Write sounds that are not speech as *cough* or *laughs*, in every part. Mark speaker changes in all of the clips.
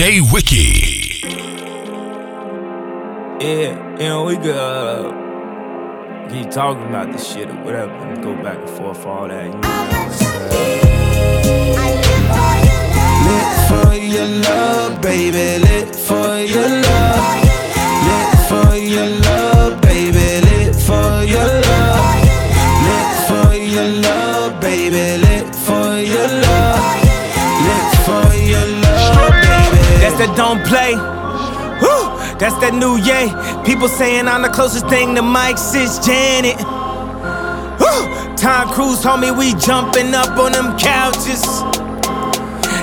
Speaker 1: DJ Wiki.
Speaker 2: Yeah, you know, we could uh, keep talking about this shit or whatever and go back and forth all that. You know
Speaker 3: Lit for your love, baby. Lit for your love. Lit for your love,
Speaker 2: that don't play. Woo! That's that new yay. People saying I'm the closest thing to Mike Sis Janet. Woo! Tom Cruise, homie, we jumping up on them couches.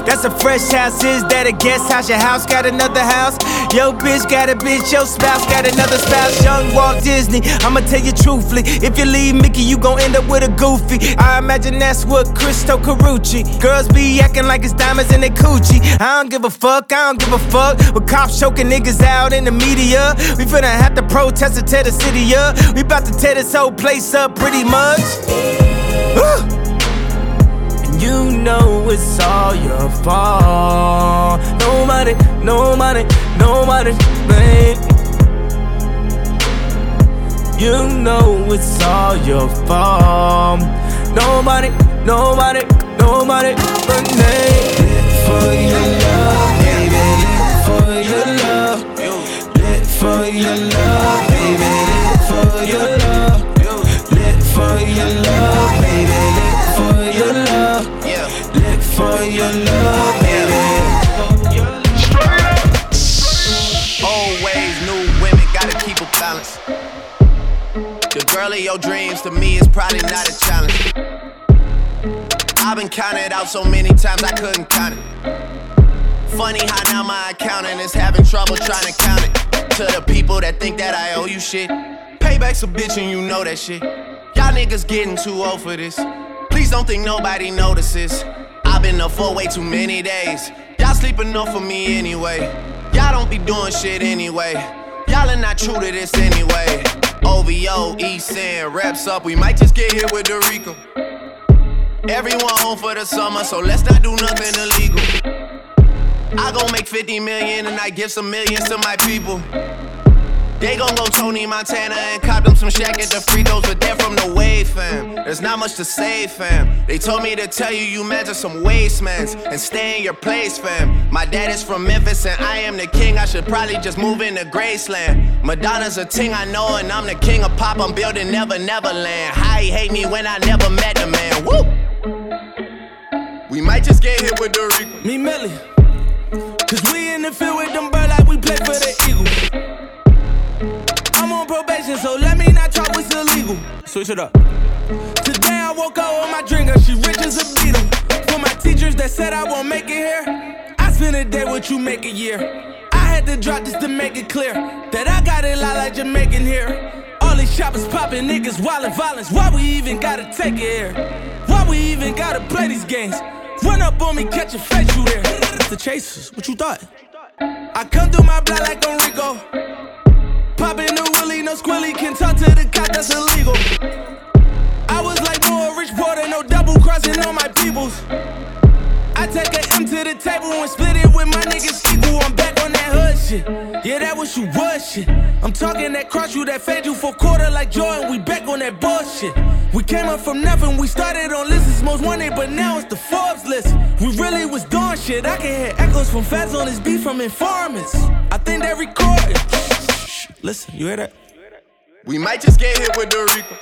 Speaker 2: That's a fresh house, is that a guest house? Your house got another house? Yo, bitch got a bitch, your spouse got another spouse. Young Walt Disney, I'ma tell you truthfully. If you leave Mickey, you gon' end up with a goofy. I imagine that's what Cristo Carucci. Girls be acting like it's diamonds in their coochie. I don't give a fuck, I don't give a fuck. With cops choking niggas out in the media. We finna have to protest and tear the city up. We bout to tear this whole place up pretty much. You know it's all your fault. Nobody, nobody, no money, no. You know it's all your fault. No money, no money, no money, but me.
Speaker 3: for your love, baby. For your love. Lit for your love, baby. For your love. Lit for your love,
Speaker 4: girl of your dreams to me is probably not a challenge. I've been counted out so many times I couldn't count it. Funny how now my accountant is having trouble trying to count it. To the people that think that I owe you shit. Payback's a bitch and you know that shit. Y'all niggas getting too old for this. Please don't think nobody notices. I've been up for way too many days. Y'all sleep enough for me anyway. Y'all don't be doing shit anyway. Y'all are not true to this anyway. OVO, East End, reps up. We might just get hit with the Rico. Everyone home for the summer, so let's not do nothing illegal. I gon' make 50 million and I give some millions to my people. They gon' go Tony Montana and cop them some shack at the free throws, but they're from the wave, fam. There's not much to say, fam. They told me to tell you you measure some wastemans and stay in your place, fam. My dad is from Memphis and I am the king. I should probably just move into Graceland. Madonna's a ting I know, and I'm the king of pop. I'm building Never Neverland. How he hate me when I never met the man. Woo! We might just get hit with the Rico.
Speaker 2: Me Millie. Cause we in the field with them bird like we play for the on probation, so let me not talk what's illegal. Switch it up. Today I woke up with my drinker, she rich as a beetle. For my teachers that said I won't make it here, I spend a day what you make a year. I had to drop this to make it clear that I got it lot like Jamaican here. All these choppers popping, niggas wildin' violence. Why we even gotta take it here? Why we even gotta play these games? Run up on me, catch a face, you there. The chasers, what you thought? I come through my block like I'm no squilly, can talk to the cop, that's illegal. I was like more rich porter, no double crossing on my peoples. I take a M to the table and split it with my niggas equal. I'm back on that hood shit. Yeah, that was you was shit. I'm talking that cross you, that fed you for quarter like Jordan. We back on that bullshit. We came up from nothing, we started on lists most wanted, but now it's the Forbes list. We really was doing shit. I can hear echoes from feds on this beat from informants. I think they recorded. Listen, you hear that?
Speaker 4: We might just get hit with the Rico.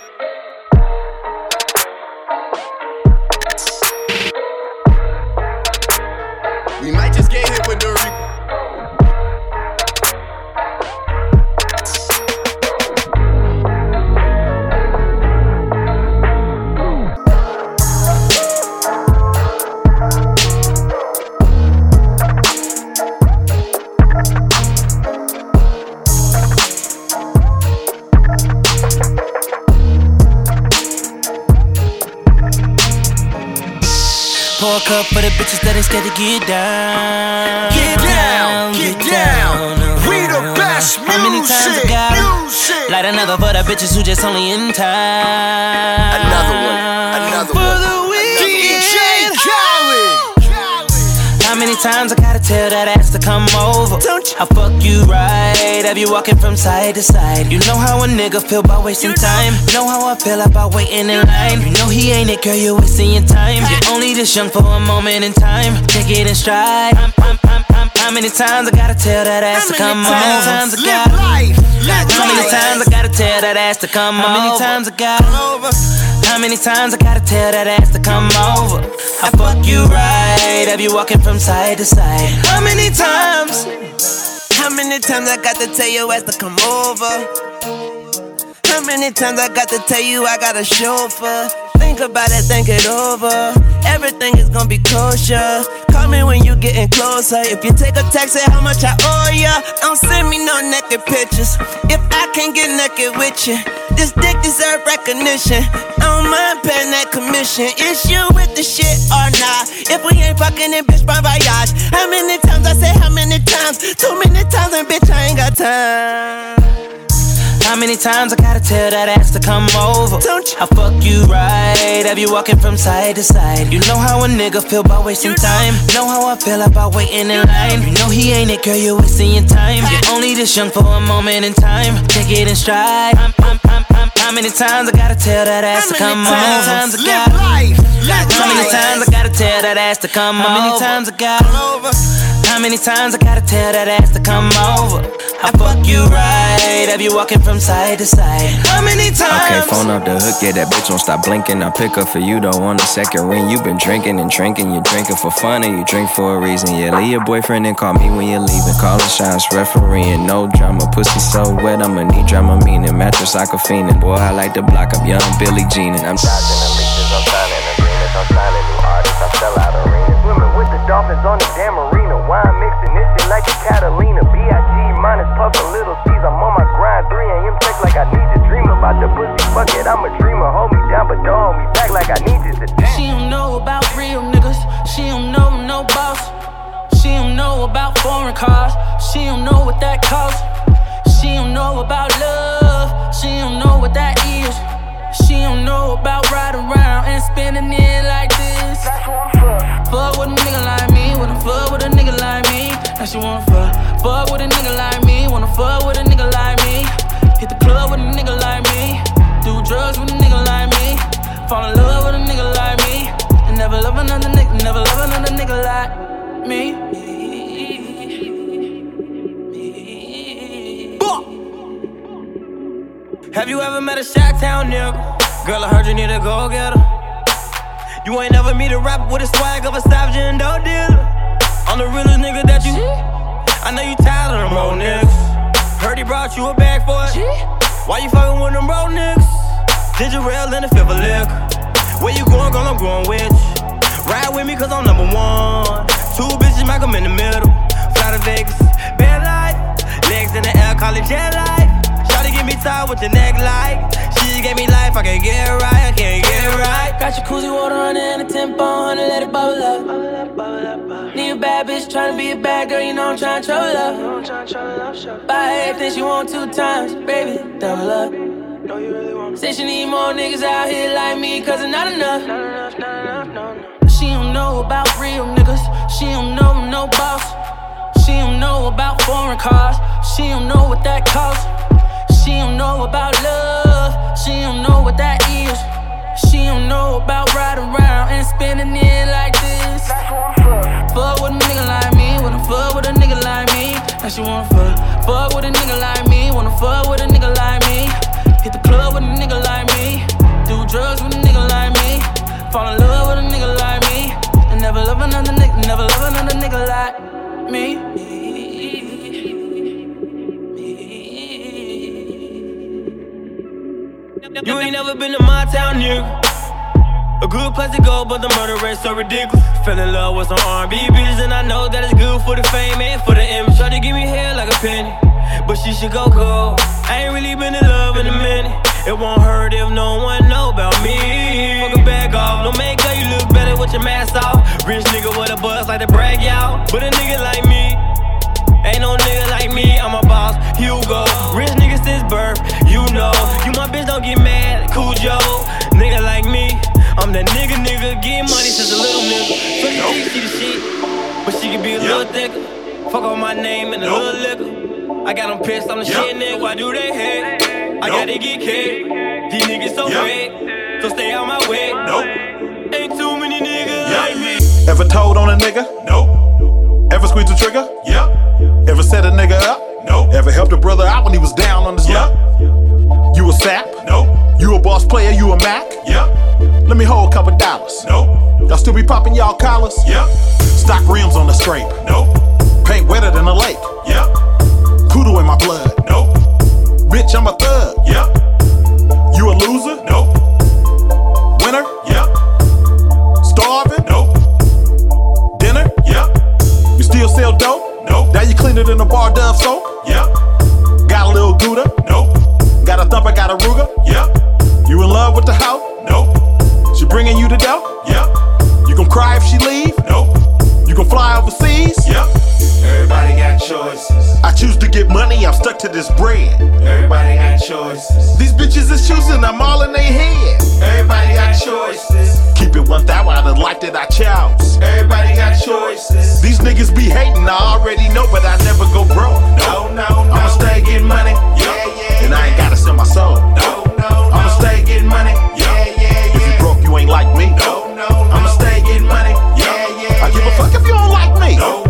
Speaker 5: A cup for the bitches that ain't scared to get down.
Speaker 6: Get down, get down. Uh-huh. We the best
Speaker 5: How many times I
Speaker 6: music,
Speaker 5: got
Speaker 6: music.
Speaker 5: Light another for the bitches who just only in time.
Speaker 6: Another one, another
Speaker 5: For
Speaker 6: one.
Speaker 5: the.
Speaker 6: DJ Khaled.
Speaker 5: How
Speaker 7: many times I gotta tell that ass to come over? Don't you? I fuck you right, have you walking from side to side. You know how a nigga feel about wasting time you time. Know how I feel about waiting in line. You know he ain't it, girl, you're wasting your time. You're only this young for a moment in time. Take it in stride. I'm, I'm, how many times I gotta tell that ass to come over? How many times I gotta? How many times I gotta tell that ass to come over? How many times I gotta? How many times I gotta tell that ass to come over? I fuck you right, have you walking from side to side? How many times?
Speaker 8: How many times I got to tell your ass to come over? How many times I got to tell you I got a chauffeur? Think about it, think it over. Everything is gonna be kosher. Call me when you getting closer. If you take a say how much I owe ya. Don't send me no naked pictures. If I can't get naked with you, this dick deserve recognition. I don't mind paying that commission. Is you with the shit or not? If we ain't fucking in bitch, bon voyage. How many times I say how many times? Too many times, and bitch, I ain't got time.
Speaker 7: How many times I gotta tell that ass to come over? Don't you? I fuck you right, have you walking from side to side. You know how a nigga feel about wasting you time. Know how I feel about waiting in line. You know he ain't it, girl, you're wasting your time. You're only this young for a moment in time. Take it in stride. I'm, I'm, I'm, how many times I gotta tell that ass to come over? How many times I gotta? How many times I gotta tell that ass to come over? How many times I gotta? How many times I gotta tell that ass to come over? I fuck you right, have you walking from side to side? How many times?
Speaker 9: Okay, phone up the hook, yeah, that bitch won't stop blinking. I pick up for you, don't want a second ring. You been drinking and drinking, you drinking for fun and you drink for a reason. Yeah, leave your boyfriend and call me when you're leaving. Call the shots, refereeing, no drama. Pussy so wet, I'ma need drama meaning. Mattress like a fiendin'. Boy, I like to block up young Billie Jean and I'm dodging the leashes, I'm signing agreements, I'm signing new artists, I sell out arenas. Swimming with the dolphins on the damn arena. Wine mixing this shit like a Catalina. B.I.G. minus puffin' little C's. I'm on my grind. 3 a.m. check like I need to dream about the pussy. Fuck it, I'm a dreamer. Hold me down, but don't hold me back like I need this.
Speaker 10: She don't know about real niggas. She don't know no boss. She don't know about foreign cars. She don't know what that costs. She don't know about love. She don't know what that is. She don't know about riding around and spending it like this. Fuck with a nigga like me, wanna fuck with a nigga like me. Now she wanna fuck, fuck with a nigga like me, wanna fuck with a nigga like me. Hit the club with a nigga like me, do drugs with a nigga like me, fall in love with a nigga like me, and never love another nigga, never love another nigga like me.
Speaker 11: Have you ever met a Shack Town nigga? Girl, I heard you need a go getter. You ain't never meet a rapper with a swag of a savage and dope dealer. I'm the realest nigga that you. I know you tired of them old niggas. Heard he brought you a bag for it. Why you fucking with them road niggas? Ginger rail in a fifth of. Where you going, girl? I'm going with you. Ride with me, cause I'm number one. Two bitches, them in the middle. Fly to Vegas, bad life. Legs in the air, call it jet life. Get me tired with your neck like. She gave me life, I can't get right, I can't get right.
Speaker 10: Got your jacuzzi water on and a tempo on let it bubble up. Need a bad bitch tryna be a bad girl, you know I'm tryna trouble up. Buy everything she want two times, baby, double up. Say she need more niggas out here like me, cause it's not enough. She don't know about real niggas, she don't know no boss. She don't know about foreign cars, she don't know what that costs. She don't know about love, she don't know what that is. She don't know about riding around and spending it like this. Fuck with a nigga like me, wanna fuck with a nigga like me. Now she wanna fuck, fuck with a nigga like me, wanna fuck with a nigga like me. Hit the club with a nigga like me, do drugs with a nigga like me, fall in love with a nigga like me, and never love another nigga, never love another nigga like me.
Speaker 11: You ain't never been to my town, nigga. A good place to go, but the murder rate's so ridiculous. Fell in love with some R&B bitches, and I know that it's good for the fame and for the image. Try to give me hair like a penny, but she should go cold. I ain't really been in love in a minute. It won't hurt if no one know about me. Fuck a bag off, no makeup, you look better with your mask off. Rich nigga with a buzz like to brag out, but a nigga like me. Ain't no nigga like me, I'm a boss, Hugo. Rich nigga since birth, you know. You my bitch, don't get mad, cool Joe. Nigga like me, I'm that nigga, nigga. Getting money since a little nigga. 26, see the shit.
Speaker 12: but she can be a little thicker. Fuck on my name and a little liquor. I got them pissed on the shit, nigga. Why do they hate? I gotta get kicked. These niggas so fake, so stay out my way. Nope. Ain't too many niggas like me.
Speaker 13: Ever told on a nigga?
Speaker 14: Nope.
Speaker 13: Ever squeezed a trigger?
Speaker 14: Yep.
Speaker 13: Ever set a nigga up?
Speaker 14: Nope.
Speaker 13: Ever helped a brother out when he was down on his
Speaker 14: Yep.
Speaker 13: luck? You a sap?
Speaker 14: Nope.
Speaker 13: You a boss player? You a Mac?
Speaker 14: Yep.
Speaker 13: Let me hold a couple dollars.
Speaker 14: Nope.
Speaker 13: Y'all still be popping y'all collars?
Speaker 14: Yep.
Speaker 13: Stock rims on the scrape.
Speaker 14: Nope.
Speaker 13: Paint wetter than a lake.
Speaker 14: Yep.
Speaker 13: Poodle in my blood.
Speaker 14: Nope.
Speaker 13: Bitch, I'm a thug.
Speaker 14: Yep.
Speaker 13: You a loser?
Speaker 14: Nope.
Speaker 13: Winner?
Speaker 14: Yep.
Speaker 13: Starving?
Speaker 14: Nope.
Speaker 13: Dinner?
Speaker 14: Yep.
Speaker 13: You still sell dope?
Speaker 14: Nope.
Speaker 13: Now you cleaner than a bar dove soap?
Speaker 14: Yep.
Speaker 13: Got a little Gouda?
Speaker 14: Nope.
Speaker 13: Got a thumper, got a Ruger?
Speaker 14: Yep.
Speaker 13: You in love with the hoe?
Speaker 14: Nope.
Speaker 13: She bringing you the dough?
Speaker 14: Yep.
Speaker 13: You gon' cry if she leave?
Speaker 14: Nope.
Speaker 13: You gon' fly overseas?
Speaker 14: Yep.
Speaker 15: Choices.
Speaker 13: I choose to get money, I'm stuck to this bread.
Speaker 15: Everybody got choices.
Speaker 13: These bitches is choosing, I'm all in their head.
Speaker 15: Everybody got choices.
Speaker 13: Keep it 1,000 out of life that I chose.
Speaker 15: Everybody got choices.
Speaker 13: These niggas be hating, I already know, but I never go broke.
Speaker 15: No, no, no.
Speaker 13: I'ma stay getting money.
Speaker 15: Yeah, yeah.
Speaker 13: And I ain't gotta sell my soul.
Speaker 15: No, no,
Speaker 13: I'ma stay getting money.
Speaker 15: Yeah, yeah,
Speaker 13: If you broke, you ain't like me.
Speaker 15: No, no,
Speaker 13: I'ma stay getting money.
Speaker 15: Yeah, yeah,
Speaker 13: I give a fuck if you don't like me.
Speaker 15: No, no, no.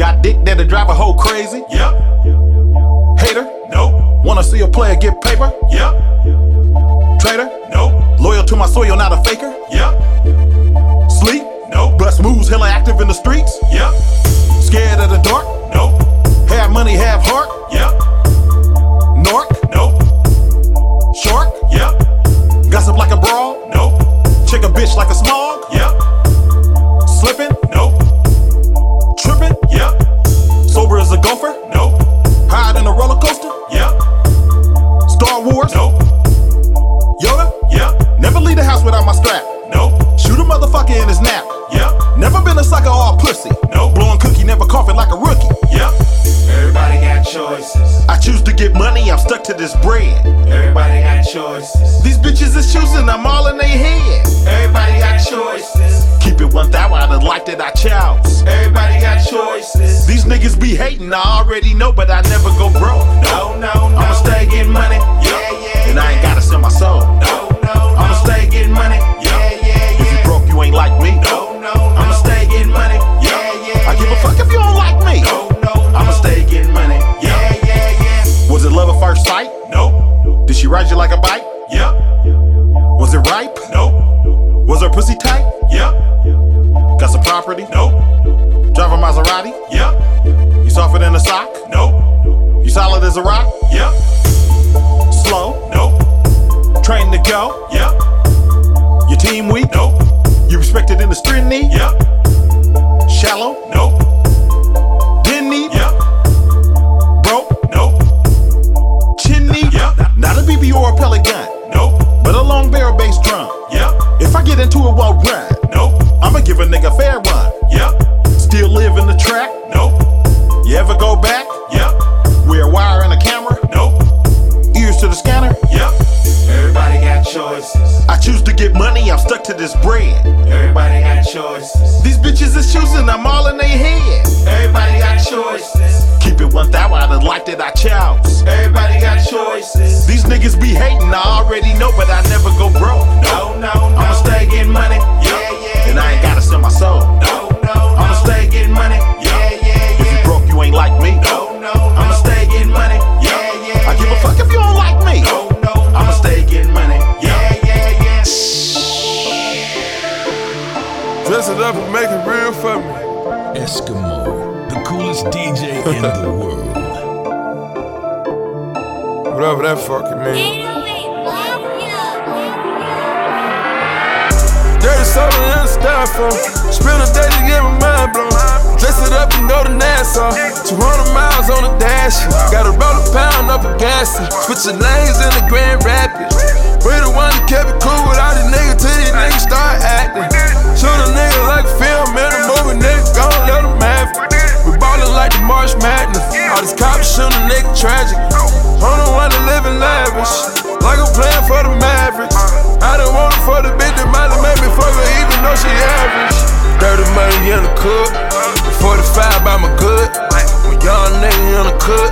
Speaker 13: Got dick that'll drive a hoe crazy.
Speaker 14: Yep.
Speaker 13: Hater,
Speaker 14: Nope.
Speaker 13: wanna see a player get paper.
Speaker 14: Yep.
Speaker 13: Traitor,
Speaker 14: Nope.
Speaker 13: loyal to my soil, not a faker.
Speaker 14: Yep.
Speaker 13: Sleep,
Speaker 14: Nope.
Speaker 13: bust moves, hella active in the streets.
Speaker 14: Yep.
Speaker 13: Scared of the dark,
Speaker 14: Nope.
Speaker 13: have money, have heart.
Speaker 14: Yep.
Speaker 13: Nork,
Speaker 14: Nope.
Speaker 13: shark,
Speaker 14: Yep.
Speaker 13: gossip like a brawl.
Speaker 14: Nope.
Speaker 13: Check a bitch like a smog.
Speaker 14: Yep.
Speaker 13: Slipping, hating, I already know, but I 30 million in the cup, 45 by
Speaker 14: my
Speaker 13: good. When young nigga in the cook.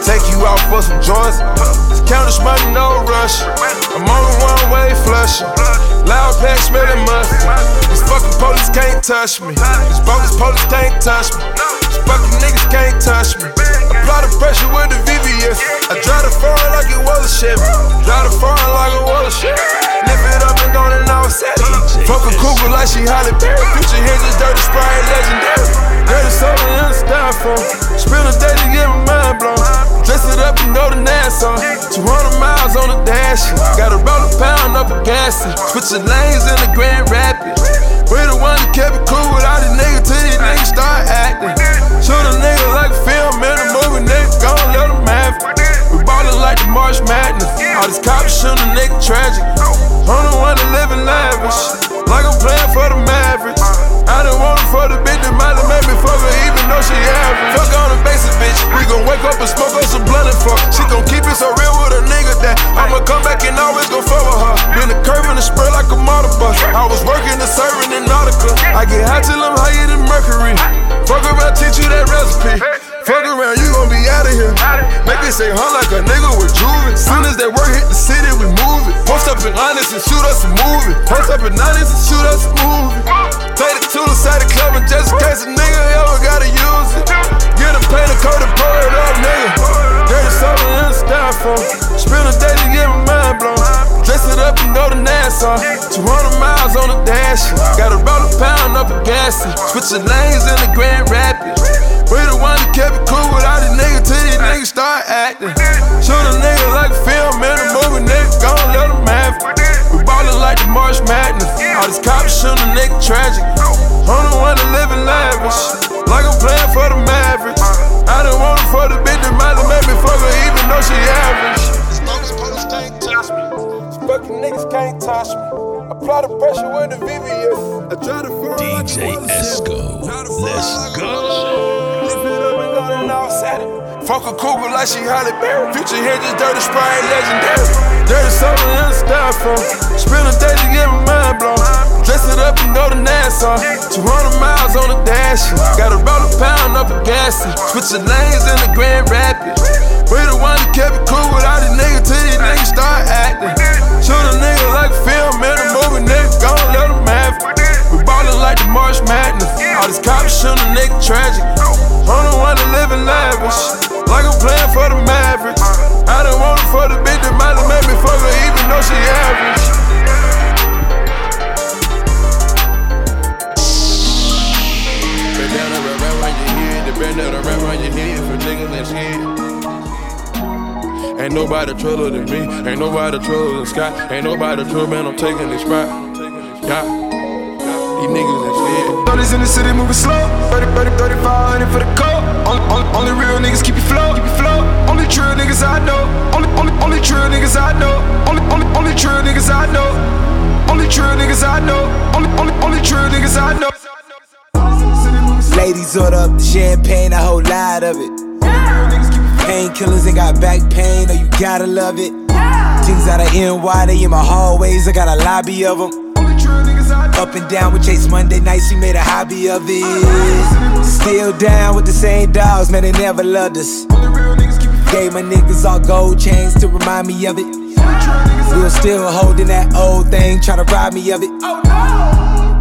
Speaker 14: Take
Speaker 13: you out
Speaker 16: for some joints. It's this money, no rush. I'm on the one way flushing. Loud pack smelling muffin. These fucking police can't touch me. These bogus police can't touch me. These fucking niggas can't touch me. Apply the pressure with the VVS. I drive the foreign like it was a Chevy. Drive the foreign like it was a Chevy. Lift it up and go and all set. Fuck a cougar like she Halle Berry. Future hinges, dirty sprite, legendary. Dirty soda in the styrofoam. Spill the day to get my mind blown. Dress it up and go to Nassau. 200 miles on the dash. Gotta roll a pound up a gas. Switching lanes in the Grand Rapids. We the one that kept it cool with all these niggas till these niggas start acting. Shoot a nigga like a film in a movie, nigga, gon' let them have it. We ballin' like the March Madness. All these cops shootin' a nigga tragic. I'm the one that living lavish, like I'm playing for the Mavericks. I done want it for the bitch that might have made me fuck her even though she average. Fuck on the basic bitch, we gon' wake up and smoke on some blunt and fuck. She gon' keep it so real with a nigga that I'ma come back and always gon' fuck with her. Been the curve in the spur like a motor bus. I was working the serving in Nautica. I get high till I'm higher than Mercury. Fuck around, teach you that recipe. Out of here. Make it say huh like a nigga with juvie. Soon as that work hit the city, we move it. Post up in honest and shoot us a movie. Post up in honest and shoot us a movie. Take the tool inside the club and just in case a nigga ever gotta use it. Get a paint a coat and pour it up, nigga. Dirty soda in the styrofoam. Spend a day to get my mind blown. Dress it up and go to Nassau. 200 miles on the dash. Gotta roll a pound up a gas. Switching lanes in the Grand Rapids. We the one that kept it cool with all these niggas till these niggas start acting. Shoot a nigga like a film in a movie, nigga, gon' let them have it. We ballin' like the March Madness. All these cops shootin' a nigga tragic. I'm the one that living lavish, like I'm playing for the Mavericks. I done want it for the bitch that might have made me fuck her even though she average. As long police can't touch me, these fucking niggas can't touch me. Apply the pressure with the VVS. I try to feel
Speaker 17: DJ Esco. Let's go.
Speaker 16: Fuck a cougar like she Halle Berry. Future here, just dirty sprite, legendary. Dirty soda in the styrofoam. Spend a day to get my mind blown. Dress it up and go to Nassau. 200 miles on the dash. Gotta roll a pound up a gas. Switching lanes in the Grand Rapids. We the one that kept it cool with all these niggas till these niggas start acting. Shoot a nigga like a film in a movie, nigga, gon' let them have it. We ballin' like the March Madness. All these cops shootin' a nigga tragic. I'm the one that living lavish, like I'm playing for the Mavericks. I done want it for the bitch that might have made me fuck her even though she average. Bandana wrap around around your head for niggas that's here. Ain't nobody truller than me. Ain't nobody truller than Scott. Ain't nobody truller, man. I'm taking this spot. Yeah. These niggas is
Speaker 18: Brothers in the city moving slow. 30, 30, 3500 for the coat. Only, only, only real niggas keep you flow. Keep you flow. Only true niggas I know. Only, only, only true niggas I know. Only, only, only true niggas I know. Only true niggas I know. Only, only, only true niggas I know.
Speaker 19: Ladies order up the champagne, a whole lot of it. Painkillers ain't got back pain, oh you gotta love it. Things out of NY, they in my hallways, I got a lobby of them. Up and down with Chase Monday nights, he made a hobby of it. Still down with the same dogs, man, they never loved us. Gave my niggas all gold chains to remind me of it. We were still holding that old thing, trying to rob me of it.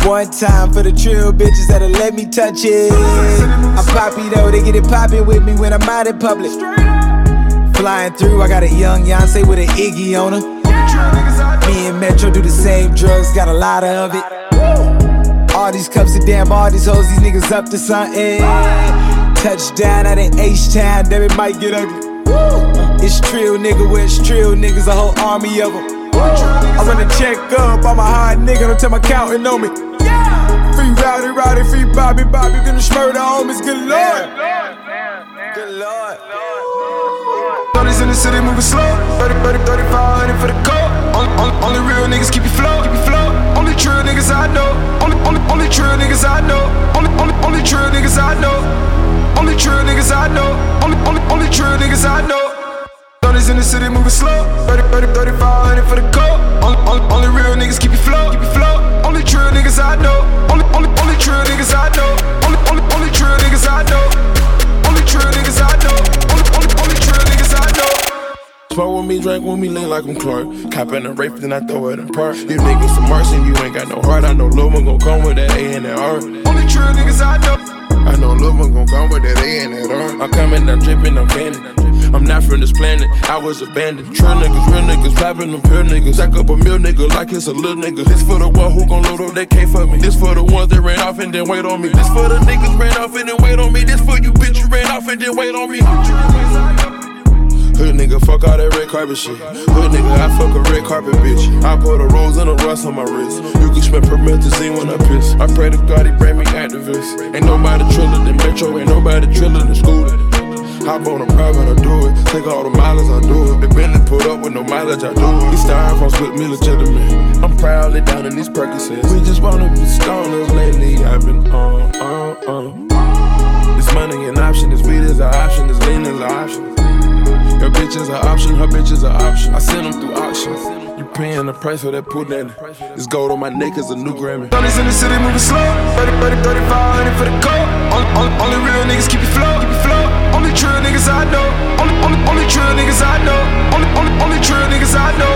Speaker 19: One time for the trill bitches that'll let me touch it. I'm poppy though, they get it poppin' with me when I'm out in public. Flying through, I got a young Beyonce with an Iggy on her. And Metro do the same drugs, got a lot of it. All these cups of damn, all these hoes, these niggas up to something. Touchdown out in H-Town, then it might get ugly. It's trill nigga with it's trill niggas, a whole army of them. I run a check up, I'm a nigga, don't tell my counting on me. Free Rowdy, Rowdy, free Bobby, Bobby, gonna smurder homies, good lord. Good lord.
Speaker 18: Brothers in the city moving slow. 30, 30, 3500 for the coat. Only, only, only real niggas keep you flow. Keep you flow. Only true niggas I know. Only, only, only true niggas I know. Only, only, only true niggas I know. Only true niggas I know. Only, only, only true niggas I know. Brothers in the city moving slow. 30, 30, 3500 for the coat. Only, only, only real niggas keep you flow. Keep you flow. Only true niggas I know. Only, only, only true niggas I know. Only, only, only true niggas I know. Only true niggas I know. Only, only, only true niggas.
Speaker 16: Drink with me, lean like I'm Clark. Copping a rape, then I throw it in park. You niggas some mercy, you ain't got no heart. I know Lil' one gon' come with that A and that R.
Speaker 18: Only true niggas I know.
Speaker 16: I know Lil' one gon' come with that A and that R. I'm coming, I'm dripping, I'm cannon. I'm not from this planet, I was abandoned. True niggas, real niggas, popping them pure niggas. Stack up a meal nigga like it's a little nigga. This for the one who gon' load up that K for me. This for the ones that ran off and then wait on me. This for the niggas ran off and then wait on me. This for you bitch you ran off and then wait on me. Hood nigga, fuck all that red carpet shit. Hood nigga, I fuck a red carpet bitch. I put a rose and a rust on my wrist. You can smell promethazine when I piss. I pray to God he bring me activists. Ain't nobody triller than Metro, ain't nobody triller than school. Hop on a private, I do it. Take all the mileage, I do it. The Bentley put up with no mileage, I do it. These styrofoams with me legitimate. I'm proudly down in these Percocets. We just wanna be stoners lately. I've been on, on, on. This money an option, this weed is an option, this lean is an option. Your bitch is an option, her bitch is an option. I send them through auctions. You paying the price for that pull daddy. This gold on my neck is a new Grammy.
Speaker 18: Thirties in the city moving slow. 30, 30, 3500 for the coat. Only, only, only real niggas keep it flow, keep it flow. Only true niggas I know. Only, only, only true niggas I know. Only, only, only true niggas I know.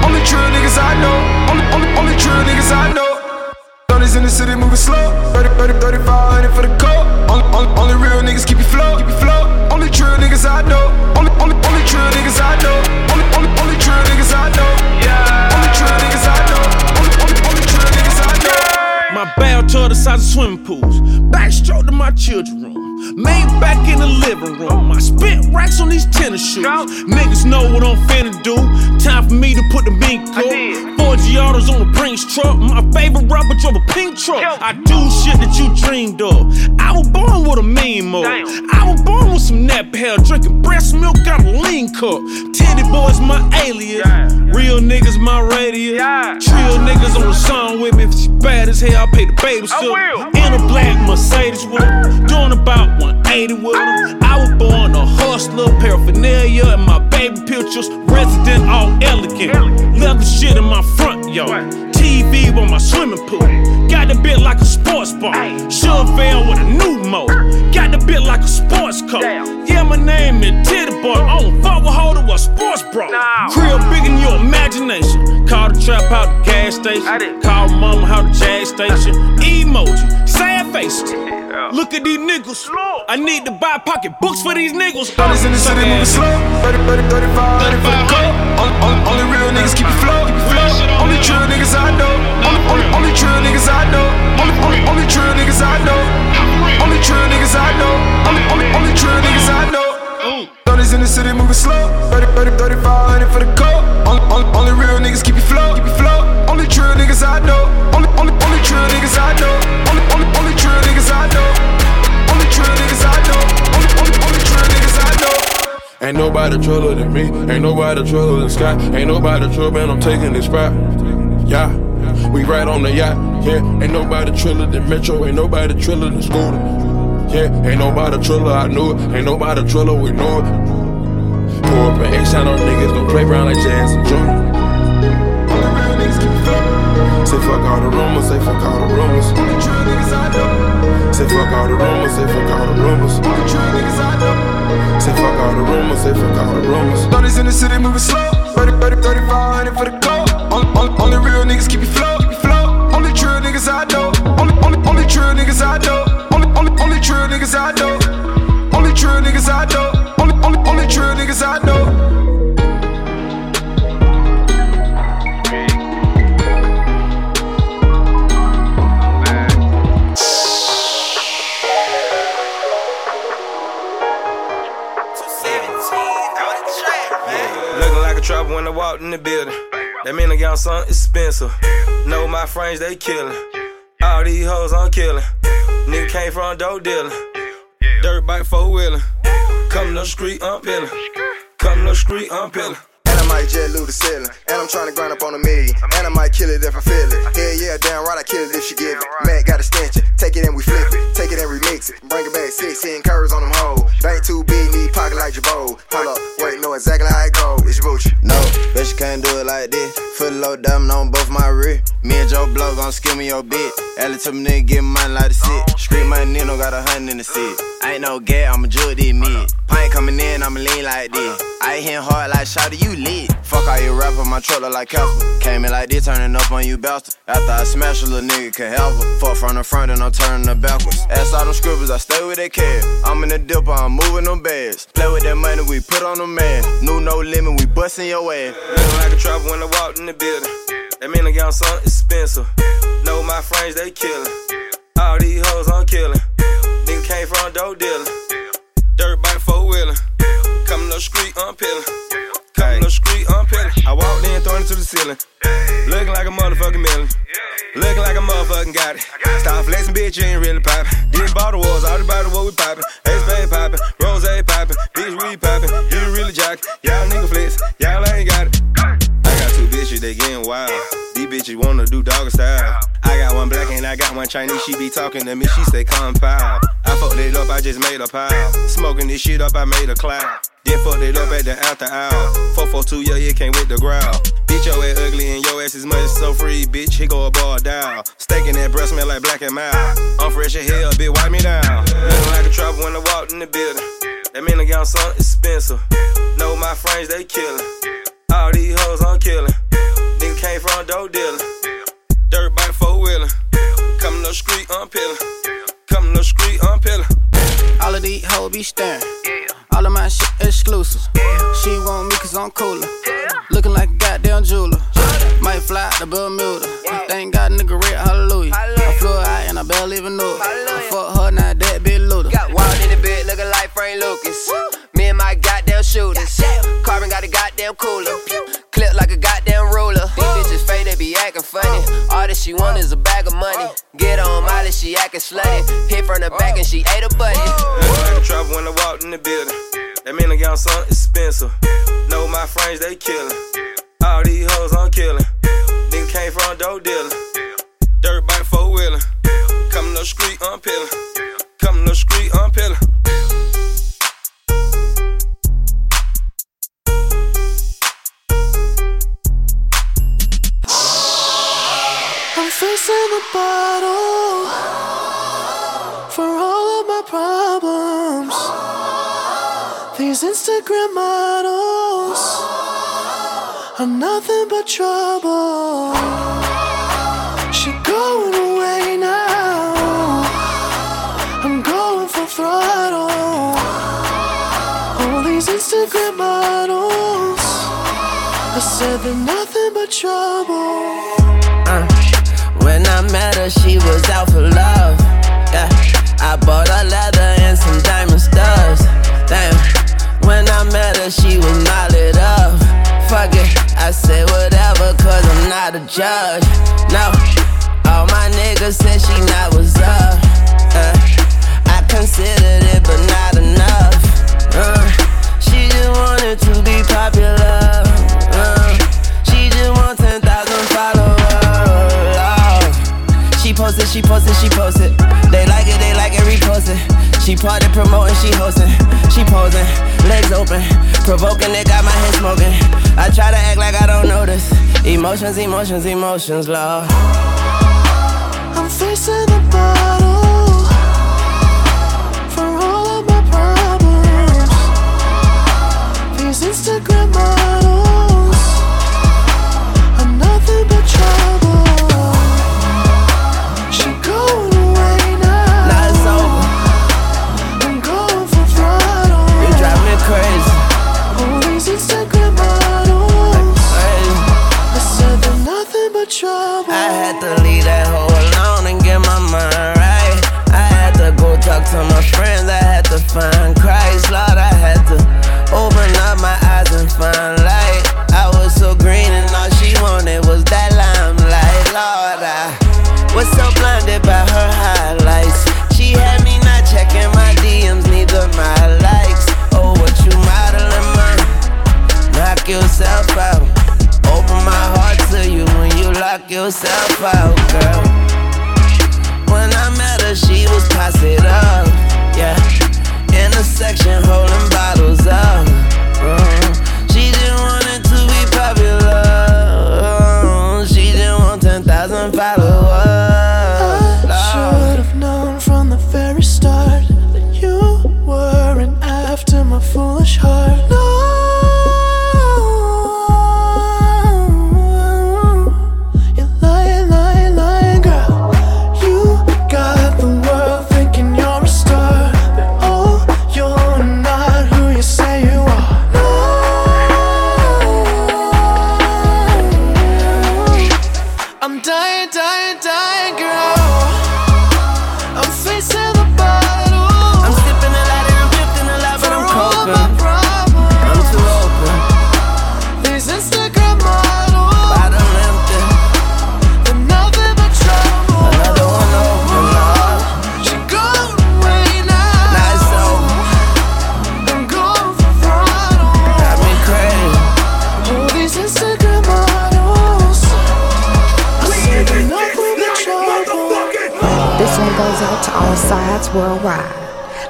Speaker 18: Only true niggas I know. Only, only, only true niggas I know. Thirties in the city moving slow. 30, 30, 3500 for the coat. Only, only, only real niggas keep it flow, keep it flow. Only true niggas I know. Only, only, only true niggas I know. Only, only, only true niggas I know. Yeah. Only true niggas I know. Only, only, only true niggas I know.
Speaker 2: My bathtub the size of swimming pools. Backstroke to my children's room. Made back in the living room. I spent racks on these tennis shoes. Niggas know what I'm finna do. Time for me to put the mink up. Four Giottos on the Brinks truck. My favorite rapper drove a pink truck. I do shit that you dreamed of. I was born with a mean mode. I was born with some nap hair, drinking breast milk out a lean cup. Titty boys my alias. Real niggas my radius. Trill niggas on the song with me. If she bad as hell, I pay the babysitter. In a black Mercedes with. Doing about 180 with her. I was born a hustler, paraphernalia, and my baby pictures. Resident all elegant. Leather shit in my front yard. TV on my swimming pool. Got the bit like a sports bar. Chevelle with a new mode. Got the bit like a sports car. Yeah, my name is Titty Boy. I don't fuck with holder a sports bra. Crib big in your imagination. Call the trap out the gas station. Call mama out the jag station. Emoji, sad faces. Look at these niggas. I need to buy pocket books for these niggas.
Speaker 18: Thirties in the city moving slow. 30, 30, 3500 for the coat. Only, only, only real niggas keep it flow, keep it flow. Only true niggas I know. Only, only, only true niggas I know. Only, only, only true niggas I know. Only true niggas I know. Only, only, only true niggas I know. Thirties in the city moving slow. 30, 30, 3500 for the coat. Only, only, only real niggas keep it flow, keep it flow. Only true niggas I know. Only, only, only true niggas I know. Only, only, only true niggas I know. Only true niggas I know. Only, only, only true niggas I know.
Speaker 16: Ain't nobody truller than me. Ain't nobody truller than Scott. Ain't nobody true, man. I'm taking this spot. Yeah. We right on the yacht, yeah. Ain't nobody triller than Metro, ain't nobody triller than Scooter. Yeah, ain't nobody triller, I knew it. Ain't nobody triller, we know it. Pour up an X on niggas, gon' play around like Jazz and Junior. Say fuck all the rumors, say fuck all the rumors. Only true niggas I know. Say fuck all the rumors, say fuck all the rumors. Only true niggas I know. Say fuck all the rumors, say fuck all the rumors.
Speaker 18: Thirties in the city moving slow. 30, 30, 3500 for the coat. Only, only, only real niggas keep it flow, keep it flow. Only true niggas I know. Only, only, only true niggas I know. Only, only, only true niggas I know. Only true niggas I know.
Speaker 20: Something expensive. Know my friends, they killin'. All these hoes I'm killin'. Nigga came from dope dealing. Dirt bike four wheelin'. Come to the street, I'm peeling. Come to the street, I'm peeling.
Speaker 21: Might jet loot the ceiling. And I'm trying to grind up on a million. And I might kill it if I feel it. Yeah, yeah, damn right, I kill it if she give it. Matt got a stench. Take it and we flip it. Take it and remix it. Bring it back 16 curves on them hoes. Bank too big, need pocket like Jabot. Hold up, wait, know exactly how it go. It's Gucci.
Speaker 22: No, bitch, you can't do it like this. Foot low diamond on both my rear. Me and
Speaker 4: Joe Blow gon' skill me your bitch. Ellie to me nigga get money like a sit. Street money Nino got a hundred in the seat. Ain't no gap, I'ma jug this mid. Pint coming in, I'ma lean like this. I hit hard like shawty, you lit. Fuck all you rapper, my truck look like Casper. Came in like this, turning up on you bastard. After I smash a little nigga can help her. Fuck from the front and I'm turning her backwards. Ass all them scribbles, I stay with that cash. I'm in the dipper, I'm moving them bags. Play with that money, we put on the man. New no limit, we bustin' your ass.
Speaker 20: Looking like a trapper when I walked in the building. That mean I got something expensive. Know my friends, they killin'. All these hoes I'm killin'. Nigga came from dope dealing. Dirt bike four wheeling. Coming up street, I'm peeling. Coming up street, I'm peeling. I walked in, throwing it to the ceiling. Looking like a motherfucking million. Looking like a motherfucking got it. Stop flexing, bitch, you ain't really poppin'. These bottle wars, all the bottle what we poppin'. Ace Bay poppin', Rose poppin', bitch, we poppin'. You really jock, y'all nigga flex, y'all ain't got it. I got two bitches, they getting wild. These bitches wanna do dog style. I got one black and I got one Chinese. She be talking to me, she say Come compound. I fucked it up, I just made a pile. Smoking this shit up, I made a cloud. Then fucked it up at the after hour. 442, yeah, you can't with the growl. Bitch, your ass ugly and your ass is much so free, bitch. Here go a ball down. Staking that breast smell like black and mild. I'm fresh as hell, bitch, wipe me down. Looking like a trouble when I walked in the building. That mean I got something expensive. Know my friends, they killin'. All these hoes I'm killin'. Nigga came from a dope dealing. Dirt bike four wheeling. Coming up street, I'm peeling. Coming up street, I'm peeling.
Speaker 23: All of these hoes be staring. All of my shit exclusive. She want me cause I'm cooler. Looking like a goddamn jeweler. Might fly to Bermuda. Thank God nigga red, hallelujah. I flew her out and I barely even knew it. I fuck her, now that bitch looter.
Speaker 24: Got wild in the bed looking like Frank Lucas. Me and my goddamn shooters. Carbon got a goddamn cooler. Clip like a goddamn ruler. These bitches fake, they be acting funny. All that she want is a bag of money. Get on Molly, she acting slutty. Hit from the back and she ate a buddy.
Speaker 20: Looking like a trouble when I walked in the building. That mean I got something expensive. Know my friends, they killin'. All these hoes I'm killin'. Nigga came from dope dealing. Dirt bike four wheeling. Coming up street, I'm peeling. Coming up street, I'm peeling.
Speaker 25: I'm the bottle for all of my problems. These Instagram models are nothing but trouble. She going away now. I'm going for throttle. All these Instagram models, I said they're nothing but trouble.
Speaker 8: Uh, when I met her, she was out for love. Yeah, I bought her leather and some diamond studs. Damn, when I met her, she was knotted up. Fuck it, I say whatever, cause I'm not a judge. No, all my niggas said she not was up. Uh, I considered it, but not enough. Uh, she just wanted to be popular. She posted, she posted, she posted. They like it, they like it, repost it. She party promoting, she hosting. She posing, legs open. Provoking, they got my head smoking. I try to act like I don't notice. Emotions, emotions, emotions, love.
Speaker 25: I'm facing the bottle for all of my problems. These Instagram models
Speaker 8: to my friends. I had to find Christ, Lord. I had to open up my eyes and find light. I was so green and all she wanted was that limelight, Lord. I was so blinded by her highlights. She had me not checking my DMs, neither my likes. Oh, what you modeling, man? Knock yourself out. Open my heart to you when you lock yourself out, girl. Was posse up, yeah. In the section, holding bottles up. uh. She just wanted to be popular. uh. She just want 10,000 followers.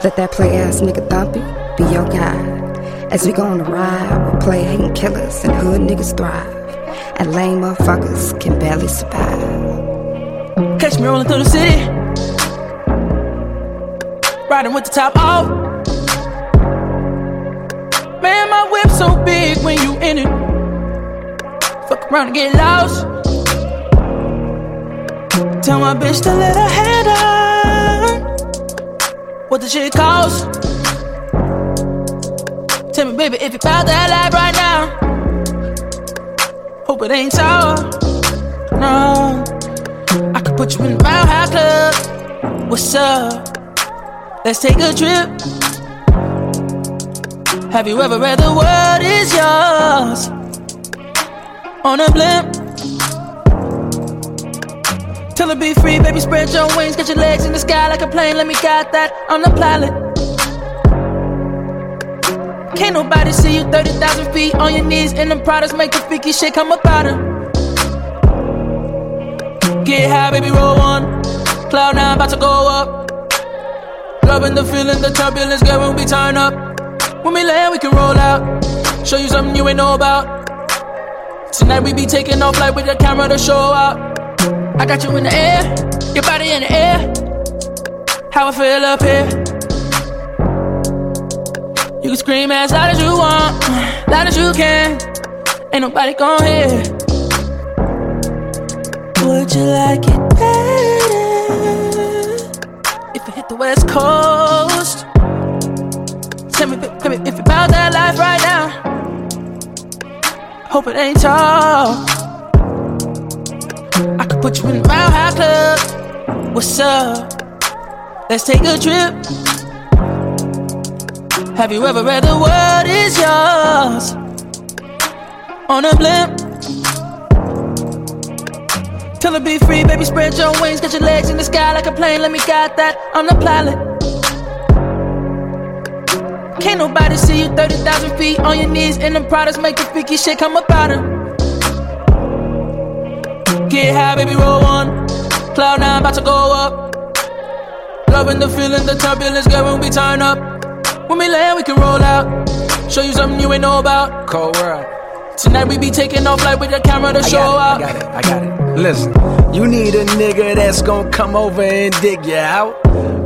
Speaker 26: Let that play ass nigga Thumpy be your guide. As we go on a ride with play hating killers and hood niggas thrive. And lame motherfuckers can barely survive.
Speaker 10: Catch me rolling through the city. Riding with the top off. Man, my whip so big when you in it. Fuck around and get lost. Tell my bitch to let her head on. What the shit cost? Tell me, baby, if you found that life right now. Hope it ain't sour. No. I could put you in the Mile High Club. What's up? Let's take a trip. Have you ever read the world is yours? On a blimp. Tell her be free, baby, spread your wings, get your legs in the sky like a plane. Let me guide that. I'm the pilot. Can't nobody see you 30,000 feet on your knees, and them products make the freaky shit come up out of. Get high, baby, roll one. Cloud nine about to go up. Loving the feeling, the turbulence, girl, when we turn up. When we land, we can roll out. Show you something you ain't know about. Tonight we be taking off like with the camera to show out. I got you in the air, your body in the air. How I feel up here. You can scream as loud as you want, loud as you can. Ain't nobody gon' hear. Would you like it better if you hit the West Coast? Tell me, tell me if you about that life right now. Hope it ain't tall. I could put you in the Mile High Club. What's up? Let's take a trip. Have you ever read the world is yours? On a blimp. Tell her be free, baby, spread your wings, get your legs in the sky like a plane. Let me guide that. I'm the pilot. Can't nobody see you 30,000 feet on your knees, and them products make the freaky shit come up out her. Get high, baby, roll one. Cloud nine about to go up. Loving the feeling, the turbulence, girl, when we turn up. When we land, we can roll out. Show you something you ain't know about.
Speaker 19: Cold world.
Speaker 10: Tonight we be taking off like with the camera to
Speaker 19: I
Speaker 10: show
Speaker 19: got
Speaker 10: out.
Speaker 19: I got it, I got it. Listen, you need a nigga that's gonna come over and dig you out.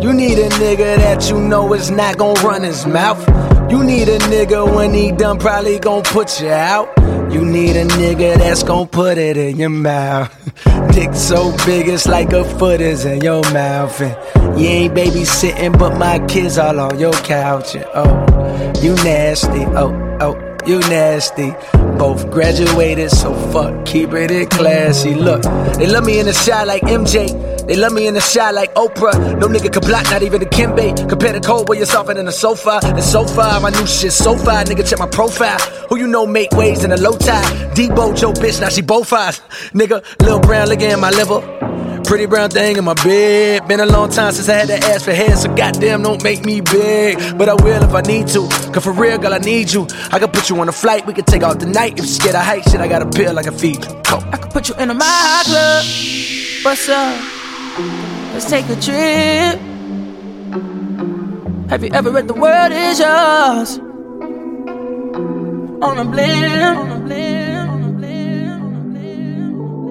Speaker 19: You need a nigga that you know is not gonna run his mouth. You need a nigga when he done probably gonna put you out. You need a nigga that's gonna put it in your mouth. *laughs* Dick so big it's like a foot is in your mouth. And you ain't babysitting, but my kids all on your couch. And oh, you nasty. Oh, oh. You nasty. Both graduated, so fuck, keeping it in classy. Look, they love me in the shot like MJ. They love me in the shot like Oprah. No nigga can block, not even the Kimbe. Compare the cold you're softer than the sofa. And so far, my new shit so far. Nigga, check my profile. Who you know make waves in a low tide? Debo, Joe, bitch, now she both eyes. Nigga, Lil Brown looking at my liver. Pretty brown thing in my bed. Been a long time since I had to ask for head, so goddamn don't make me big. But I will if I need to. Cause for real, girl, I need you. I can put you on a flight, we can take out the night. If you scared of height, shit, I got a pill I can feed. Go.
Speaker 10: I could put you in a High Club. What's up? Let's take a trip. Have you ever read The World Is Yours? On a blimp. On a blimp.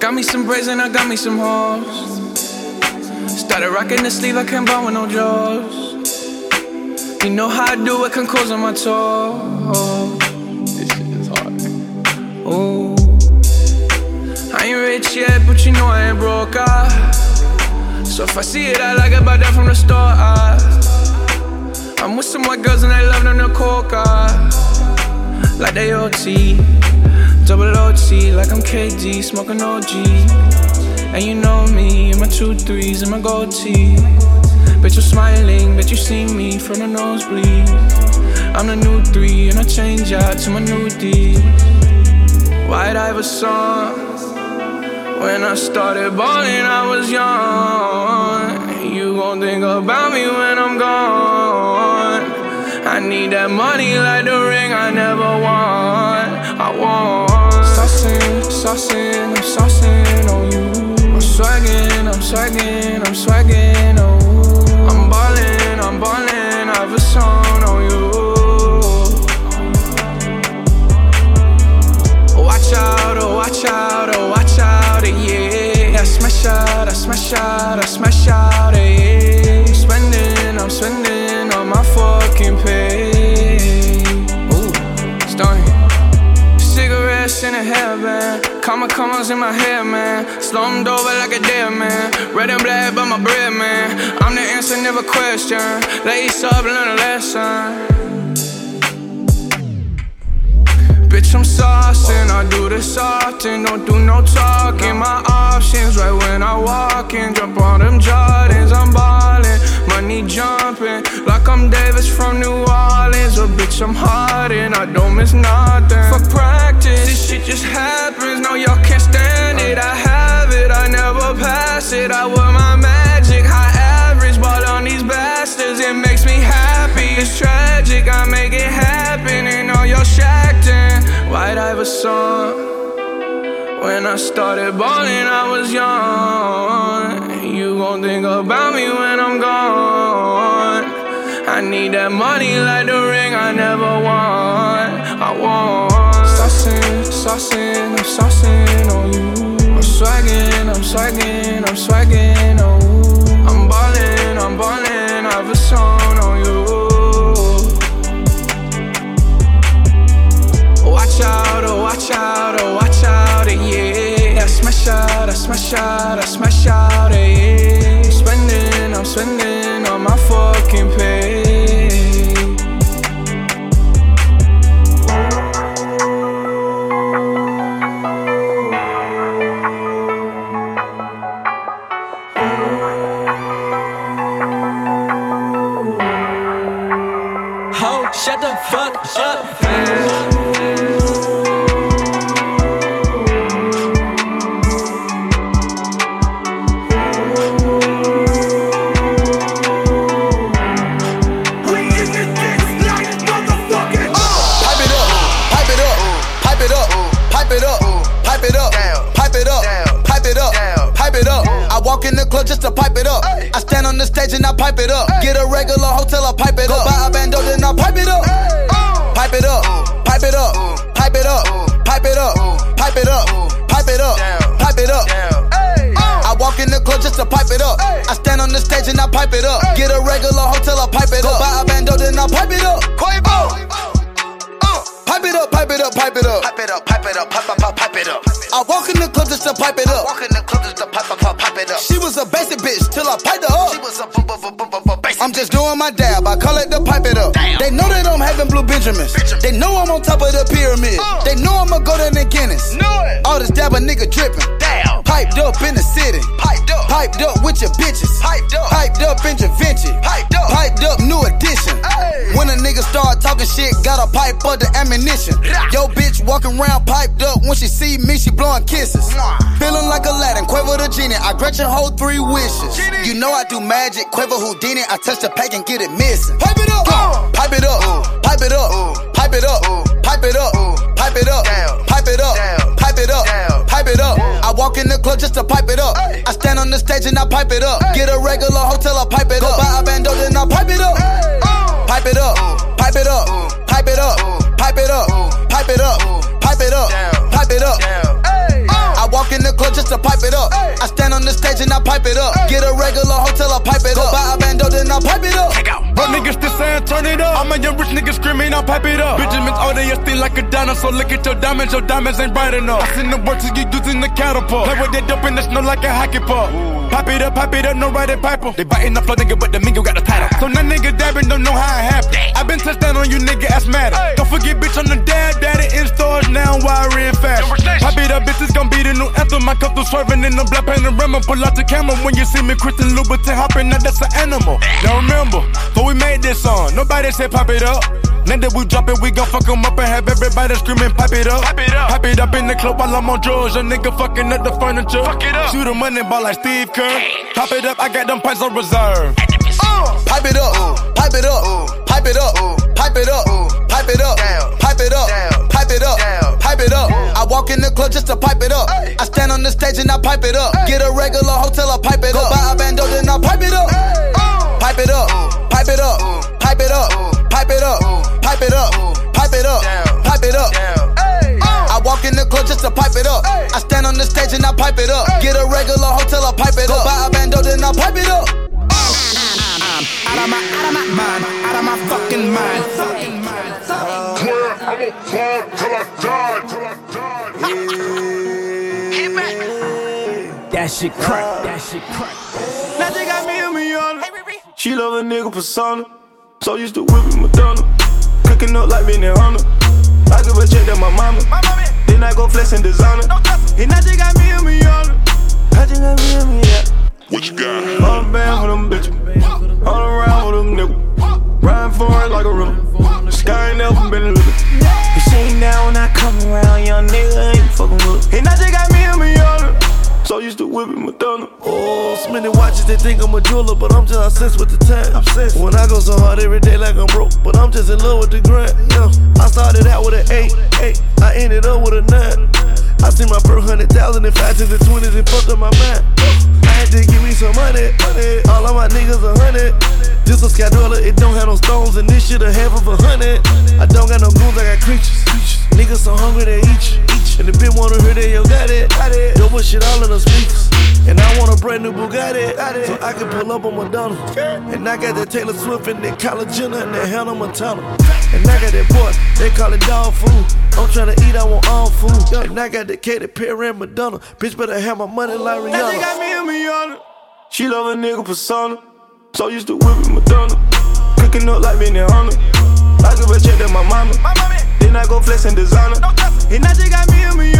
Speaker 27: Got me some braids and I got me some hoes. Started rocking the sleeve, I can't buy with no jaws. You know how I do it, can close on my toes. This shit is hard. Ooh. I ain't rich yet, but you know I ain't broke. Ah. So if I see it, I like it, buy that from the store. Ah. I'm with some white girls and they love them the coca. Like they OT, double OT, like I'm KD, smoking OG. And you know me, I'ma two threes and my gold tee. Bet you're smiling, bet you see me from the nosebleed. I'm the new three and I change out to my new D. White Iverson. When I started balling, I was young. You gon' think about me when I'm gone. I need that money like the ring I never won. I want. Saucing, I'm saucing on you. I'm swagging, I'm swagging, I'm swagging, oh. I'm ballin', I'm ballin', I've a song on you. Watch out, oh, watch out, oh, watch out, eh, yeah. I smash out, I smash out, I smash out, eh, yeah. I'm spending, I'm spending on my fucking pay. Ooh, stunning. Cigarettes in a hairband, comma commas in my hair, man. Slumped over like a dead man. Red and black, but my bread, man. I'm the answer, never question. Lace up, learn a lesson. Bitch, I'm saucing, I do this often, don't do no talking. My options right when I walk in, jump on them Jordans, I'm ballin', money jumping, like I'm Davis from New Orleans. Oh, bitch, I'm hard and I don't miss nothing. For practice, this shit just happens, no, y'all can't stand it. I have it, I never pass it. I wear my magic, high average, ball on these bastards, it makes me happy. It's tragic, I make it happen, and all y'all shacked in. White Iverson. When I started balling, I was young. You gon' think about me when I'm gone. I need that money like the ring I never won. I want. Saucing, saucing, I'm saucing on you. I'm swagging, I'm swagging, I'm swagging, oh. I'm ballin', I'm ballin', I've a song on you. Watch out, oh, watch out, oh, watch out, eh, yeah. I smash out, I smash out, I smash out, eh, yeah. I'm spending, I'm spending on my fucking pay.
Speaker 12: Shut the fuck up.
Speaker 28: Stand on the stage and I pipe it up. Get a regular hotel, I pipe it up. Go buy a bando, then I pipe it up. Pipe it up, pipe it up, pipe it up, pipe it up, pipe it up, pipe it up, pipe it up. I walk in the club just to pipe it up. I stand on the stage and I pipe it up. Get a regular hotel, I pipe it up. Go buy a bando, then I pipe it up. Pipe it up, pipe it up, pipe it up. Pipe it up, pipe it up, pipe, pipe, pipe, pipe it up. I walk in the club just to pipe it up. Walk in the club just to pipe, pipe, pipe, pipe it up. She was a basic bitch till I piped her up. She was a I'm just doing my dab. I call it the pipe it up. They know that I'm having blue Benjamins. They know I'm on top of the pyramid. Uh. They know I'ma go to the Guinness. All this dab a nigga dripping. Damn. Piped up in the city. Piped up. Piped up with your bitches. Piped up. Piped up in Da Piped up. Piped up new talking shit, got a pipe for the ammunition. Yo, bitch walking around piped up. When she see me, she blowing kisses. Feeling like Aladdin, quiver the genie. I grant your hold three wishes. You know I do magic, quiver Houdini. I touch the pack and get it missing. Pipe it up, uh, pipe it up, pipe it up, pipe it up, pipe it up, pipe it up, pipe it up, pipe it up, pipe it up. I walk in the club just to pipe it up. I stand on the stage and I pipe it up. Get a regular hotel, I pipe it up. To pipe it up. I stand on the stage and I pipe it up. Get a regular hotel, I pipe it up. Go buy a bando, then I pipe it up.
Speaker 29: But niggas still saying turn it up. I'm a young rich nigga screaming, I'll pipe it up. Benjamin's all day, still like a dinosaur. Look at your diamonds, your diamonds ain't bright enough. I seen the work to you using the catapult. Play with that dope in the snow like a hockey puck. Pop it up, pop it up, no riding piper. They biting the flow, nigga, but the Migos got the title. So now nigga dabbing, don't know how it happened. I been touchdown on you, nigga, asthmatic. Don't forget, bitch, on the dad, daddy in stores now, wiring fast. Pop it up, bitch, it's gonna be the new anthem. My come through swerving in the black panorama. Pull out the camera when you see me, Christian Louboutin hopping, now that's an animal. Now remember, before we made this song, nobody said pop it up. Now that we drop it, we gon' fuck 'em up and have everybody screaming, pipe it up. Pipe it up. Pipe it up in the club while I'm on drugs. A nigga fucking up the furniture. Fuck it up. Shoot a money ball like Steve Kerr. Pop it up, I got them pints on reserve.
Speaker 28: Pipe it up, pipe it up, pipe it up, pipe it up, pipe it up, pipe it up, pipe it up, pipe it up. I walk in the club just to pipe it up. I stand on the stage and I pipe it up. Get a regular hotel, I pipe it up. Go buy a bando, then I pipe it up. Pipe it up, pipe it up, pipe it up, pipe it up, pipe it up, pipe it up, pipe it up. I walk in the club just to pipe it up. I stand on the stage and I pipe it up. Get a regular hotel, I pipe it up. Go buy a bando, then I pipe it up.
Speaker 18: Out of my, out of my mind, out of my fucking mind. Fucking.
Speaker 30: Swear I'ma fall till I die. Till I
Speaker 18: That shit crack, that shit crack.
Speaker 31: Now they got me a million. She love a nigga persona. So used to whipping Madonna. Cooking up like Benihana. I give a check to my mama. My Then I go flex and designer. And I just got me a million. I just got me a million.
Speaker 30: What you got?
Speaker 31: All the band for them bitches. All around with them niggas. Riding for it like a river. Sky ain't never been a little. You see now when I come around, young nigga, ain't fucking with. And I just got me a million. So used to whipping Madonna.
Speaker 32: Oh, so many watches, they think I'm a jeweler, but I'm just obsessed with the time. Obsessed. When I go so hard every day like I'm broke, but I'm just in love with the grind. Yeah. I started out with an eight, eight. I ended up with a nine. I see my first hundred thousand in five tens and twenties and fucked up my mind. I had to give me some money, money. All of my niggas a hundred. This a Scadola, it don't have no stones, and this shit a half of a hundred. I don't got no goons, I got creatures. Niggas so hungry they eat you. And the bitch wanna hear they yo got it. Yo put shit all in the speakers. And I want a brand new Bugatti. So I can pull up on Madonna. And I got that Taylor Swift and that Kylie Jenner and that Hannah Montana. And I got that boy, they call it dog food. I'm tryna eat, I want all food. And I got that Katy Perry and Madonna. Bitch better have my money like
Speaker 31: Now they
Speaker 32: Rihanna.
Speaker 31: got me a million. She love a nigga persona. So used to whipping Madonna. Cooking up like Benny Hunter. I give a check to my mama. Then I go flex and designer. And I just got me a million.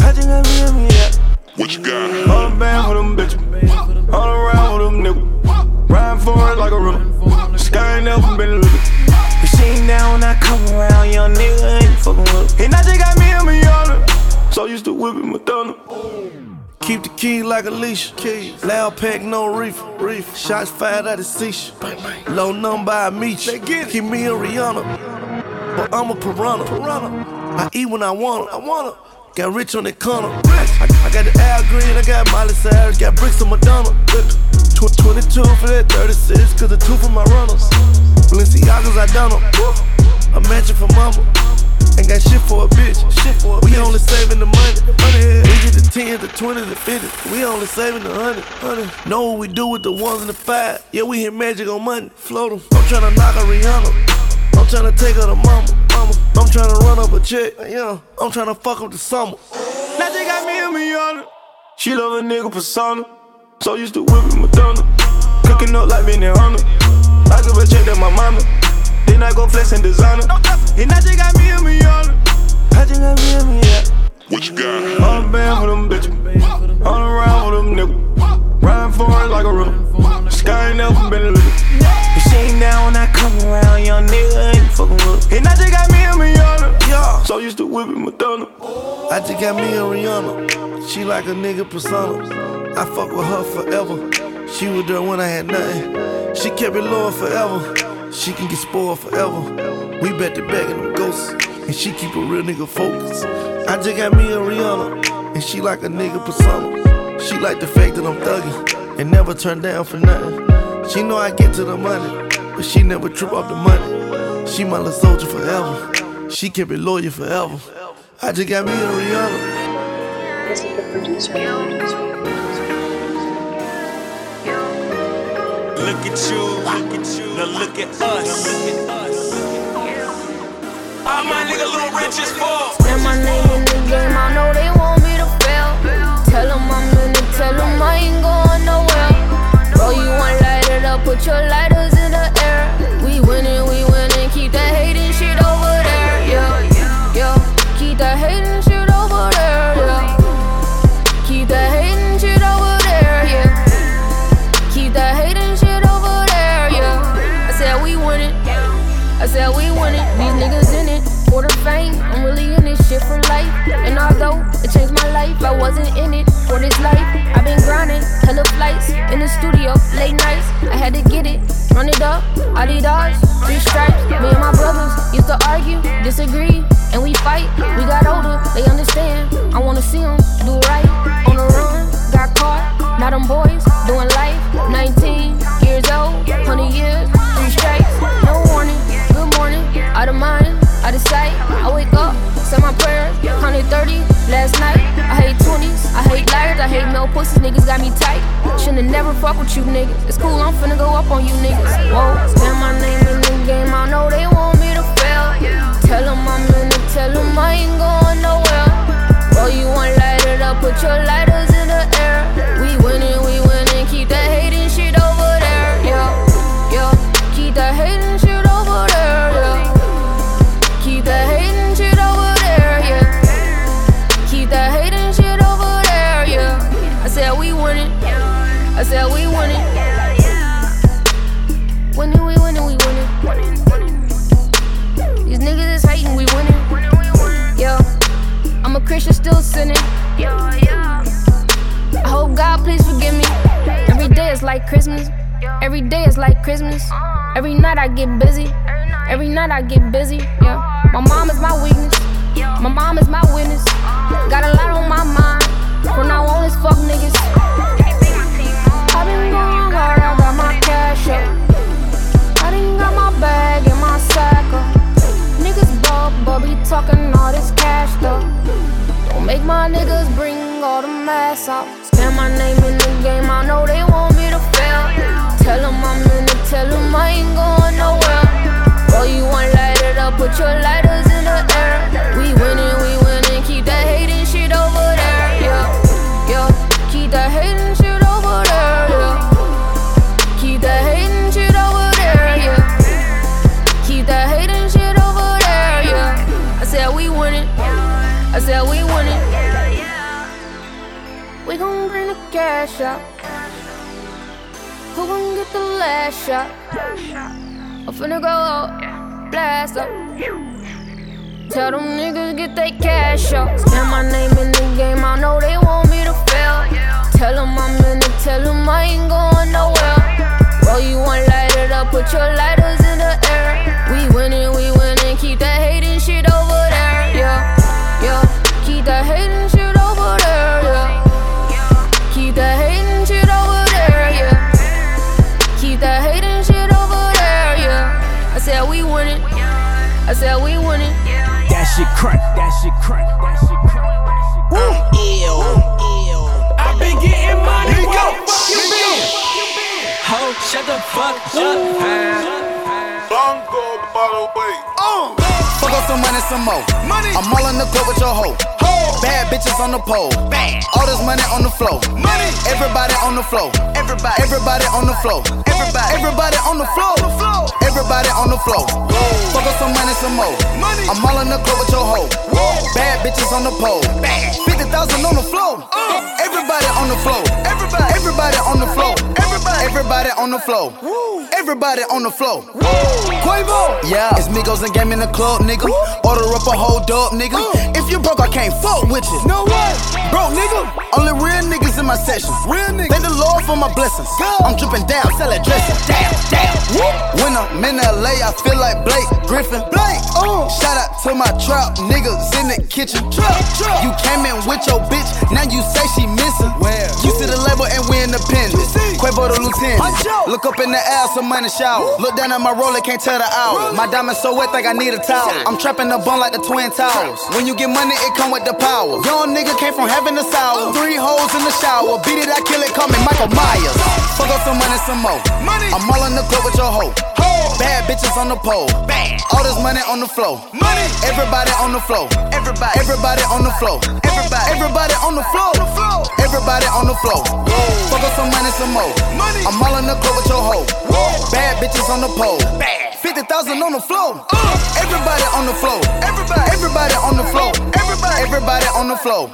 Speaker 31: I just got me a million.
Speaker 30: What you got?
Speaker 31: All the band for them bitches. All around with them niggas. Riding for it like a river. Sky ain't never been a little. You see now when I come around, young nigga ain't fucking with. And I just got me a million. So used to whipping Madonna.
Speaker 32: Keep the key like a leash. Keys. Loud pack, no reef. Reef. Shots fired at the seashore. Low number, I meet you. Keep me a Rihanna. But I'm a piranha. Piranha. I eat when I want I want Got rich on that corner. I, I got the Al Green, I got Miley Cyrus, got bricks on Madonna. Look, tw- 22 for that 36, cause the two for my runners. Balenciagas, I done 'em. A mansion for mama. Ain't got shit for a bitch. Shit for a we only saving the money. money. We get the 10s, the 20s, the 50s. We only saving the 100. 100. Know what we do with the ones and the five. Yeah, we hit magic on money. Float 'em. I'm tryna knock a Rihanna. I'm tryna take her to mama. mama. I'm tryna run up a check. Yeah, I'm tryna fuck up the summer.
Speaker 31: Now they got me a million. She love a nigga persona. So used to whipping Madonna. Cooking up like Benihana. I give a check to my mama. Then I go flex and designer. And I just got me a million. I just got me a million.
Speaker 30: What you got?
Speaker 31: All the band with them bitches. All around with them niggas. Riding for it like a river. Sky ain't never been a little. See now when I come around, young nigga ain't fucking with. And I just got me a million.
Speaker 32: Yeah.
Speaker 31: So used to whipping Madonna.
Speaker 32: I just got me a Rihanna. She like a nigga persona. I fuck with her forever. She was there when I had nothing. She kept it loyal forever. She can get spoiled forever. We bet the bag in them ghosts. And she keep a real nigga focused. I just got me a Rihanna. And she like a nigga persona. She like the fact that I'm thugging. And never turn down for nothing. She know I get to the money. But she never trip off the money. She my little soldier forever. She kept it loyal forever. I just got me a Rihanna.
Speaker 33: This is the producer.
Speaker 34: look at you. Now look at us. All my nigga Lil Rich is full.
Speaker 35: Spend my name in the game, I know they your lighters hella flights in the studio, late nights. I had to get it, run it up. Adidas, three stripes. Me and my brothers used to argue, disagree, and we fight. We got older, they understand. I wanna see them do right on the run. Got caught, now them boys doing life. 19 years old, 100 years, three stripes, no warning. Good morning, out of mind, out of sight. I wake up, say my prayers, counted 30 last night. I hate 20s, I hate liars, I hate no pussies. Niggas got me tight. Shouldn't never fuck with you niggas. It's cool, I'm finna go up on you niggas. Whoa, spend my name in the game, I know they want me to fail. Tell them I'm in it, tell them I ain't going nowhere. Bro, you want light it up, put your lighters Christian, still sinning. I hope God please forgive me. Every day is like Christmas. Every day is like Christmas. Every night I get busy. Every night I get busy. Yeah, my mom is my weakness. My mom is my witness. Got a lot on my mind. From now on, it's fuck niggas. I've been going hard, I got my cash up. I done got my bag and my sack up. Niggas bug, but be talking all this cash stuff. Make my niggas bring all the mass out. Spend my name in the game, I know they want me to fail. Tell them I'm in it, tell them I ain't going nowhere. Oh, you want light it up, put your lighters in the air. Out. Who gon' get the last shot? I'm finna go out, blast up. Tell them niggas get they cash up. Spend my name in the game, I know they want me to fail. Tell them I'm in it, tell them I ain't going nowhere. Bro, you want light it up, put your lighters in the air. We winning, we winning, keep that hating shit over
Speaker 34: crack, that shit crack, that shit crack. I'm ill, ill. I've been getting money, where the fuck you been? Ho, shut the fuck up.
Speaker 28: Bongo, by the way. Uh. Fuck up some money, some more. Money. I'm all in the club with your hoe. Bad bitches on the pole. Bad. All this money on the floor. Money. Everybody on the floor. Everybody. Everybody on the floor. Everybody. Everybody on the floor. Everybody on the floor. Fuck up some money, some more. Money. I'm all in the club with your hoe. Bad bitches on the pole. Bad. Fifty thousand on the floor. Uh. Everybody on the floor. Everybody. Everybody on the floor. Everybody. Everybody on the floor. Everybody on the floor. Quavo. Yeah. It's Migos and game in the club, nigga. Order up a whole dub, nigga. Uh. If you broke, I can't fuck with you. No way. Broke, nigga. Only real niggas in my session. Real niggas. Thank the Lord for my blessings. I'm dripping down, sell that dressing. Damn, damn. When I'm in LA, I feel like Blake Griffin. Blake. Uh. Shout out to my trap niggas in the kitchen. Trap, trap. You came in with your bitch, now you say she missing. Where? You see the label and we independent. Quavo the lieutenant. Look up in the air, some money shower. Look down at my roller, can't tell the hour. My diamond so wet, think I need a towel. I'm trapping the bone like the Twin Towers. When you get money, it come with the power. Young nigga came from heaven to sour. Three holes in the shower. Beat it, I kill it, call me Michael Myers. Fuck up some money, some more. Money. I'm all in the club with your hoe. Bad bitches on the pole. Bad. All this money on the floor. Money. Everybody on the floor. Everybody. Everybody on the floor. Everybody. Everybody on the floor. Everybody on the floor. Fuck up some money, some more. Money. I'm all in the club with your hoe. Bad bitches on the pole. Bad. 50,000 on the floor. Everybody on the floor. Everybody. Everybody on the floor. Everybody. Everybody on the floor.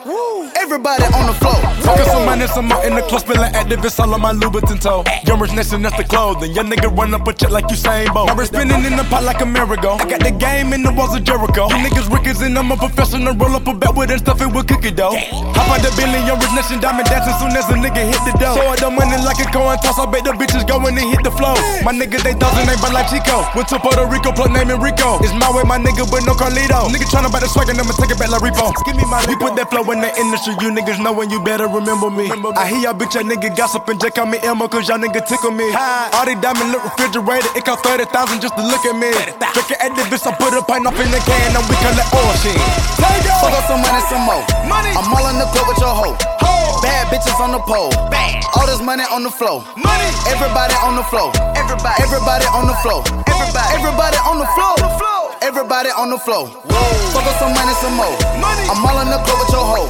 Speaker 28: Everybody on the floor.
Speaker 29: Fuckin' some money, some more in the club, spillin' activists all on my Louboutin toe. Young rich nation, that's the clothing. Young nigga run up a check like Usain Bolt. Now spinning in the pot like a miracle. I got the game in the walls of Jericho. You niggas rickets and I'm a professional. Roll up a bet with it, stuff it with cookie dough. Hop out the billion, young rich nation, diamond dancing soon as a nigga hit the dough. So I the money like a coin toss. I bet the bitches go in and hit the flow. My niggas, they thousand, they bad like Chico. Went to Puerto Rico, plug name it Rico. It's my way, my nigga, but no Carlito. Nigga tryna buy the swag and I'ma take it back like Repo. Give me my We put that flow in the industry, you niggas know when you better remember me. I hear y'all bitch, y'all nigga gossiping, just call me Elmo, cause y'all nigga tickle me. All these diamond look refrigerated, it cost 30,000 just to look at me. Drinking at the bitch, I put a pint up in the can and we call it oil shit.
Speaker 28: Fuck up some money, some more. Money. I'm all in the club with your hoe. Bad bitches on the pole. Bad. All this money on the floor. Money. Everybody on the floor. Everybody. Everybody on the floor. Everybody. Everybody on the floor. Everybody on the floor. Fuck up some money, some more. Money. I'm all in the club with your hoe.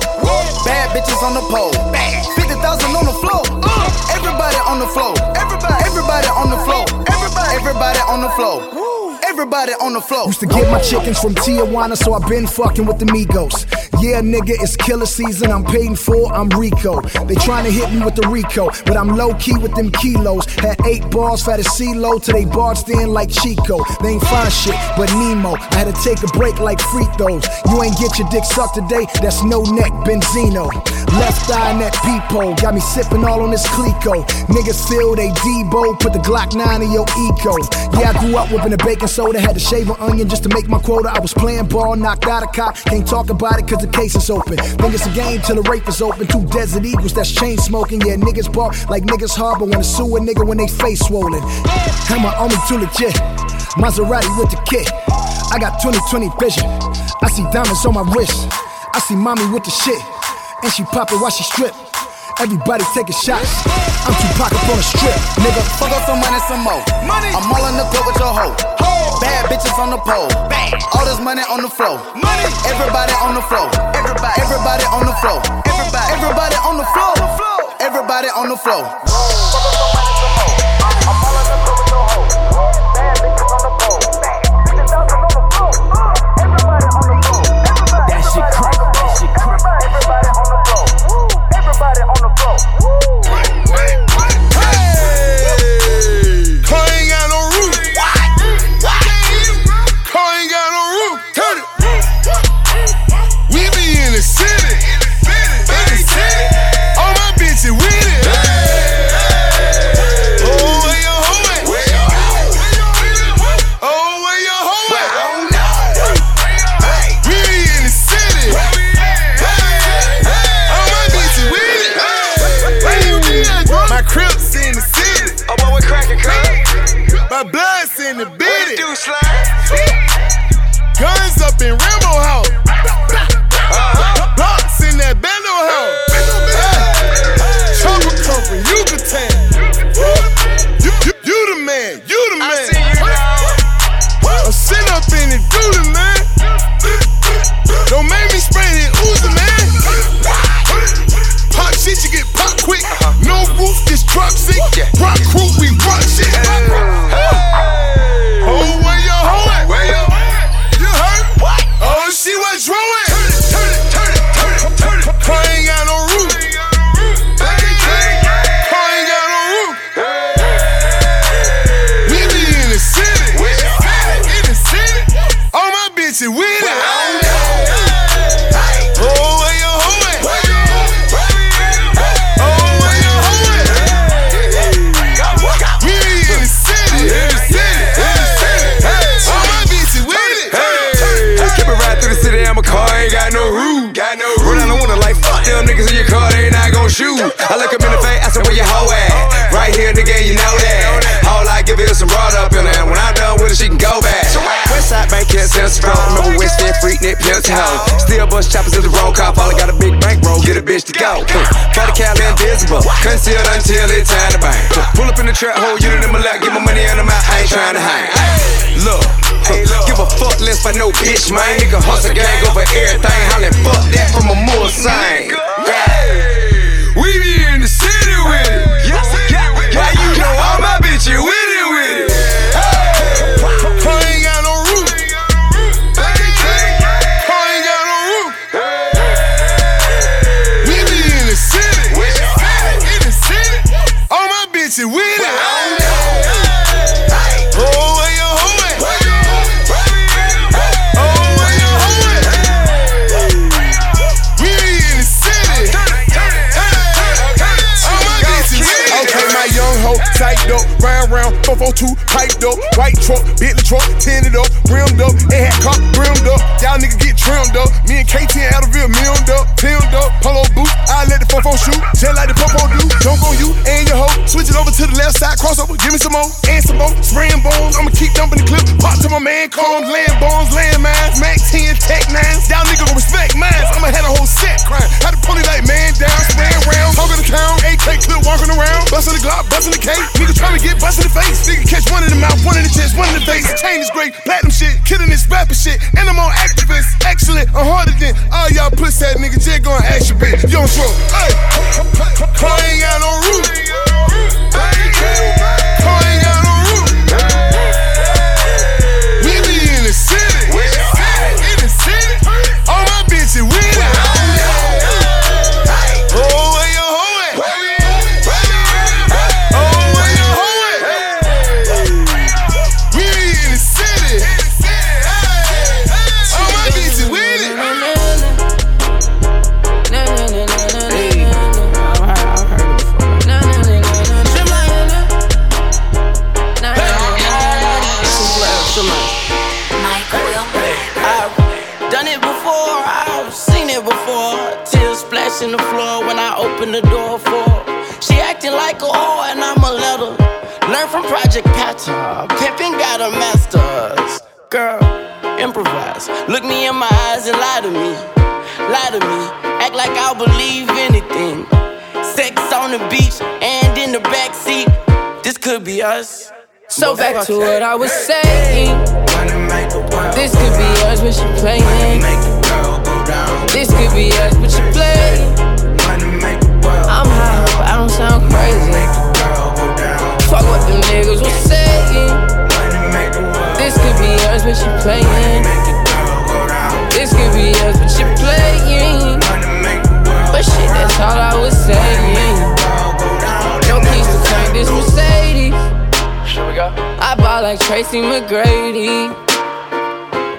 Speaker 28: Bad bitches on the pole. Bad. 50,000 on the floor. Uh, everybody on the floor. Everybody. Everybody on the floor. Everybody. Everybody on the floor. Everybody on the floor.
Speaker 36: Used to get my chickens from Tijuana, so I've been fucking with the Migos. Yeah, nigga, it's killer season. I'm paid for, I'm Rico. They trying to hit me with the Rico, but I'm low key with them kilos. Had eight balls, fat as CeeLo, till they barged in like Chico. They ain't find shit, but Nemo. I had to take a break like free throws. You ain't get your dick sucked today, that's no neck Benzino. Left eye in that got me sipping all on this Clicquot. Niggas feel they Debo, put the Glock 9 in your eco. Yeah, I grew up whipping a baking soda, had to shave an onion just to make my quota. I was playing ball, knocked out a cop, can't talk about it cause the case is open. Think it's a game till the rape is open. Two desert eagles that's chain smoking, yeah, niggas bark like niggas harbor when sue a nigga when they face swollen. And my only too legit, Maserati with the kit. I got 20/20 vision, I see diamonds on my wrist. I see mommy with the shit, and she pop it while she strip. Everybody taking shots. I'm too pocket on the strip, nigga.
Speaker 28: Fuck up some money, some more. Money. I'm all in the club with your hoe. Bad bitches on the pole. Bad. All this money on the floor. Money. Everybody on the floor. Everybody. Everybody on the floor. Everybody. Everybody on the floor. Everybody on the floor.
Speaker 34: That
Speaker 28: Everybody on the floor.
Speaker 37: I look up in the face, I said, where your hoe at? Right here, nigga, you know that. All I give is some rod up in her, and when I'm done with it, she can go back. Westside Bank can't sell strong. Remember West End Freak Net Pimps hoe. Still bust choppers in the roll cop. All I got a big bank roll, get a bitch to go. *laughs* For the Cali invisible, concealed until it's time to bang. Pull up in the trap, hold unit in my lap, get my money in the mouth, I ain't trying to hang. Look, give a fuck less for no bitch, man. Nigga hustle gang over everything, hollin' fuck that from a more sign. All
Speaker 14: round round, 442, piped up, white truck, Bentley truck, tinted up, rimmed up, it had cop rimmed up. Y'all niggas get trimmed up. Me and KT and Adderall milled up, filmed up, polo boot. I let the 44 shoot, just like the popo do. Jump on you and your hoe, switch it over to the left side, crossover, give me some more, and some more. Spraying bones, I'ma keep dumping the clip. Pop to my man, comes, land bones, land mines, Mac 10, Tech 9s. Y'all niggas gon' respect mines. I'ma have a whole set crying. Had to pull it like man down, spraying round, talking the town, AK clip walking around, busting the Glock, busting the cake. Nigga get busted in the face. Nigga catch one in the mouth, one in the chest, one in the face. Chain is great, platinum shit, killing this rapper shit. And I'm on activist, excellent, I'm harder than all y'all pussy ass niggas. Just gonna ask you, bitch. Don't show. Hey, car ain't got no roof.
Speaker 8: Believe anything. Sex on the beach and in the backseat. This could be us.
Speaker 27: So back to what I was saying. This could be us, but she playing. This could be us, but she playing. I'm high, but I don't sound crazy. Fuck what them niggas was saying. This could be us, but she playing. This could be us, but she playing. But shit, that's all I was saying. No keys to crank this Mercedes. I bought like Tracy McGrady.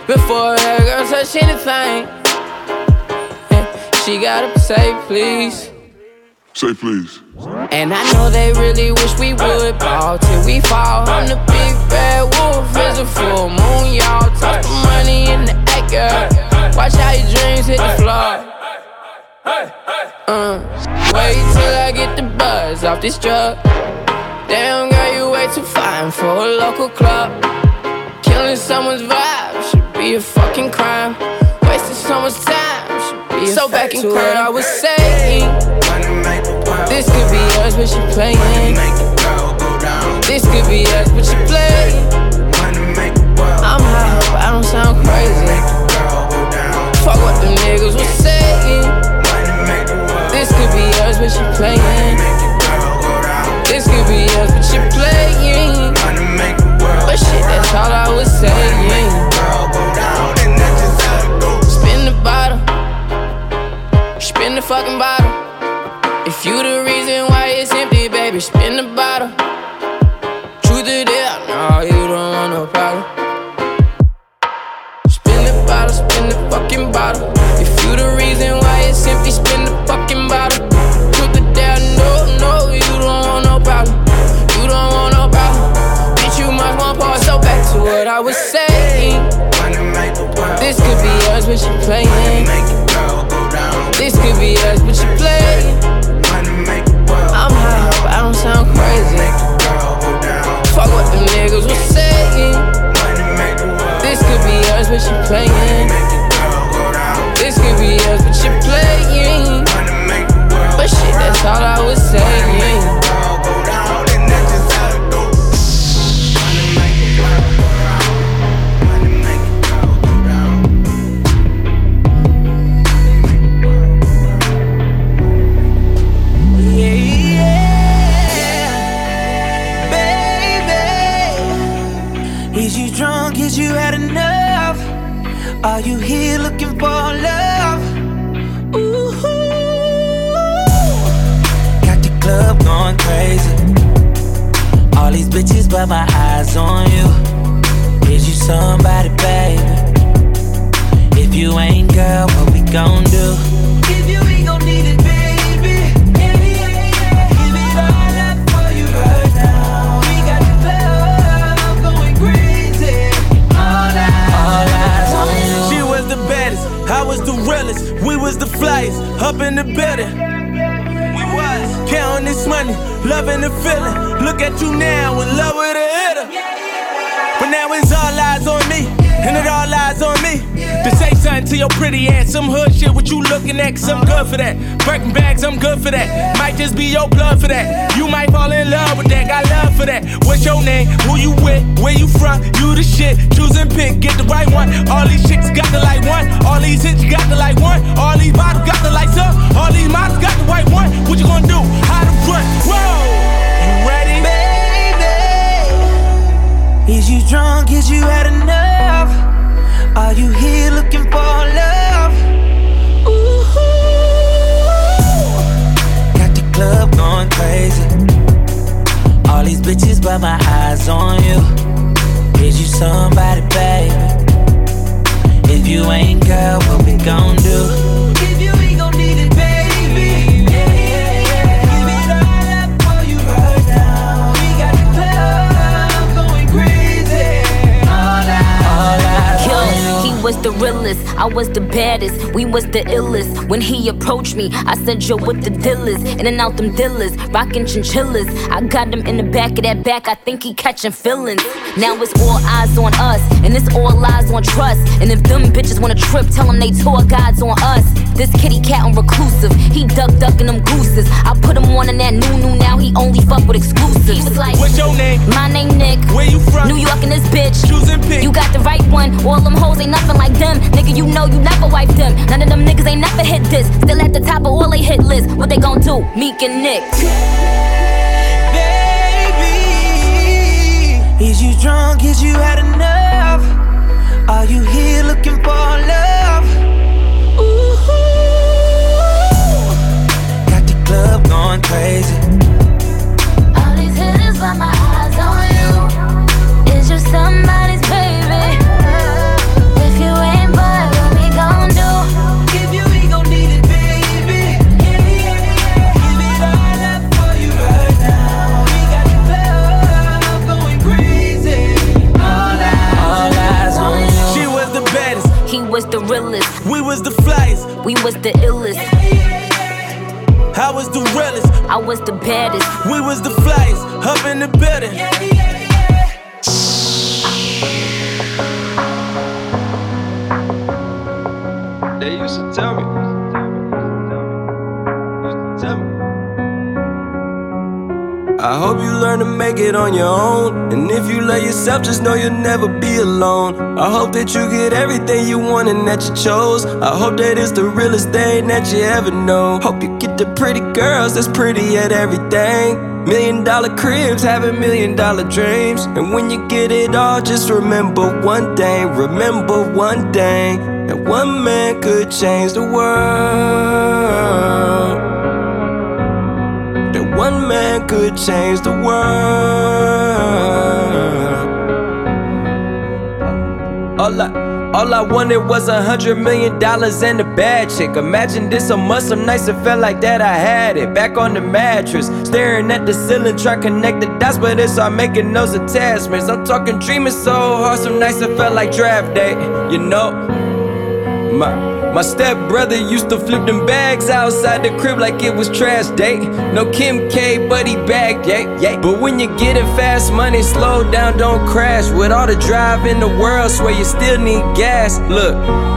Speaker 27: Before that girl touch anything, she gotta say please.
Speaker 14: Say please.
Speaker 27: And I know they really wish we would ball till we fall. I'm the big bad wolf, it's a full moon, y'all. Toss the money in the air, girl. Watch how your dreams hit the floor. Uh, wait till I get the buzz off this drug. Damn, girl, you way too fine for a local club. Killing someone's vibe should be a fucking crime. Wasting someone's time should be a So back to what I was saying. This could be us, but she playing. This could be us, but she playing. I'm high, but I don't sound crazy. Fuck what them niggas was saying. This could be us, but she playing. This could be us, but she playing. But shit, that's all I was saying. Spin the bottle, spin the fucking bottle. If you the reason why it's empty, baby, spin the bottle. Truth or dare, no, you don't want no problem. Spin the bottle, spin the fucking bottle. If you the reason why it's empty, spin the fucking bottle. But she playing. This could be us, but she playing. I'm high, but I don't sound crazy. Fuck what them niggas was saying. This could be us, but she playing. I
Speaker 38: said, Yo, with the deal is? In and out them dealers, rockin' chinchillas. I got him in the back of that back, I think he catching feelings. Now it's all eyes on us, and it's all lies on trust. And if them bitches wanna trip, tell them they tour God's on us. This kitty cat on reclusive, he duck ducking them gooses. I put him on in that new new, now he only fuck with exclusives. He was like,
Speaker 2: What's your name?
Speaker 38: My name Nick.
Speaker 2: Where you from?
Speaker 38: New York and this bitch.
Speaker 2: Choose and pick.
Speaker 38: You got the right one. All them hoes ain't nothing like them. Nigga, you know you never wipe them. None of them niggas ain't never hit this. Still at the top of all they hit list. What they gon' do? Meek and Nick.
Speaker 12: Baby, is you drunk? Is you had enough? Are you here looking for love? Crazy.
Speaker 38: All these hitters, but my eyes on you. Is you somebody's baby? If you ain't, boy, what we gon' do?
Speaker 12: If you ain't gon' need it, baby. Yeah, yeah, yeah. Give it all up for you right now. We got the club going crazy. All eyes, all eyes on you.
Speaker 2: She was the baddest,
Speaker 38: He was the realest,
Speaker 2: we was the flyest.
Speaker 38: we was the illest.
Speaker 2: I was the realest,
Speaker 38: I was the baddest.
Speaker 2: we was the flyest. Up in the building.
Speaker 20: They used to tell me. Used to tell me. I hope you learn to make it on your own. And if you love yourself, just know you'll never be alone. I hope that you get everything you want and that you chose. I hope that it's the realest thing that you ever know. Hope you get the pretty girls that's pretty at everything. Million dollar cribs, having million dollar dreams. And when you get it all, just remember one thing. Remember one thing. That one man could change the world. That one man could change the world. All I, all I wanted was a hundred million dollars and a bad chick. Imagine this a some nights it felt like that I had it. Back on the mattress, staring at the ceiling, trying to connect the dots, but it's all making those attachments. I'm talking dreaming so hard, some nights it felt like draft day, you know. My my stepbrother used to flip them bags outside the crib like it was trash day. No Kim K, but he bagged, yeah, yeah. But when you get it fast money, slow down, don't crash. With all the drive in the world, swear you still need gas. Look,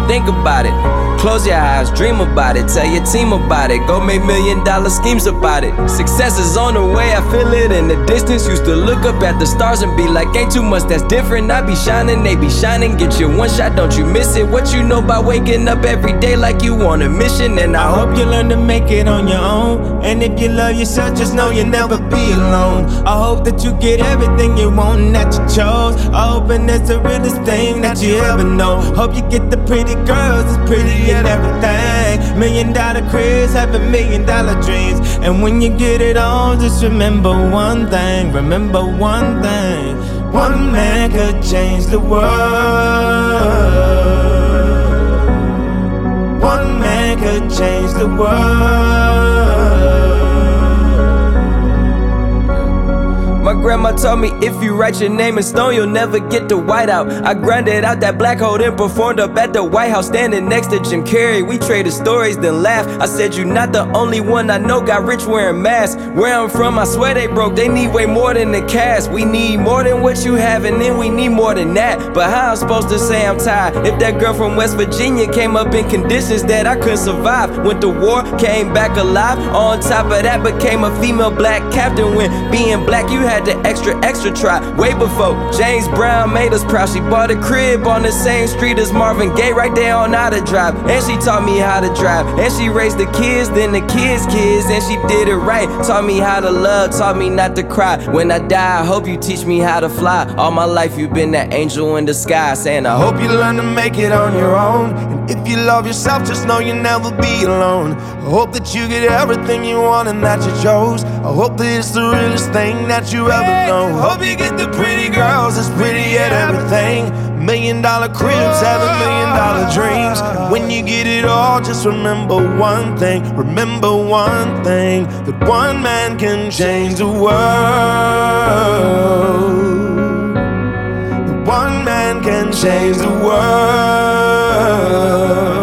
Speaker 20: think about it. Close your eyes, dream about it. Tell your team about it. Go make million dollar schemes about it. Success is on the way, I feel it in the distance. Used to look up at the stars and be like, ain't too much that's different. I be shining, they be shining. Get your one shot, don't you miss it. What you know about waking up every every day like you on a mission. And I hope you learn to make it on your own. And if you love yourself, just know you'll never be alone. I hope that you get everything you want and that you chose. I hope and that's the realest thing that you ever know. Hope you get the pretty girls, it's pretty and everything. Million dollar cribs, a million dollar dreams. And when you get it all, just remember one thing. Remember one thing. One man could change the world. Change the world. Grandma told me if you write your name in stone, you'll never get the white out. I grinded out that black hole, then performed up at the White House, standing next to Jim Carrey. We traded stories, then laughed. I said, You're not the only one I know got rich wearing masks. Where I'm from, I swear they broke. They need way more than the cash. We need more than what you have, and then we need more than that. But how I'm supposed to say I'm tired if that girl from West Virginia came up in conditions that I couldn't survive? Went to war, came back alive. On top of that, became a female black captain. When being black, you had to extra, extra try. Way before James Brown made us proud. She bought a crib on the same street as Marvin Gaye, right there on how to drive. And she taught me how to drive. And she raised the kids, then the kids' kids. And she did it right. Taught me how to love, taught me not to cry. When I die, I hope you teach me how to fly. All my life, you've been that angel in the sky. Saying, I hope you learn to make it on your own. If you love yourself, just know you'll never be alone. I hope that you get everything you want and that you chose. I hope that it's the realest thing that you ever know. Hope you get the pretty girls that's pretty at everything. Million dollar cribs, have a million dollar dreams. And when you get it all, just remember one thing. Remember one thing that one man can change the world. That one man can change the world.
Speaker 39: Thank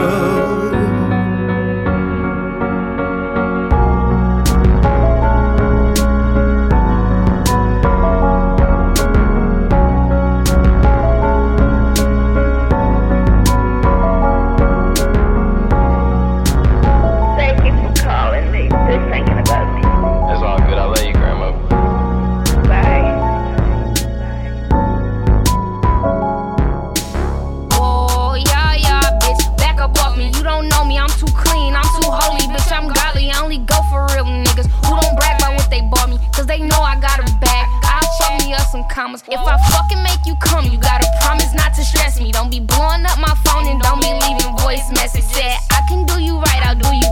Speaker 35: If I fucking make you come, you gotta promise not to stress me. Don't be blowing up my phone and don't be leaving voice message. I can do you right. I'll do you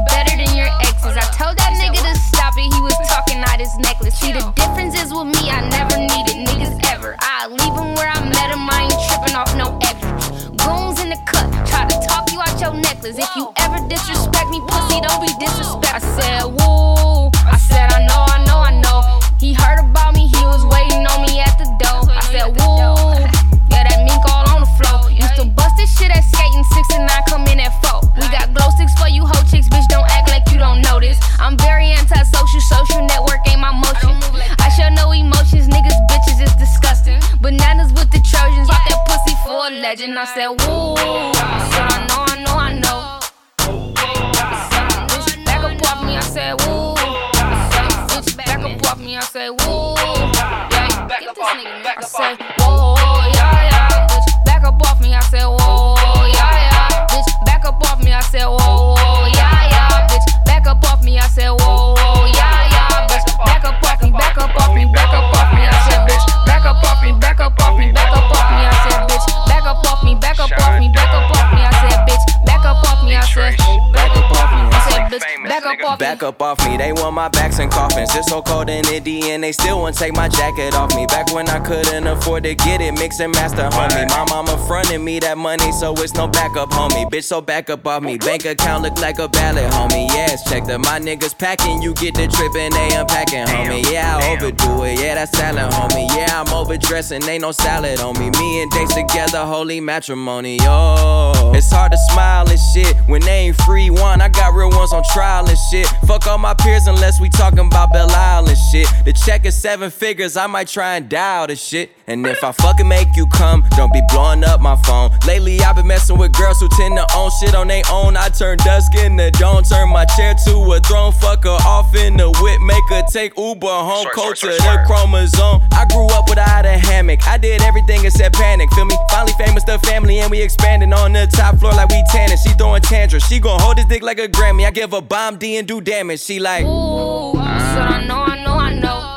Speaker 20: take my jacket off me. Back when I couldn't afford to get it, mix and master, homie. My mama fronted me that money, so it's no backup, homie. Bitch, so back up off me. Bank account look like a ballot, homie. Yes, check that my niggas packing. You get the trip and they unpacking, homie. Yeah, I overdo it. Yeah, that's salad, homie. Yeah, I'm overdressing. Ain't no salad on me. Me and Dates together, holy matrimony. Yo, it's hard to smile and shit when they ain't free one. I got real ones on trial and shit. Fuck all my peers unless we talking about Belle Isle and shit. The check is seven figures. I might try and dial the shit. And if I fucking make you come, don't be blowing up my phone. Lately, I've been messing with girls who tend to own shit on their own. I turn dusk into dawn, turn my chair to a throne. Fuck her off in the whip, make her take Uber home, cold to the chromosome. I grew up with a out of hammock. I did everything except panic, feel me? Finally famous, the family, and we expanding on the top floor like we tanning. She throwing tantrums. She gon' hold this dick like a Grammy. I give a bomb D and do damage. She like,
Speaker 35: Ooh, I said I know, I know, I know.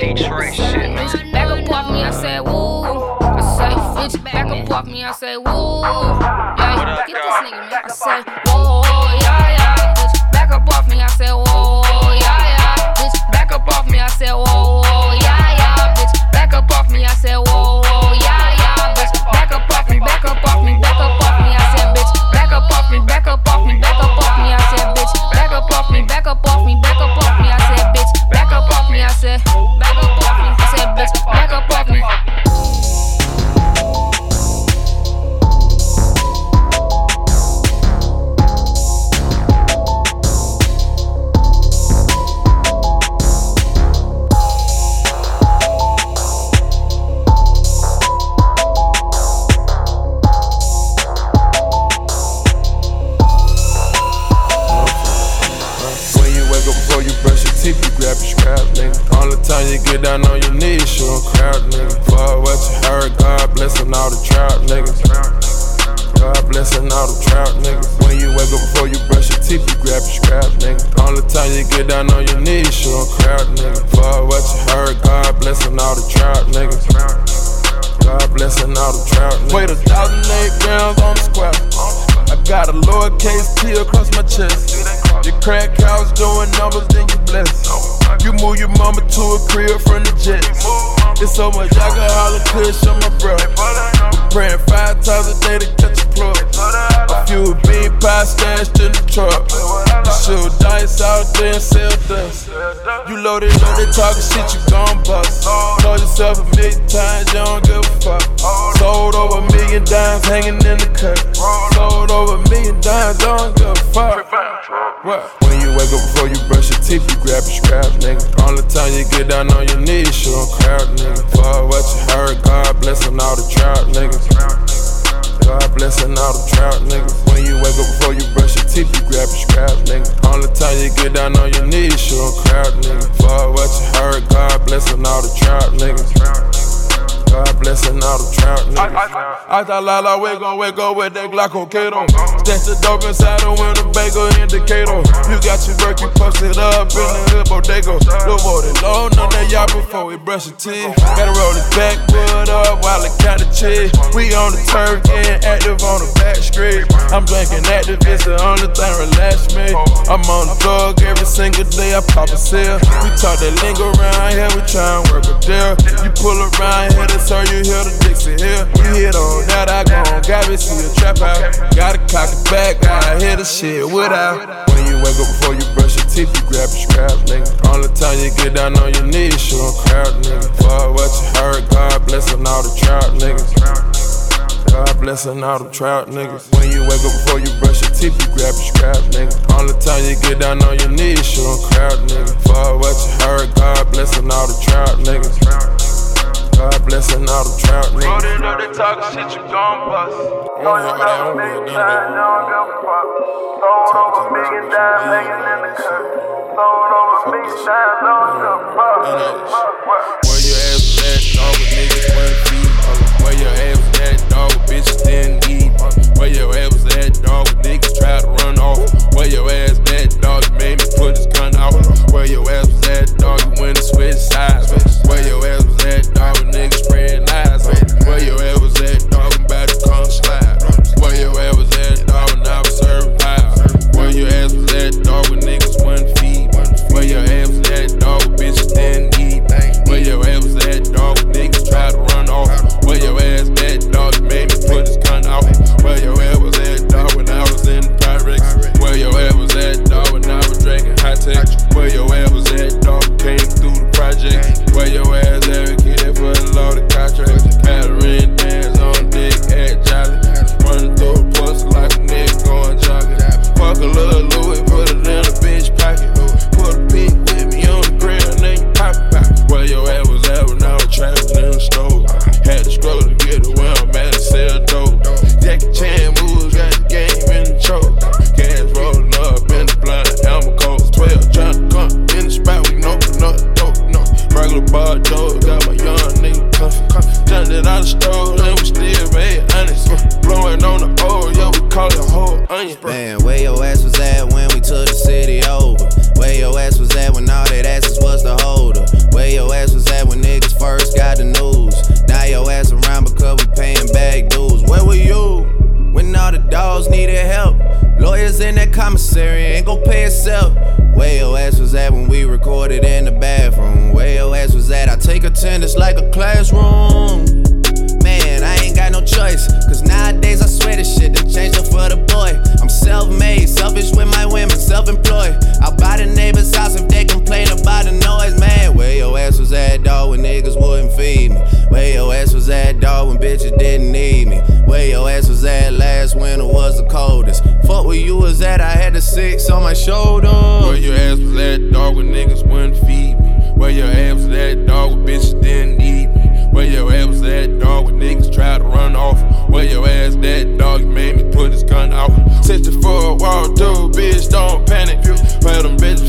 Speaker 20: Detroit shit, man.
Speaker 35: Back up off me, I said woo. I say bitch, back up off me, I say woo. Yeah, get this nigga, man. I say whoa, yeah, yeah. Bitch, back up off me, I say whoa, yeah, yeah. Bitch, back up off me, I say whoa, yeah, yeah. Bitch, back up off me, I say whoa, yeah, yeah. Bitch, back up off me, back up off me, back up off me. I said bitch, back up off me, back up off me, back up off me. I said bitch, back up off me, back up off me, back up off me. I said bitch, back up off me. I said
Speaker 16: get down on your knees, show a crowd, nigga. Fuck what you heard, God blessing all the trout, niggas. God blessing all the trout, niggas. When you wake up before you brush your teeth, you grab your scrap, nigga. Only time you get down on your knees, show a crowd, nigga. Fuck what you heard, God blessing all the trout, niggas. God blessing all the trout, niggas. Wait a thousand eight grams on the square. I got a lowercase T across my chest. Your crack house doing numbers, then you bless. You move your mama to a crib from the jets. It's so much alcohol and kush on my. We're praying five times a day to catch a plug. A few bean pie stashed in the truck. You shoot dice out there and sell dust. You loaded they talking shit, you gon' bust. Told yourself a million times, you don't give a fuck. Sold over a million dimes hanging in the cut. Sold over a million dimes, don't give a fuck. What? When you wake up before you brush your teeth, you grab your scrap, nigga. All the time you get down on your knees, show a crowd, nigga. Fuck what you heard, God blessing all the trout, niggas. God blessing all the trout, niggas. When you wake up before you brush your teeth, you grab your scrap, nigga. Only time you get down on your knees, show a crowd, nigga. Fuck what you heard, God blessing all the trout, niggas. God blessing all the trout, niggas. I thought Lala we gon' wake up with that Glockocato. Stash the dope inside the window, bagel indicator. You got your work, you post it up in the hood bodega. Look more than low on that yacht before we brush your teeth. Gotta roll his backwood up while I count the cheese. We on the turf, getting active on the back street. I'm drinking active, it's the only thing relax me. I'm on the drug every single day, I pop a sale. We talk that lingo around here, we try and work a deal. You pull around here, that's how you hear the Dixie here. We hit on that, I go on Gabby, see a trap out. Gotta cock it back, gotta hit the shit without. When you wake up before you brush your teeth, you grab your scrap, nigga. Only time you get down on your knees, show a crowd, nigga. Fuck what you heard, God blessing all the trout, niggas. God blessing all the trout niggas. When you wake up before you brush your teeth, you grab your scrap, nigga. Only time you get down on your knees, you don't crowd, nigga. Fuck what you heard, God blessing all the trout niggas. God blessing all the trout niggas. Up, they talking shit, you gon' bust. Told yourself a million times, you don't give a fuck. Sold over a million dimes, hanging in the cut. Sold over a million dimes, don't give a fuck. Where your ass was at, dog, with niggas feed. Where your ass was at, dog, with bitches didn't eat. Where your ass was at, dog, niggas tried to run off. Where your ass at, dog, you made me put his gun out. Where your ass was at, dog, you went and switched sides. Where your ass was at, dog, niggas spread lies. Where your ass was at, dog, I'm about to come slide. Where your ass was at, dog, when I was serving pies. Where your ass was at, dog, with niggas wouldn't feed. Where your ass was at, dog, bitches didn't eat. Where your ass was at, dog, niggas tried to run off. Where your ass at, dog, you made me put his gun out. Where your tech. Where your ass was at, dog, came through the project. Where your ass at, kid, for the loaded contract. Had a ring dance on dick at Jolly. Running through the pussy like a nigga going jogging. Fuck a little Louis, put it in a bitch pocket. Put a pig with me on the grill, then you pop it back. Where your ass was at when I was trapping Out and we still made honest. Uh, blowing on the we call it whole onion.
Speaker 4: Man, where your ass was at when we took the city over? Where your ass was at when all that asses was the holder? Where your ass was at when niggas first got the news? Now your ass around because we paying back dues. Where were you when all the dogs needed help? Lawyers in that commissary ain't gon' pay itself. Where your ass was at when we recorded in the bathroom? Where your ass was at? I take attendance like a classroom. Man, I ain't got no choice. Cause nowadays I swear this shit done changed up for the boy. I'm self made, selfish with my women, self employed. I'll buy the neighbor's house if they complain about the noise. Man, where your ass was at, dog, when niggas wouldn't feed me? Where your ass was at, dog, when bitches didn't need me? Where your ass was at last winter was the coldest. Fuck where you was at, I had the six on my shoulder.
Speaker 16: Where your ass was at, dog, when niggas wouldn't feed me? Where your ass was at,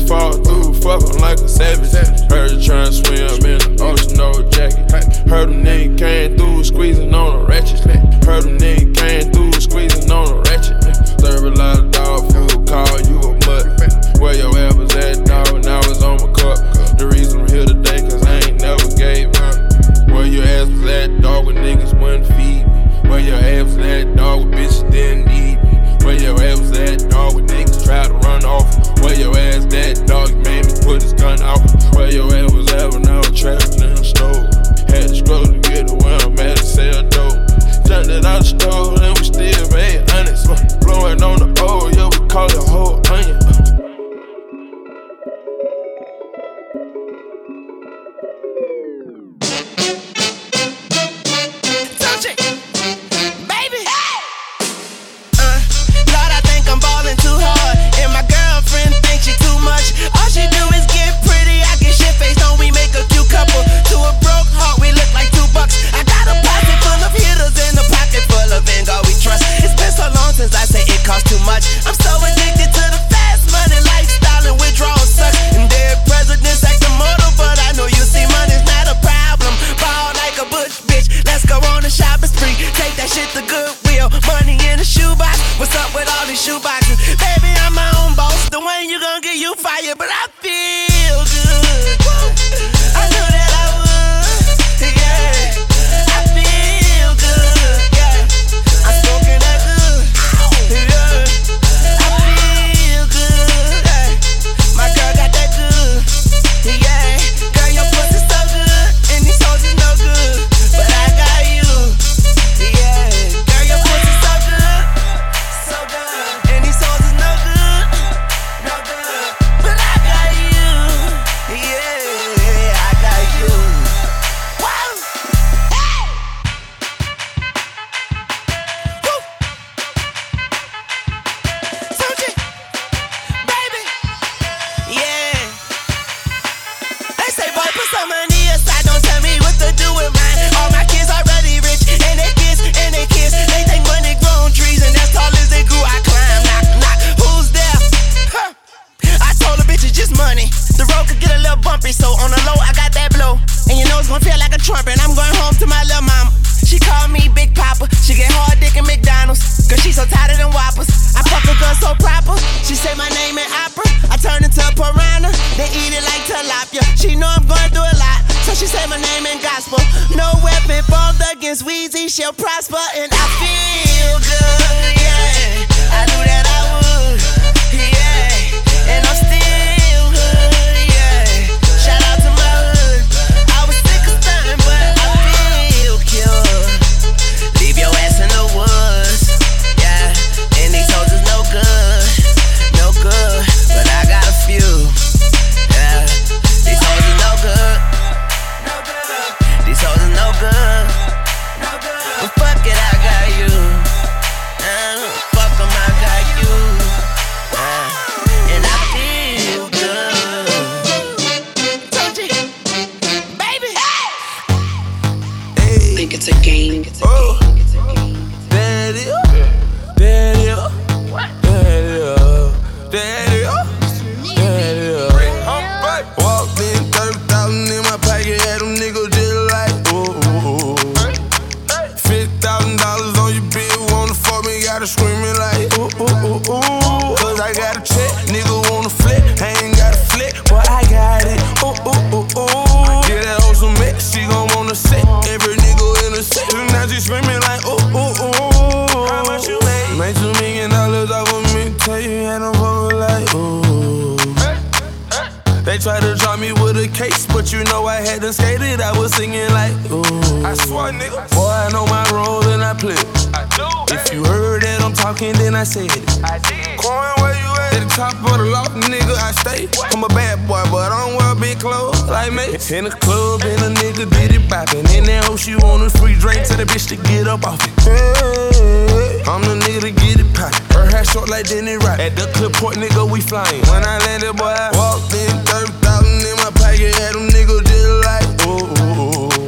Speaker 16: fall through, fuck him like a savage. Heard you tryna swim in the ocean, no jacket. Heard him nigga came through, squeezing on a ratchet. Heard him nigga came through, squeezing
Speaker 8: on a I
Speaker 31: said it. Coin, where you at? At the top of the loft, nigga, I stay. I'm a bad boy, but I don't wear big clothes like me. In the club, and a nigga did it poppin'. In that hoe, she want a free drink, tell the bitch to get up off it. I'm the nigga to get it poppin'. Her hair short like Denny Rock. At the clip port, nigga, we flyin'. When I landed, boy, I walked in, 30,000 in my pocket, had them niggas just like, ooh, ooh, ooh.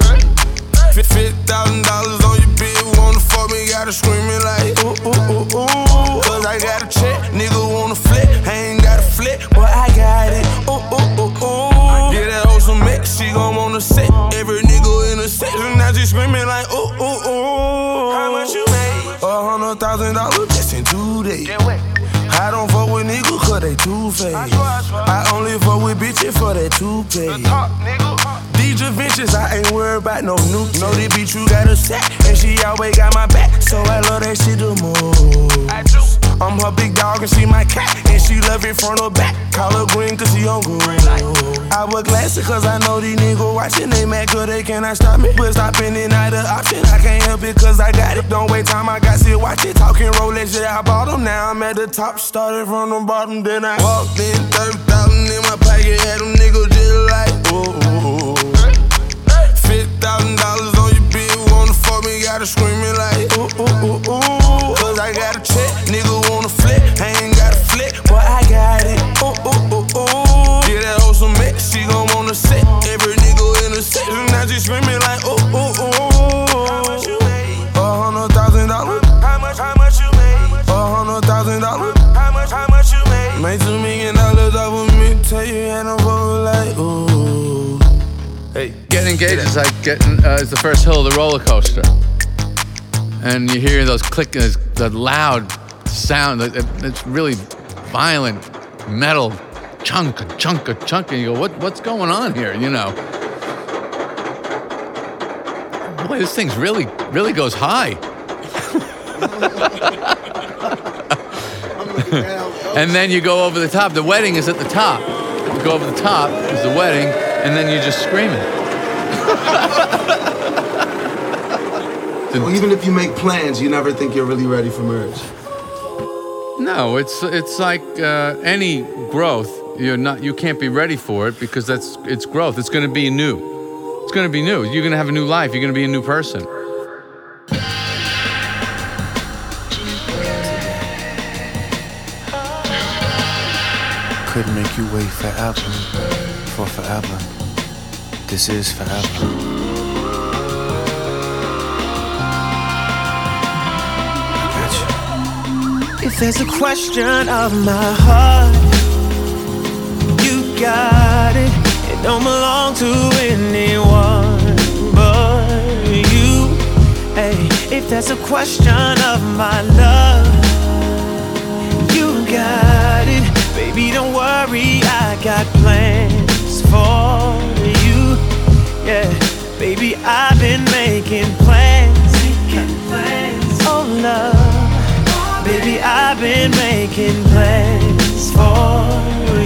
Speaker 31: Fifty thousand dollars on your bill, wanna fuck me, gotta screaming faced. I only fuck with bitches for that two Ventures, I ain't worried about no new. Know this bitch, you got a set, and she always got my back. So I love that shit the most. I do. I'm her big dog, and she my cat, and she love it front or back. Call her green, cause she on good. I wear glasses, cause I know these niggas watching. They mad, cause they cannot stop me. But stopping it not an option. I can't help it, cause I got it. Don't wait time, I got sit, watch it. Talking Rolex, yeah, I bought them. Now I'm at the top, started from the bottom, then I walked in 30,000 in my pocket, had them niggas just like. Fifty thousand dollars on your bill, wanna fuck me, gotta screaming like ooh ooh ooh ooh. Cause I got a check, nigga wanna flip, I ain't got a flip, but I got it. Ooh ooh ooh ooh. Yeah, that hoe some mix, she gon' wanna sit.
Speaker 40: Hey, is like getting uh, is the first hill of the roller coaster, and you hear those click, the loud sound. It's really violent metal chunk, chunk, chunk, and you go, what what's going on here? You know. Boy, this thing's really, really goes high. and then you go over the top. The wedding is at the top. You go over the top is the wedding, and then you're just screaming.
Speaker 41: Well, even if you make plans, you never think you're really ready for marriage.
Speaker 40: No, it's it's like uh, any growth. You're not. You can't be ready for it because that's it's growth. It's going to be new. It's going to be new. You're going to have a new life. You're going to be a new person.
Speaker 42: Couldn't make you wait forever, for forever. This is forever.
Speaker 12: If there's a question of my heart, you got it. It don't belong to anyone but you. Hey, if there's a question of my love, you got it. Baby, don't worry, I got plans for. Yeah, baby, I've been making plans. Making plans. Oh, love. Baby, I've been making plans for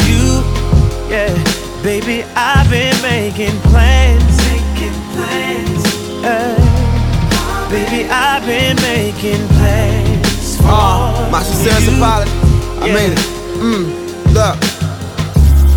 Speaker 12: you. Yeah, baby, I've been making plans. Making plans. Yeah. Baby, I've been making plans for
Speaker 43: Uh, my sincerest
Speaker 12: you.
Speaker 43: apology. I made it. Mm, look,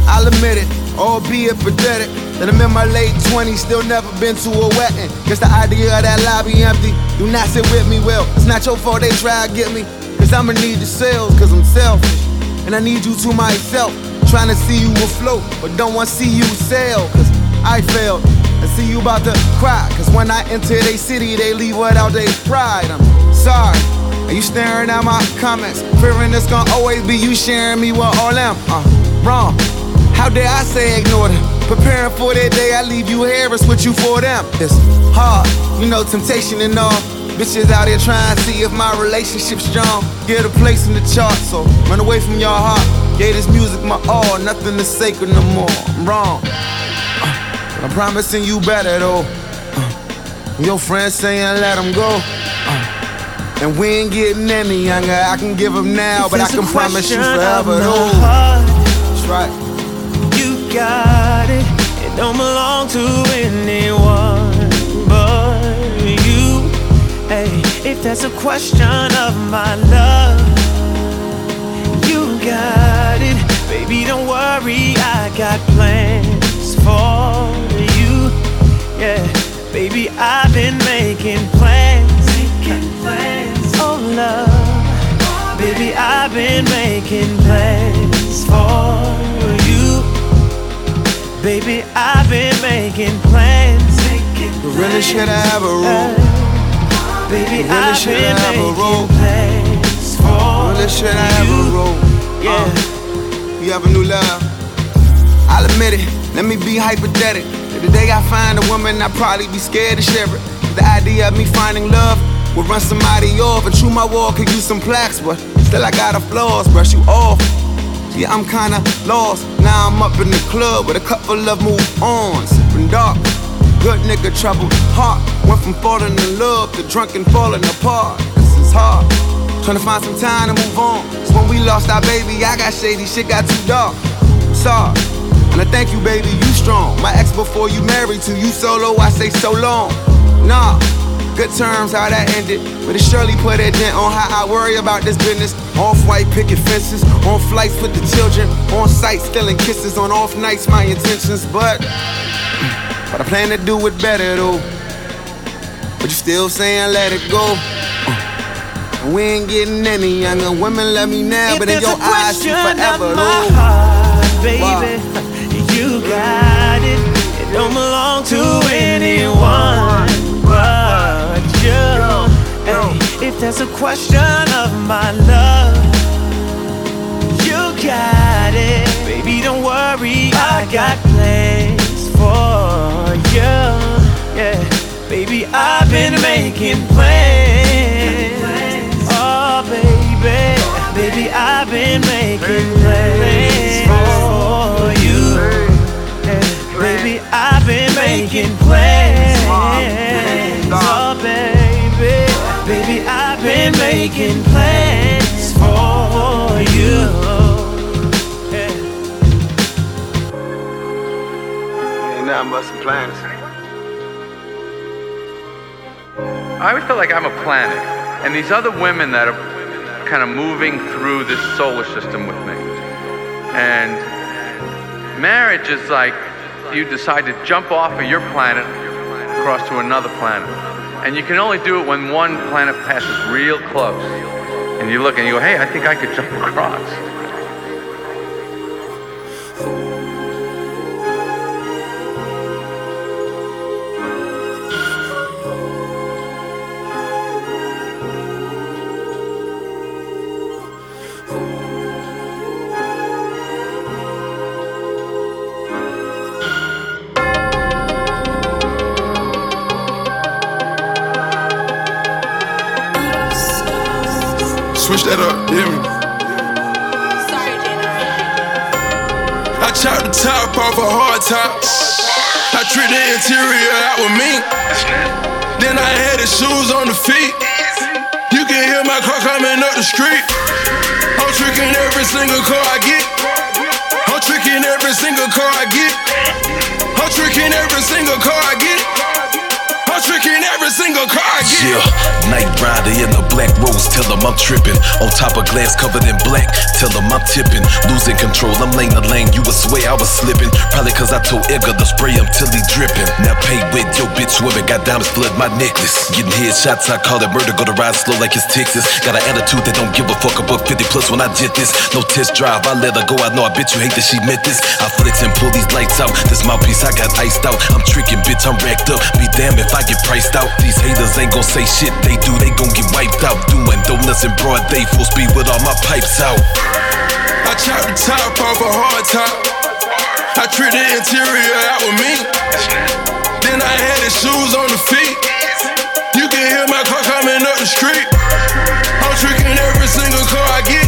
Speaker 43: I'll admit it, albeit pathetic. That I'm in my late 20s, still never been to a wedding. Guess the idea of that lobby empty. Do not sit with me, well, it's not your fault they try to get me. Cause I'ma need the sales, cause I'm selfish. And I need you to myself. Trying to see you afloat, but don't wanna see you sail. Cause I failed. I see you about to cry. Cause when I enter they city, they leave without their pride. I'm sorry. Are you staring at my comments? Fearing it's gonna always be you sharing me with all them. Uh, wrong. How dare I say ignore them? Preparing for that day, I leave you here, it's with you for them. It's hard, you know, temptation and all. Bitches out here trying to see if my relationship's strong. Get a place in the chart, so run away from your heart. Gave this music my all, nothing is sacred no more. I'm wrong. Uh, but I'm promising you better though. Uh, your friends saying let them go. Uh, and we ain't getting any younger. I can give them now,
Speaker 12: If
Speaker 43: but I can promise you forever though. That's right.
Speaker 12: Got it. It don't belong to anyone but you. Hey, if that's a question of my love, you got it. Baby, don't worry, I got plans for you. Yeah, baby, I've been making plans. Making plans. Oh, love. Oh, baby, I've been making plans for you. Baby, I've been making plans.
Speaker 43: We really should I have a rule.
Speaker 12: Baby,
Speaker 43: really
Speaker 12: I've
Speaker 43: should
Speaker 12: been
Speaker 43: have a
Speaker 12: making
Speaker 43: rule.
Speaker 12: plans for
Speaker 43: Really should I have a rule.
Speaker 12: Yeah.
Speaker 43: Uh, you have a new love. I'll admit it. Let me be hypothetical. If the day I find a woman, I'd probably be scared to share it. The idea of me finding love would run somebody off. A true my wall could use some plaques, but still I got a flaws. Brush you off. Yeah, I'm kinda lost. Now I'm up in the club with a couple of move ons. Sipping dark. Good nigga, troubled heart. Went from falling in love to drunk and falling apart. This is hard. Trying to find some time to move on. So when we lost our baby, I got shady, shit got too dark. Sorry. And I thank you, baby, you strong. My ex before you married to you solo, I say so long. Nah, good terms, how that ended. But it surely put a dent on how I worry about this business. Off white picket fences, on flights with the children, on site stealing kisses, on off nights, my intentions. But, but I plan to do it better though. But you still saying let it go. Uh, We ain't getting any younger. Women love me now,
Speaker 12: If
Speaker 43: but in your eyes, you forever
Speaker 12: my
Speaker 43: though.
Speaker 12: heart, baby, you got it. It don't belong to anyone you. Hey, if there's a question of my love, you got it. Baby, don't worry, I got plans for you. Yeah, baby, I've been making plans. Oh, baby, baby, I've been making plans for you. Yeah, baby, I've been making plans. Been making plans for you.
Speaker 43: Ain't nothing but some plans.
Speaker 35: I always feel like I'm a planet, and these other women that are kind of moving through this solar system with me. And marriage is like you decide to jump off of your planet across to another planet. And you can only do it when one planet passes real close. And you look and you go, hey, I think I could jump *laughs* across.
Speaker 16: Top off a hard top. I treat the interior out with me. Then I had the shoes on the feet. You can hear my car coming up the street. I'm tricking every single car I get. I'm tricking every single car I get. I'm tricking every single car I get. I'm tricking every single car.
Speaker 44: Yeah, night rider in the black rose, tell them I'm tripping. On top of glass covered in black, tell them I'm tipping. Losing control, I'm lane to lane, you would swear I was slipping. Probably cause I told Edgar to spray him till he dripping. Now pay with your bitch swimming, got diamonds flood my necklace. Getting headshots, I call it murder, go to ride slow like it's Texas. Got an attitude that don't give a fuck about 50 plus when I did this. No test drive, I let her go, I know I bet you hate that she meant this. I flex and pull these lights out, this mouthpiece I got iced out. I'm tricking, bitch, I'm racked up. Be damn if I get priced out. These haters ain't gon' say shit, they do, they gon' get wiped out. Doing donuts in broad day, full speed with all my pipes out.
Speaker 16: I chopped the top off a hard top. I treat the interior out with me. Then I had the shoes on the feet. You can hear my car coming up the street. I'm tricking every single car I get.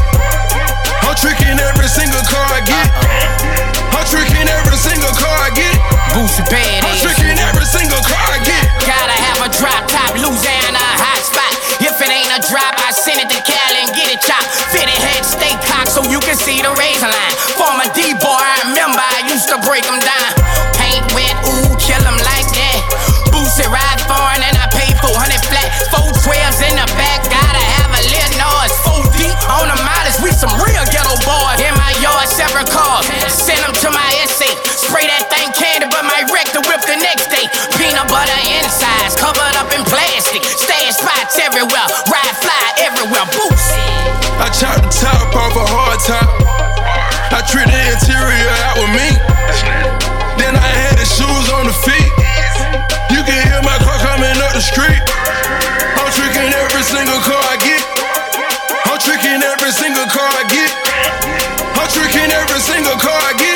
Speaker 16: I'm tricking every single car I get. I'm tricking every single car I get.
Speaker 40: Boosie badass.
Speaker 16: I'm tricking every single car I get.
Speaker 40: Gotta have a drop top, Louisiana hot spot. If it ain't a drop, I send it to Cal and get it chopped. Fitted head, stay cocked so you can see the razor line. Former D-boy, I remember I used to break them down. Paint wet, ooh, kill them like that. Boots it, ride foreign, and I paid 400 flat. Four 12s in the back, gotta have a little noise. Four deep on the modest, we some real ghetto boys. In my yard, several cars. the next day. Peanut butter insides, covered up in plastic. Stash spots everywhere, ride fly everywhere. Boots.
Speaker 16: I chopped the top off a hard top. I treat the interior out with me. Then I had the shoes on the feet. You can hear my car coming up the street. I'm tricking every single car I get. I'm tricking every single car I get. I'm tricking every single car I get.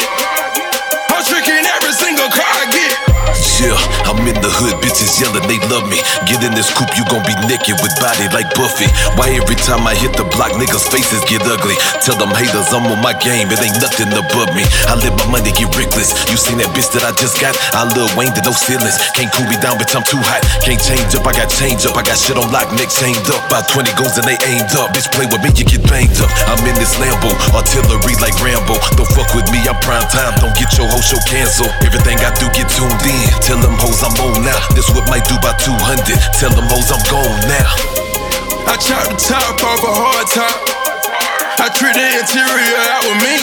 Speaker 44: Good bitches yelling they love me. Get in this coupe, you gon' be naked with body like Buffy. Why every time I hit the block, niggas' faces get ugly? Tell them haters I'm on my game, it ain't nothing above me. I let my money, get reckless. You seen that bitch that I just got? I Lil Wayne to no ceilings. Can't cool me down, bitch, I'm too hot. Can't change up, I got change up. I got shit on lock, neck chained up. About 20 goals and they aimed up. Bitch, play with me, you get banged up. I'm in this Lambo, artillery like Rambo. Don't fuck with me, I'm prime time. Don't get your whole show canceled. Everything I do, get tuned in. Tell them hoes I'm on now. This whip might do about 200. Tell them hoes I'm gone now.
Speaker 16: I chop the top off a hard top. I treat the interior out with me.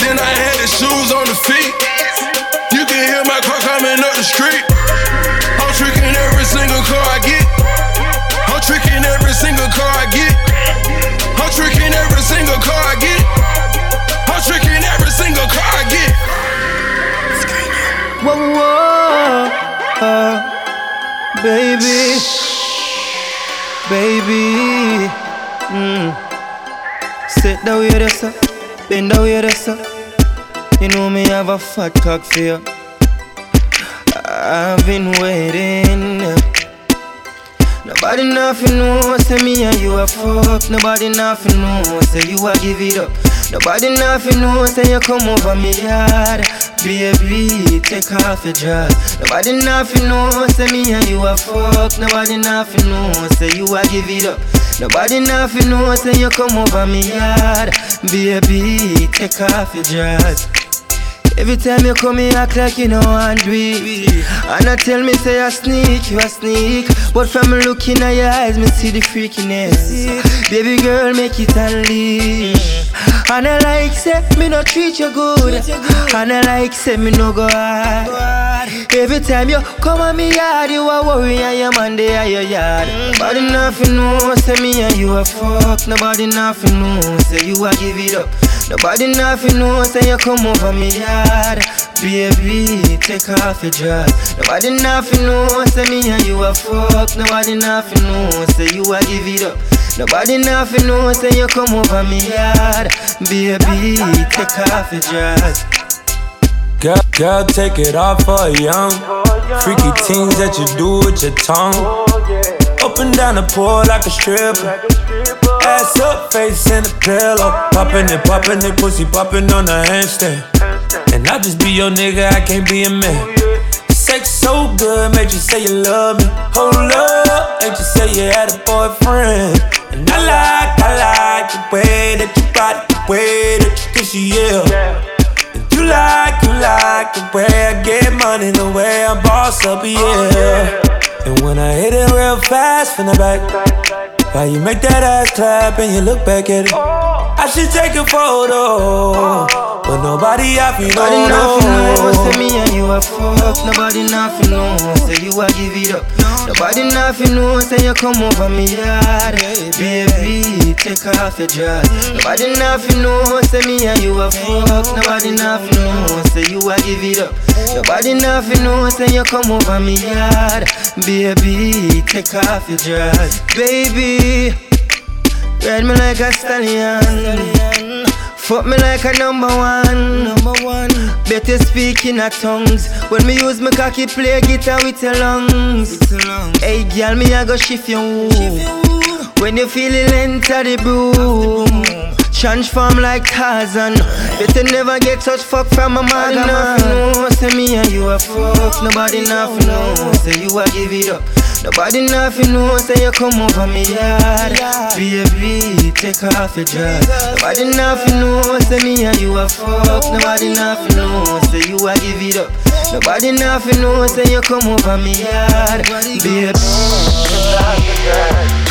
Speaker 16: Then I had the shoes on the feet. You can hear my car coming up the street. I'm tricking every single car I get. I'm tricking every single car I get.
Speaker 34: Down here, there, sir. Bend down here, there, sir. You know me have a fat cock for you. I've been waiting. Nobody nothing know, say me and you a fuck. Nobody nothing know, say you a give it up. Nobody nothing know, say you come over me yard. Baby, take off your dress. Nobody nothing know, say me and you a fuck. Nobody nothing know, say you a give it up. Nobody nothing know, say you come over me yard. Baby, take off your dress. Every time you come here, act like you know and do it. And I tell me, say I sneak, you a sneak. But from looking at your eyes, me see the freakiness. Baby girl, make it unleash. And I like, say, me no treat you good. And I like, say, me no go hard. Every time you come on me yard, you a worry and your man they at your yard. Nobody nothing know, say me and you a fuck. Nobody nothing know, say you a give it up. Nobody nothing know, say you come over me yard. Baby, take off your dress. Nobody nothing know, say me and you a fuck. Nobody nothing know, say you a give it up. Nobody nothing know, say you come over me yard. Baby, take off your dress.
Speaker 31: Girl, girl, take it off for young. Freaky things that you do with your tongue. Up and down the pole like a stripper. Ass up, face in the pillow. Popping it, popping it, pussy popping on the handstand. And I just be your nigga, I can't be a man. Sex so good, made you say you love me. Hold up, made you say you had a boyfriend. And I like, I like the way that you body, the way that you kiss you, yeah. And you like, you like the way I get money, the way I boss up, yeah. And when I hit it real fast from the back, why you make that ass clap and you look back at it? I should take a photo, but nobody I feel
Speaker 34: Nobody
Speaker 31: no,
Speaker 34: nothing know,
Speaker 31: no.
Speaker 34: say me and you a fuck. Nobody nothing know, say you a give it up. Nobody nothing know, say you come over me yard. Baby, take off your dress. Nobody nothing know, say me and you a fuck. Nobody nothing know, say you a give it up. Nobody nothing know, say you come over me yard. Baby, take off your dress. Baby, ride me like a stallion. Fuck me like a number one. Number one. Better speak in a tongues. When me use my cocky play guitar with your lungs. Hey girl, me I go shift your womb. When you feel it enter the broom. Transform like Tarzan. Better never get such fuck from a man. No, say me and you a fuck. Nobody nothing know. Say you a give it up. Nobody nothing know. Say you come over me yard. Baby, take off your dress. Nobody nothing know. Say me and you a fuck. Nobody nothing know. Say you a give it up. Nobody nothing know. Say you come over me yard. Baby, take off your dress.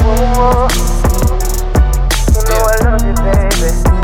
Speaker 34: You know I love you, baby.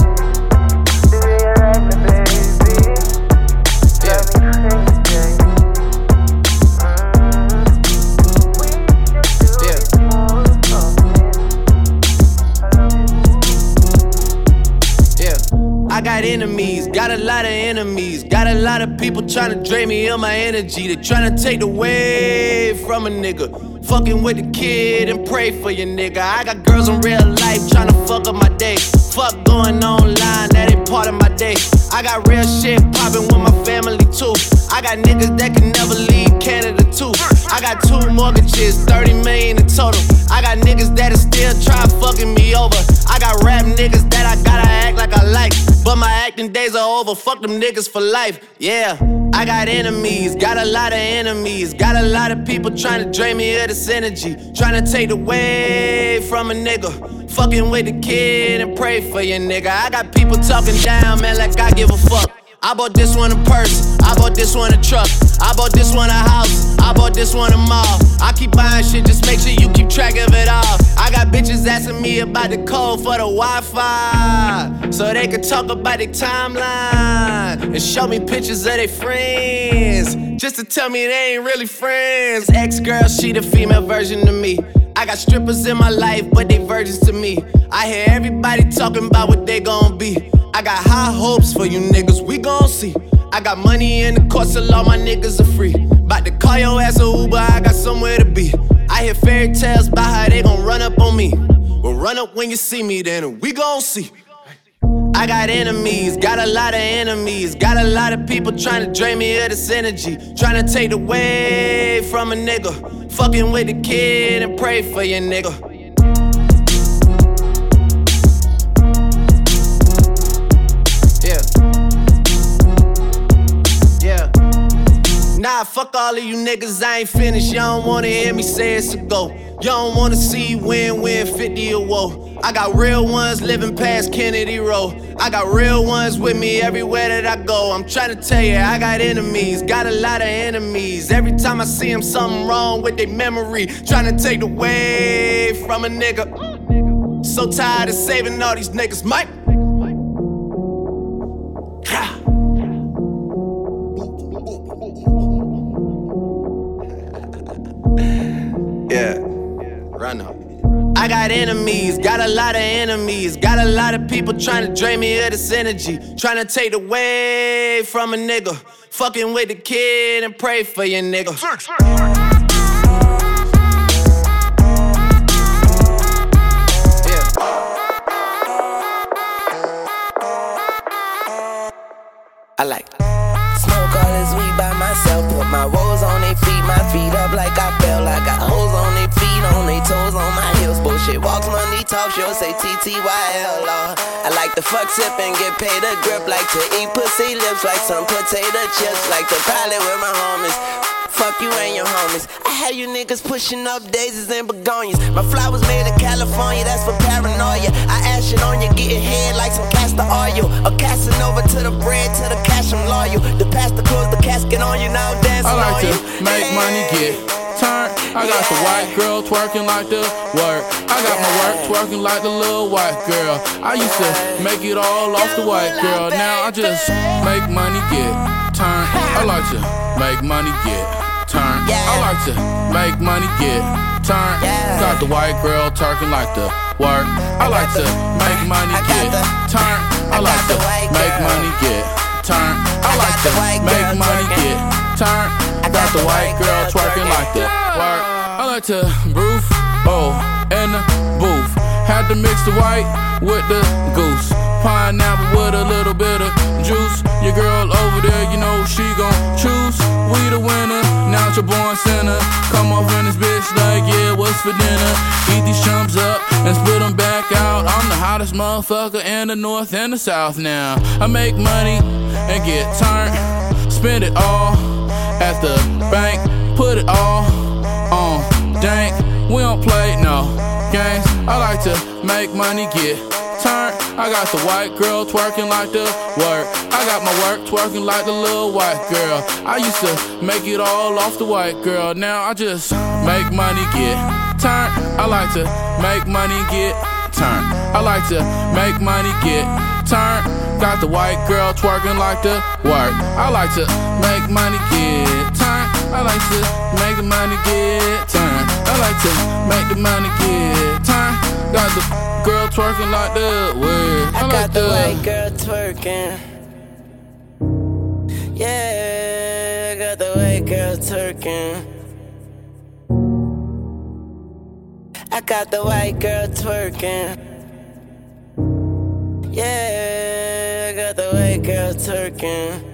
Speaker 20: I got enemies, got a lot of enemies, got a lot of people trying to drain me of my energy. They trying to take away from a nigga. Fucking with the kid and pray for your nigga. I got girls in real life trying to fuck up my day. Fuck going online, that ain't part of my day. I got real shit poppin' with my family too. I got niggas that can never leave Canada too. I got two mortgages, 30 million in total. I got niggas that'll still try fucking me over. I got rap niggas that I gotta act like I like. But my acting days are over. Fuck them niggas for life. Yeah. I got enemies, got a lot of enemies. Got a lot of people trying to drain me of this energy. Trying to take away from a nigga. Fucking with the kid and pray for your nigga. I got people talking down, man, like I give a fuck. I bought this one a purse, I bought this one a truck, I bought this one a house, I bought this one a mall. I keep buying shit, just make sure you keep track of it all. I got bitches asking me about the code for the Wi Fi, so they can talk about their timeline and show me pictures of their friends, just to tell me they ain't really friends. Ex girl, she the female version of me. I got strippers in my life, but they virgins to me. I hear everybody talking about what they gon' be. I got high hopes for you niggas, we gon' see. I got money in the course, so all my niggas are free. About to call your ass a Uber, I got somewhere to be. I hear fairy tales about how they gon' run up on me. Well, run up when you see me, then we gon' see. I got enemies, got a lot of enemies, got a lot of people trying to drain me of this energy, trying to take away from a nigga, fucking with the kid and pray for your nigga. Nah, fuck all of you niggas, I ain't finished. Y'all don't wanna hear me say it's a go. Y'all don't wanna see win win 50 or woe. I got real ones living past Kennedy Road. I got real ones with me everywhere that I go. I'm trying to tell you, I got enemies, got a lot of enemies. Every time I see them, something wrong with their memory. Trying to take away from a nigga. So tired of saving all these niggas, Mike. Yeah. Run up. I got enemies, got a lot of enemies, got a lot of people trying to drain me of this energy, trying to take away from a nigga, fucking with the kid and pray for your nigga.
Speaker 8: I like put my woes on their feet, my feet up like I fell. I got hoes on their feet, on their toes, on my heels. Bullshit walks, money talks, you'll say TTYL. I like to fuck sip and get paid a grip, like to eat pussy lips, like some potato chips, like to pilot with my homies. Fuck you and your homies. I had you niggas pushing up daisies and begonias. My flowers made in California, that's for paranoia. I ash it on you, getting head like some castor oil. Casting over to the bread, to the cash, I'm loyal. The pastor closed the casket on you, now dancing
Speaker 45: I like
Speaker 8: on
Speaker 45: to
Speaker 8: you.
Speaker 45: make money, get turned. I got the white girl twerking like the work. I got my work twerking like the little white girl. I used to make it all off the white girl. Now I just make money, get turned. I like to make money, get turned. I like to make money, get turned. Got the white girl twerking like the work. I like to make money, get turned. I like to make money, get turned. I like to make money, get turned. Got the white girl twerking like the work. I like to roof, oh, in the booth. Had to mix the white with the goose. Pineapple with a little bit of juice. Your girl over there, you know she gon' choose. We the winner, now you're born sinner. Come off in this bitch like, yeah, what's for dinner? Eat these chumps up and split them back out. I'm the hottest motherfucker in the north and the south now. I make money and get turned. Spend it all at the bank. Put it all on dank. We don't play no games. I like to make money, get. I got the white girl twerking like the work. I got my work twerking like the little white girl. I used to make it all off the white girl. Now I just make money, get turned. I like to make money, get turned. I like to make money, get turned. Got the white girl twerking like the work. I like to make money, get turned. I like to make the money, get turned. I like to make the money, get turned. Got the girl twerking like the work. I,
Speaker 8: I
Speaker 45: like
Speaker 8: got the
Speaker 45: the
Speaker 8: white girl twerking. Yeah, I got the white girl twerking. I got the white girl twerking. Yeah, I got the white girl twerking.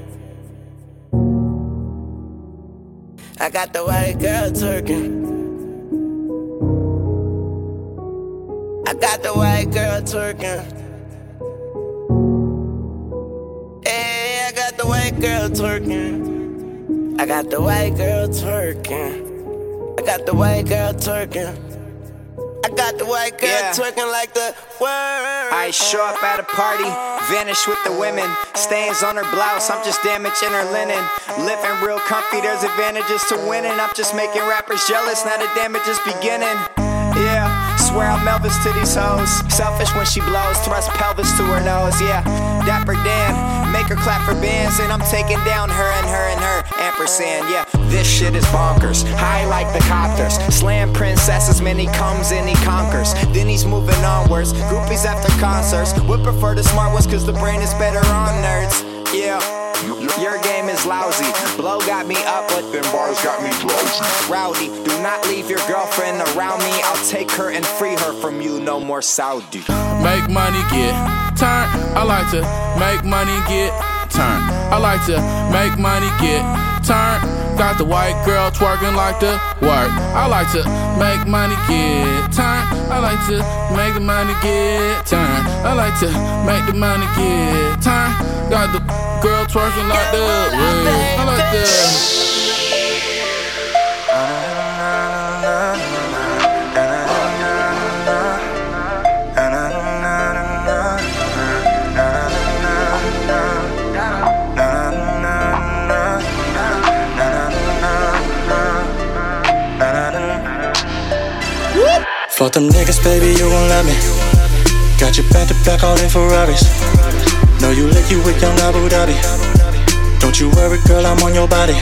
Speaker 8: I got the white girl twerking. I got the white girl twerking. Hey, I got the white girl twerking. I got the white girl twerking. I got the white girl twerking. I got the white girl
Speaker 46: Yeah.
Speaker 8: twerking like the word.
Speaker 46: I show up at a party, vanish with the women. Stains on her blouse, I'm just damaging her linen. Living real comfy, there's advantages to winning. I'm just making rappers jealous, now the damage is beginning. Yeah, swear I'm Elvis to these hoes. Selfish when she blows, thrust pelvis to her nose. Yeah, Dapper Dan, make her clap for bands, and I'm taking down her and her and her. Ampersand, yeah, this shit is bonkers. High like the copters, slam princesses, man, he comes and he conquers. Then he's moving onwards, groupies after concerts. Would prefer the smart ones, cause the brain is better on nerds. Yeah. Your game is lousy. Blow got me up, but them bars got me drowsy. Rowdy, do not leave your girlfriend around me. I'll take her and free her from you. No more Saudi.
Speaker 2: Make money, get turn. I like to make money, get turn. I like to make money, get turn. Got the white girl twerking like the work. I like to make money, get turn. I like to make the money, get turn. I like to make the money, get turn. Got the girl twerking like the work. I like the.
Speaker 47: Fuck them niggas, baby, you gon' let me. Got you back to back all in Ferraris. Know you lick you with young Abu Dhabi. Don't you worry, girl, I'm on your body.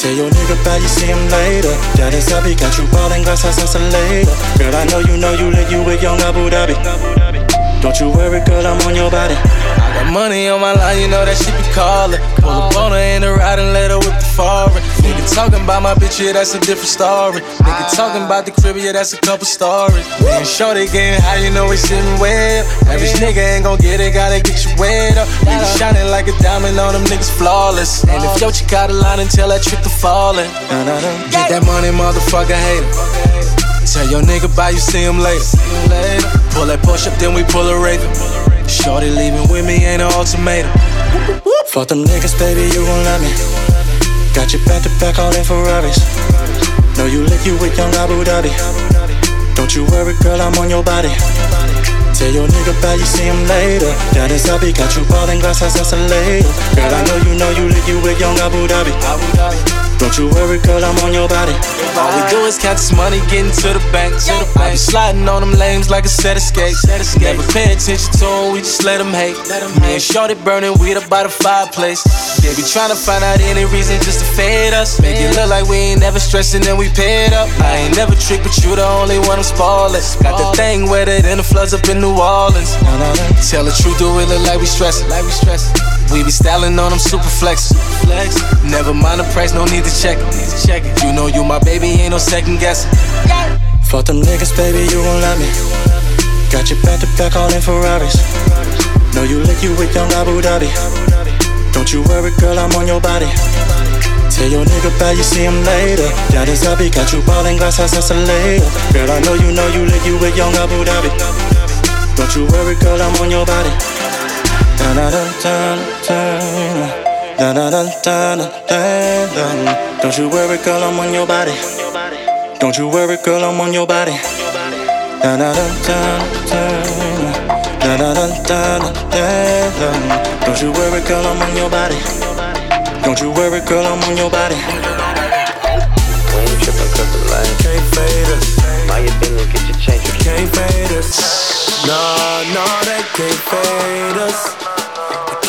Speaker 47: Tell your nigga bye, you see him later. That is happy, got you ballin' glass house later. Girl, I know you know you lick you with young Abu Dhabi. Don't you worry, girl, I'm on your body.
Speaker 2: I got money on my line, you know that she be calling. Pull up on her in the ride and let her whip the foreign. Nigga talking about my bitch, yeah, that's a different story. Nigga talking about the crib, yeah, that's a couple stories. Man, shorty getting high, you know we sitting well. Average nigga ain't gon' get it, gotta get you wet up. Nigga shining like a diamond on them niggas flawless. And if your chick out of line and tell that trick to fallin'. Get that money, motherfucker, hater. Tell your nigga bye, you see him later. Pull that push up, then we pull a raven. Shorty leaving with me ain't an ultimatum.
Speaker 47: Fuck them niggas, baby, you gon' let me. Got you back to back all in Ferraris. Know you lick you with young Abu Dhabi. Don't you worry, girl, I'm on your body. Tell your nigga bye, you see him later. Is happy, got you ballin' glass house later. Girl, I know you know you lick you with young Abu Dhabi. Don't you worry, girl, I'm on your body.
Speaker 2: All we do is count this money, getting to the bank. to I be sliding on them lanes like a set of skates. Never pay attention to them, we just let them hate. Me and Shorty burning weed up by the fireplace. They be trying to find out any reason just to fade us. Make it look like we ain't never stressing and we paid up. I ain't never tricked, but you the only one I'm spoiling. Got the thing wetter than the floods up in New Orleans. Tell the truth, do it look like we stressing. Like we stressing. We be styling on them super flexes. Flex. Never mind the price, no need to check it. Need to check it. You know you my baby, ain't no second guessing.
Speaker 47: Fuck them niggas, baby, you gon' let me. Got you back to back all in Ferraris. Know you lick you with young Abu Dhabi. Don't you worry, girl, I'm on your body. Tell your nigga bye, you see him later. That is happy, got you ballin' glass house later. Girl, I know you know you lick you with young Abu Dhabi. Don't you worry, girl, I'm on your body. Don't you worry, girl, I'm on your body. Don't you worry, girl, I'm on your body. Don't you worry, girl, I'm on your body. Don't you worry, girl, I'm on your body.
Speaker 48: We ain't trippin' cause the light can't fade us. Mind your business, get your change, you can't fade us.
Speaker 31: Nah, nah, they can't fade us.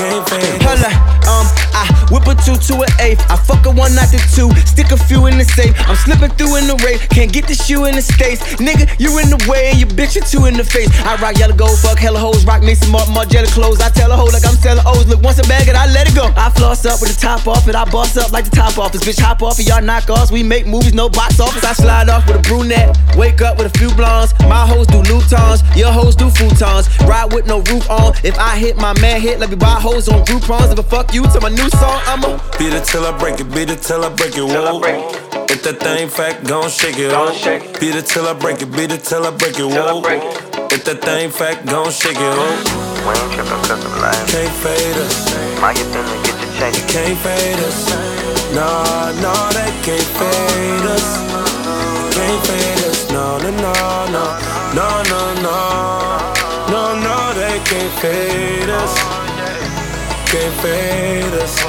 Speaker 31: Can't.
Speaker 20: Hold up, um, I whip a two to an eighth. I fuck a one, not the two. Stick a few in the safe. I'm slipping through in the rape. Can't get the shoe in the states. Nigga, you in the way and you bitch you two in the face. I rock yellow gold, fuck hella hoes, rock me some Martin clothes. I tell a hoe like I'm selling O's. Look, once a bag it, I let it go. I floss up with the top off it. I boss up like the top off. office. Bitch, hop off of y'all knockoffs. We make movies, no box office. I slide off with a brunette. Wake up with a few blondes. My hoes do Louboutins. Your hoes do futons. Ride with no roof on. If I hit my man hit, let me buy hoes on Groupons. If I fuck you to my new song, I'ma
Speaker 31: beat it till I break it, beat it till I break it. Whoa. If that thing fat, gon' shake it. Whoa. Beat it till I break it, beat it till I break it. Whoa. If that thing fat, gon' shake it. Whoa.
Speaker 48: We ain't trippin' cause I'm lying.
Speaker 31: Can't fade us.
Speaker 48: Mind your business, get your change.
Speaker 31: You can't fade us. Nah, nah, they can't fade us. Can't fade us. No, no, no, no, no, no, no, no, no, they can't fade us. Can't fade us.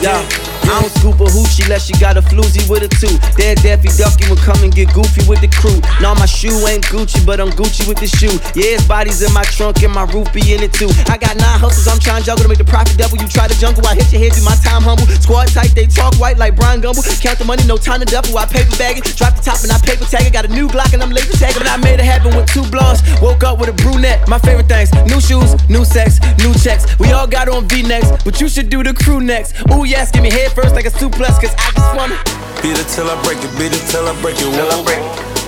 Speaker 20: Yeah. I don't scoop a hoochie unless she got a floozy with a two. Dead Daffy Ducky will come and get goofy with the crew. Now my shoe ain't Gucci, but I'm Gucci with the shoe. Yeah, his body's in my trunk and my roof be in it too. I got nine hustles, I'm trying to juggle to make the profit double. You try to jungle, I hit your head, do my time humble. Squad tight, they talk white like Bryant Gumbel. Count the money, no time to double. I paper bag it, drop the top and I paper tag it. Got a new Glock and I'm laser tagging. But I made it happen with two blondes. Woke up with a brunette. My favorite things: new shoes, new sex, new checks. We all got on V-necks, but you should do the crew next. Ooh yes, give me head first like a suplex, cause I just wanna
Speaker 31: beat it till I break it, beat it till I break it. Whoa.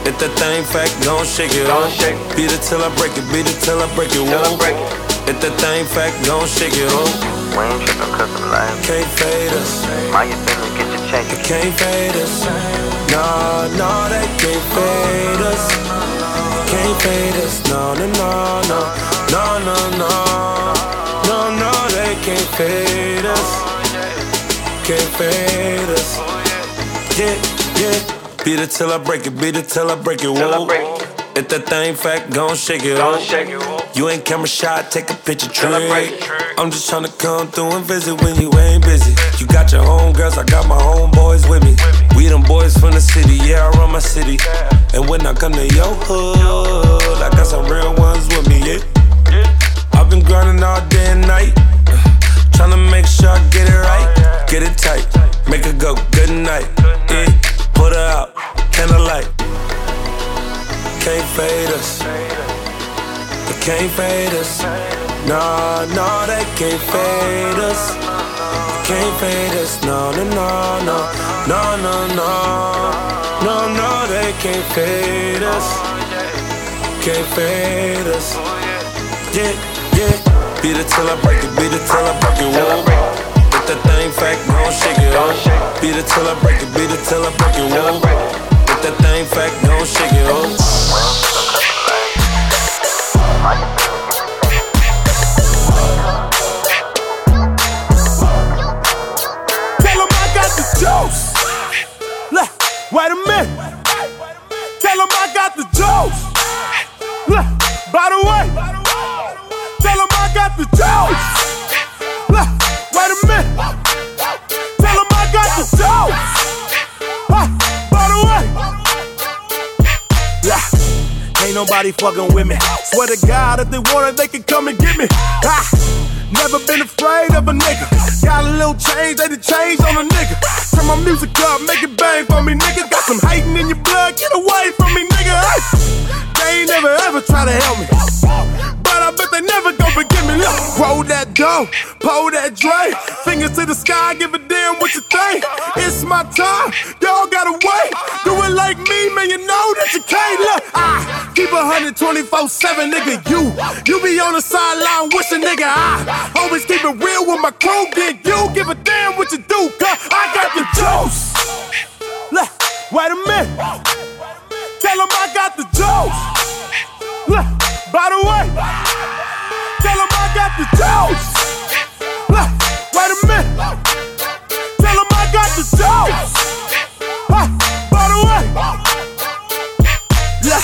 Speaker 31: If that thing fat, gon' shake it. Gon' shake. Beat it till I break it, beat it till I break it. Whoa. If that thing fat, gon' shake it. Oh.
Speaker 48: We ain't trippin' cause I'm lying.
Speaker 31: Can't fade us.
Speaker 48: Mind your business, get your change.
Speaker 31: You can't fade us. Nah, nah, they can't fade us. Can't fade us. No, no, no, no, no, no, no, no, no, they can't fade us can't fade us. Yeah, yeah. Beat it till I break it, beat it till I break it. Whoa. If that thing fat, gon' shake it. Gon' shake it. You ain't camera shy, take a picture trick. I'm just tryna come through and visit when you ain't busy. You got your home girls, I got my homeboys with me. We them boys from the city, yeah, I run my city. And when I come to your hood, I got some real ones with me, yeah. I've been grinding all day and night. *sighs* Tryna make sure I get it right, oh, can't fade us. Nah, nah, they can't fade us. Can't fade us, no, no, no, no, no, no, no, no, no, they can't fade us. Can't fade us. Yeah, yeah. Beat it till I break it, beat it till I break it, whoa. If that thing fat, gon' shake it, oh. Beat it till I break it, beat it till I break it, whoa. If that thing fat, gon' shake it, oh.
Speaker 14: Nobody fucking with me. Swear to God, if they want it, they can come and get me. Ah, never been afraid of a nigga. Got a little change, they the change on a nigga. Turn my music up, make it bang for me, nigga. Got some hating in your blood, get away from me, nigga. Hey, they ain't never ever try to help me. But I bet they never gon' forgive me. Look, roll that dough, pull that Dre. Fingers to the sky, give a damn what you think. It's my time, y'all gotta wait. Do it like me, man, you know that you can't. Look, I keep a 124 7, nigga. You, you be on the sideline wishing, nigga. I always keep it real with my crew. Then you give a damn what you do, cause I got the juice. Look, wait a minute. Tell them I got the juice. Look, by the way, tell them I got the juice. Look, wait a minute. Tell them I got the juice. Ah, by the way, yeah,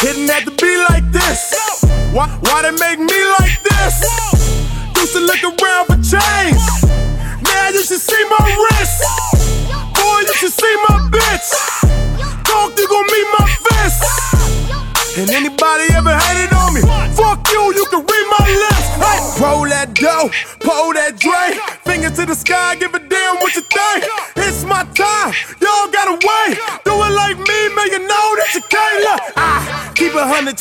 Speaker 14: hitting at the beat like this. Why, why they make me like this? Used to look around for change. Now you should see my wrist. Boy, you should see my bitch. Talk, you gon' meet my fist. And anybody ever hated on me? Fuck you, you can read my lips. Hey, roll that
Speaker 49: Yo, pull that drink. Finger to the sky, give a damn what you think. It's my time, y'all gotta wait. Do it like me, man, you know that you can't look. I keep it 124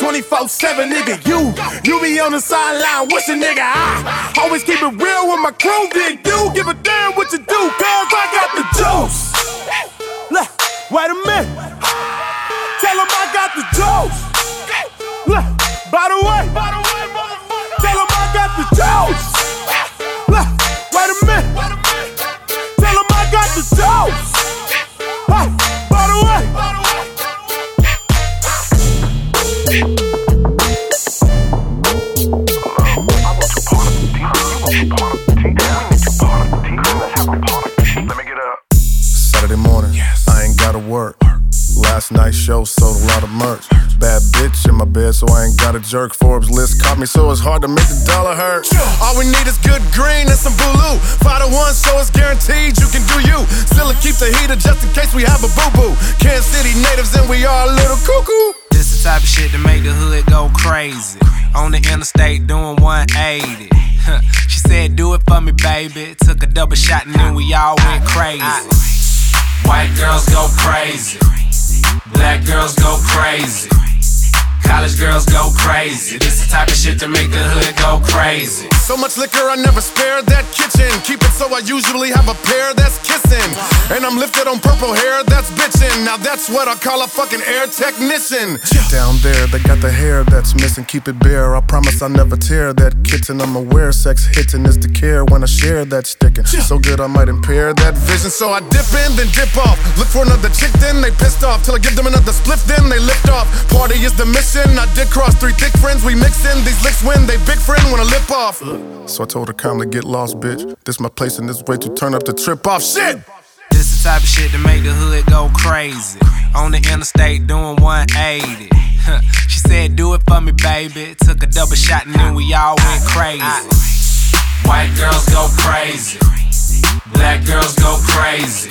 Speaker 49: 7, nigga. You, you be on the sideline, what's a nigga? I always keep it real with my crew. Then you give a damn what you do, cause I got the juice. Look, wait a minute. Tell them I got the juice. Look, by the way, tell them I got the juice. Look, wait a minute. Tell them I got the juice. Hey, by the way.
Speaker 14: Saturday morning, ain't gotta work. Last night's show sold a lot of merch. Bad bitch in my bed, so I ain't got a jerk. Forbes list caught me, so it's hard to make the dollar hurt. All we need is good green and some boo Five to one, so it's guaranteed you can do you. Still keep the heater just in case we have a boo boo. Kansas City natives, and we are a little cuckoo.
Speaker 7: This the type of shit to make the hood go crazy. On the interstate doing 180. *laughs* She said, Do it for me, baby. Took a double shot and then we all went crazy. White girls go crazy. Black girls go crazy. College girls go crazy. This the type of shit to make the hood go crazy.
Speaker 14: So much liquor, I never spare that kitchen. Keep it so I usually have a pair that's kissing. And I'm lifted on purple hair that's bitching. Now that's what I call a fucking air technician. Down there, they got the hair that's missing. Keep it bare, I promise I never tear that kitten. I'm aware sex hitting is the care when I share that sticking. So good, I might impair that vision. So I dip in, then dip off. Look for another chick, then they pissed off. Till I give them another split, then they lift off. Party is the mission. I did cross three thick friends. We mix in these licks when they big friend when I lip off. So I told her calmly, get lost, bitch. This my place and this way to turn up the trip off. Shit!
Speaker 7: This the type of shit to make the hood go crazy. On the interstate doing 180. Huh. *laughs* she said, Do it for me, baby. Took a double shot and then we all went crazy. White girls go crazy. Black girls go crazy.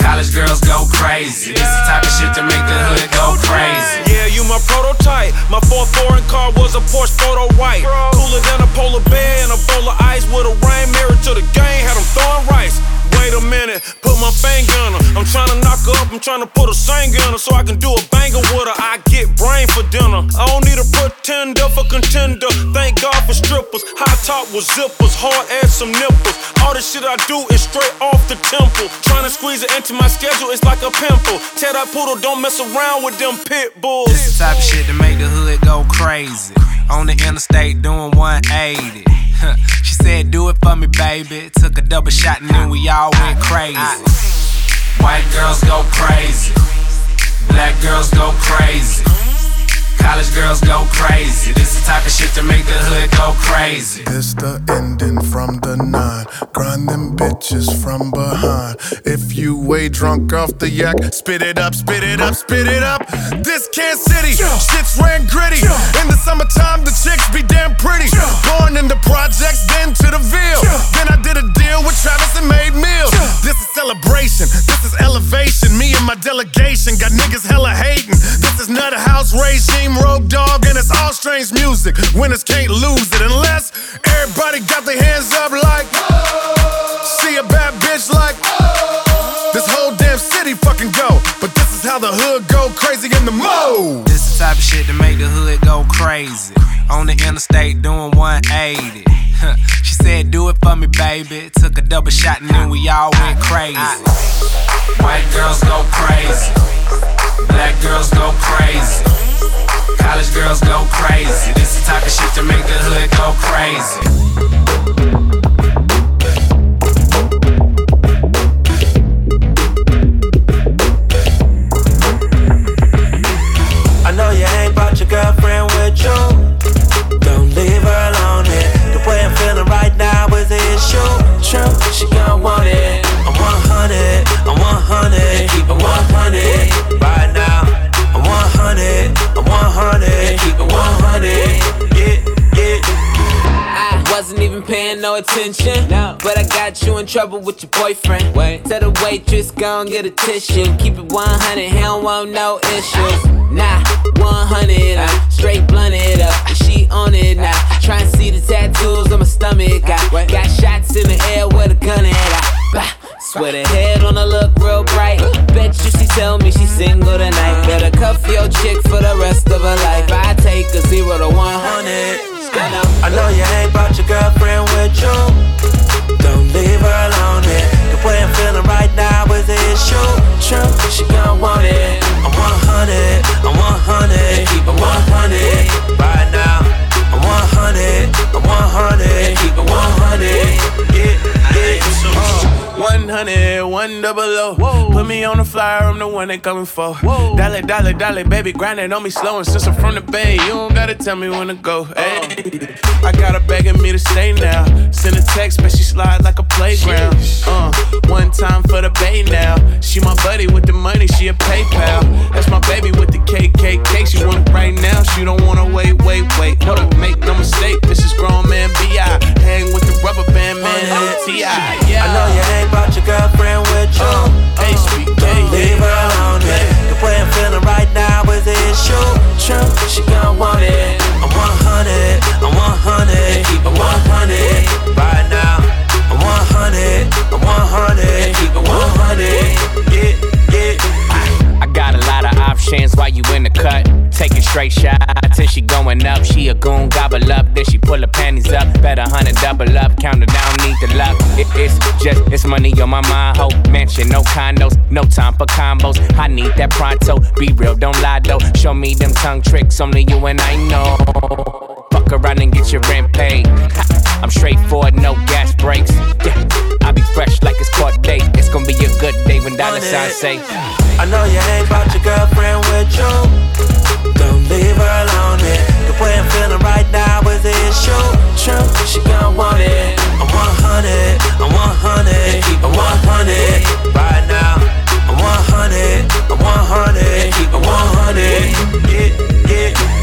Speaker 7: College girls go crazy. This the type of shit to make the hood go crazy.
Speaker 31: Yeah, you my prototype. My fourth foreign car was a Porsche photo white. Cooler than a polar bear and a bowl of ice with a rain mirror to the game. Had them throwing rice. Wait a minute, put my finger on her. I'm trying to knock her up, I'm trying to put a singer on her so I can do a banger with her. I get brain for dinner. I don't need a pretender for contender. Thank God for strippers. High top with zippers, hard ass some nipples. All the shit I do is straight off the temple. Trying to squeeze it into my schedule is like a pimple. Tell that poodle don't mess around with them pit bulls.
Speaker 7: This type of shit to make the hood go crazy. On the interstate doing 180. She said, Do it for me, baby. Took a double shot and then we all went crazy. White girls go crazy. Black girls go crazy. College girls go crazy. This the type of shit to make the hood go crazy.
Speaker 14: This the ending from the nine. Grind them bitches from behind. If you way drunk off the yak, spit it up, spit it up, spit it up. This Kansas City, shit's ran gritty. In the summertime, the chicks be damn pretty. Born in the projects, then to the Ville. Then I did a deal with Travis and made meals. This is celebration, this is elevation. Me and my delegation got niggas hella hating. This is Nnutthowze regime, Rogue Dog, and it's all strange music. Winners can't lose it unless everybody got their hands up like. See a bad bitch like. This whole damn city fucking go. But this is how the hood go crazy in the mode.
Speaker 7: This is the type of shit to make the hood go crazy. On the interstate doing 180. She said, Do it for me, baby. Took a double shot and then we all went crazy. White girls go crazy. Black girls go crazy. College girls go crazy. This the type of shit to make the hood go crazy.
Speaker 50: I know you ain't brought your girlfriend with you. Don't leave her alone. The way I'm feeling right now is. True, she gon' want it. I'm 100, I'm 100, keep it 100 right. I'm 100, I'm 100, keep it 100. Yeah, yeah.
Speaker 20: I wasn't even paying no attention. But I got you in trouble with your boyfriend. Wait. Tell the waitress, go and get a tissue. Keep it 100, he don't want no issues. Nah, 100, I uh, straight blunt it up. And she
Speaker 51: she on it now. Try and see the tattoos on my stomach. I got shots in the air with a gun at. I, bah, swear the head on her look real bright. Bet you she tell me she's single tonight. Better cuff your chick for the rest of her life. I take a zero to one hundred.
Speaker 31: I know you ain't brought your girlfriend with you. Don't leave her alone. The way I'm feeling right now is the issue. True, she gon' want it. I'm 100, I'm 100, keep it 100 right now. I'm 100, I'm 100, keep it 100. Yeah, Uh.
Speaker 16: 100, one double O. Put me on the flyer, I'm the one they coming for. Whoa. Dollar, dollar, dollar, baby, grind it on me slow. And since I'm from the bay, you don't gotta tell me when to go. Hey, I got her begging me to stay now. Send a text, but she slide like a playground. Uh, one time for the bay now. She my buddy with the money, she a PayPal. That's my baby with the KKK. She want it right now, she don't wanna wait, wait, wait. Hold up, make no mistake, this is grown man B.I. Hang with the rubber band man, T.I. Yeah.
Speaker 31: I know you ain't brought your girlfriend with you.
Speaker 16: Oh, hey, sweet,
Speaker 31: Don't leave her alone. The way I'm feeling right now is the issue. True, she gon' want it. I'm 100, I'm 100, keep it 100 right now. I'm 100, I'm 100, keep it 100. Yeah,
Speaker 20: options while you in the cut. Taking straight shots till she going up. She a goon, gobble up, then she pull her panties up. Better hundred double up, count her down, need the luck. It, it's just, it's money on my mind. Hope mansion, no condos, no time for combos. I need that pronto. Be real, don't lie though. Show me them tongue tricks, only you and I know. Fuck around and get your rent paid. Ha, I'm straightforward, no gas brakes. Yeah, I be fresh like it's court date. It's gonna be a good day when dollar signs say.
Speaker 31: I know you ain't brought your girlfriend with you. Don't leave her alone. It. The way I'm feeling right now is the issue. True, she gon' want it. I'm 100, I'm 100, keep it 100 right now. I'm 100, I'm 100, keep it 100. Yeah, yeah.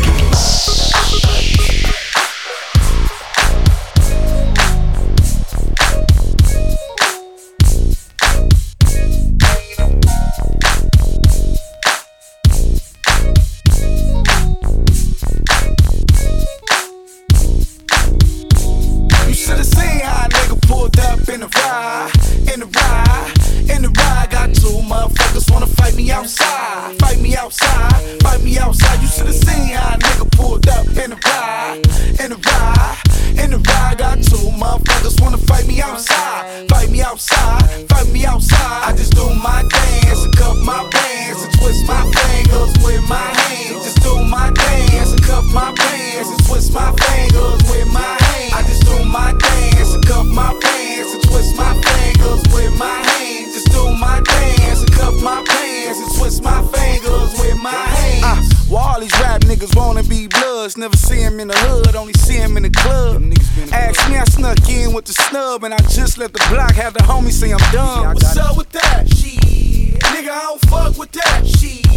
Speaker 52: My bands and twist my fingers with my hands. I just do my dance and cuff my pants and twist my fingers with my hands. Just do my dance and cuff my pants and twist my fingers with my hands. Uh, well, all these rap niggas wanna be bloods. Never see him in the hood, only see him in the club. Ask me, I snuck in with the snub, and I just let the block have the homie say I'm done. What's up with that? Shit. Nigga, I don't fuck with that. Shit.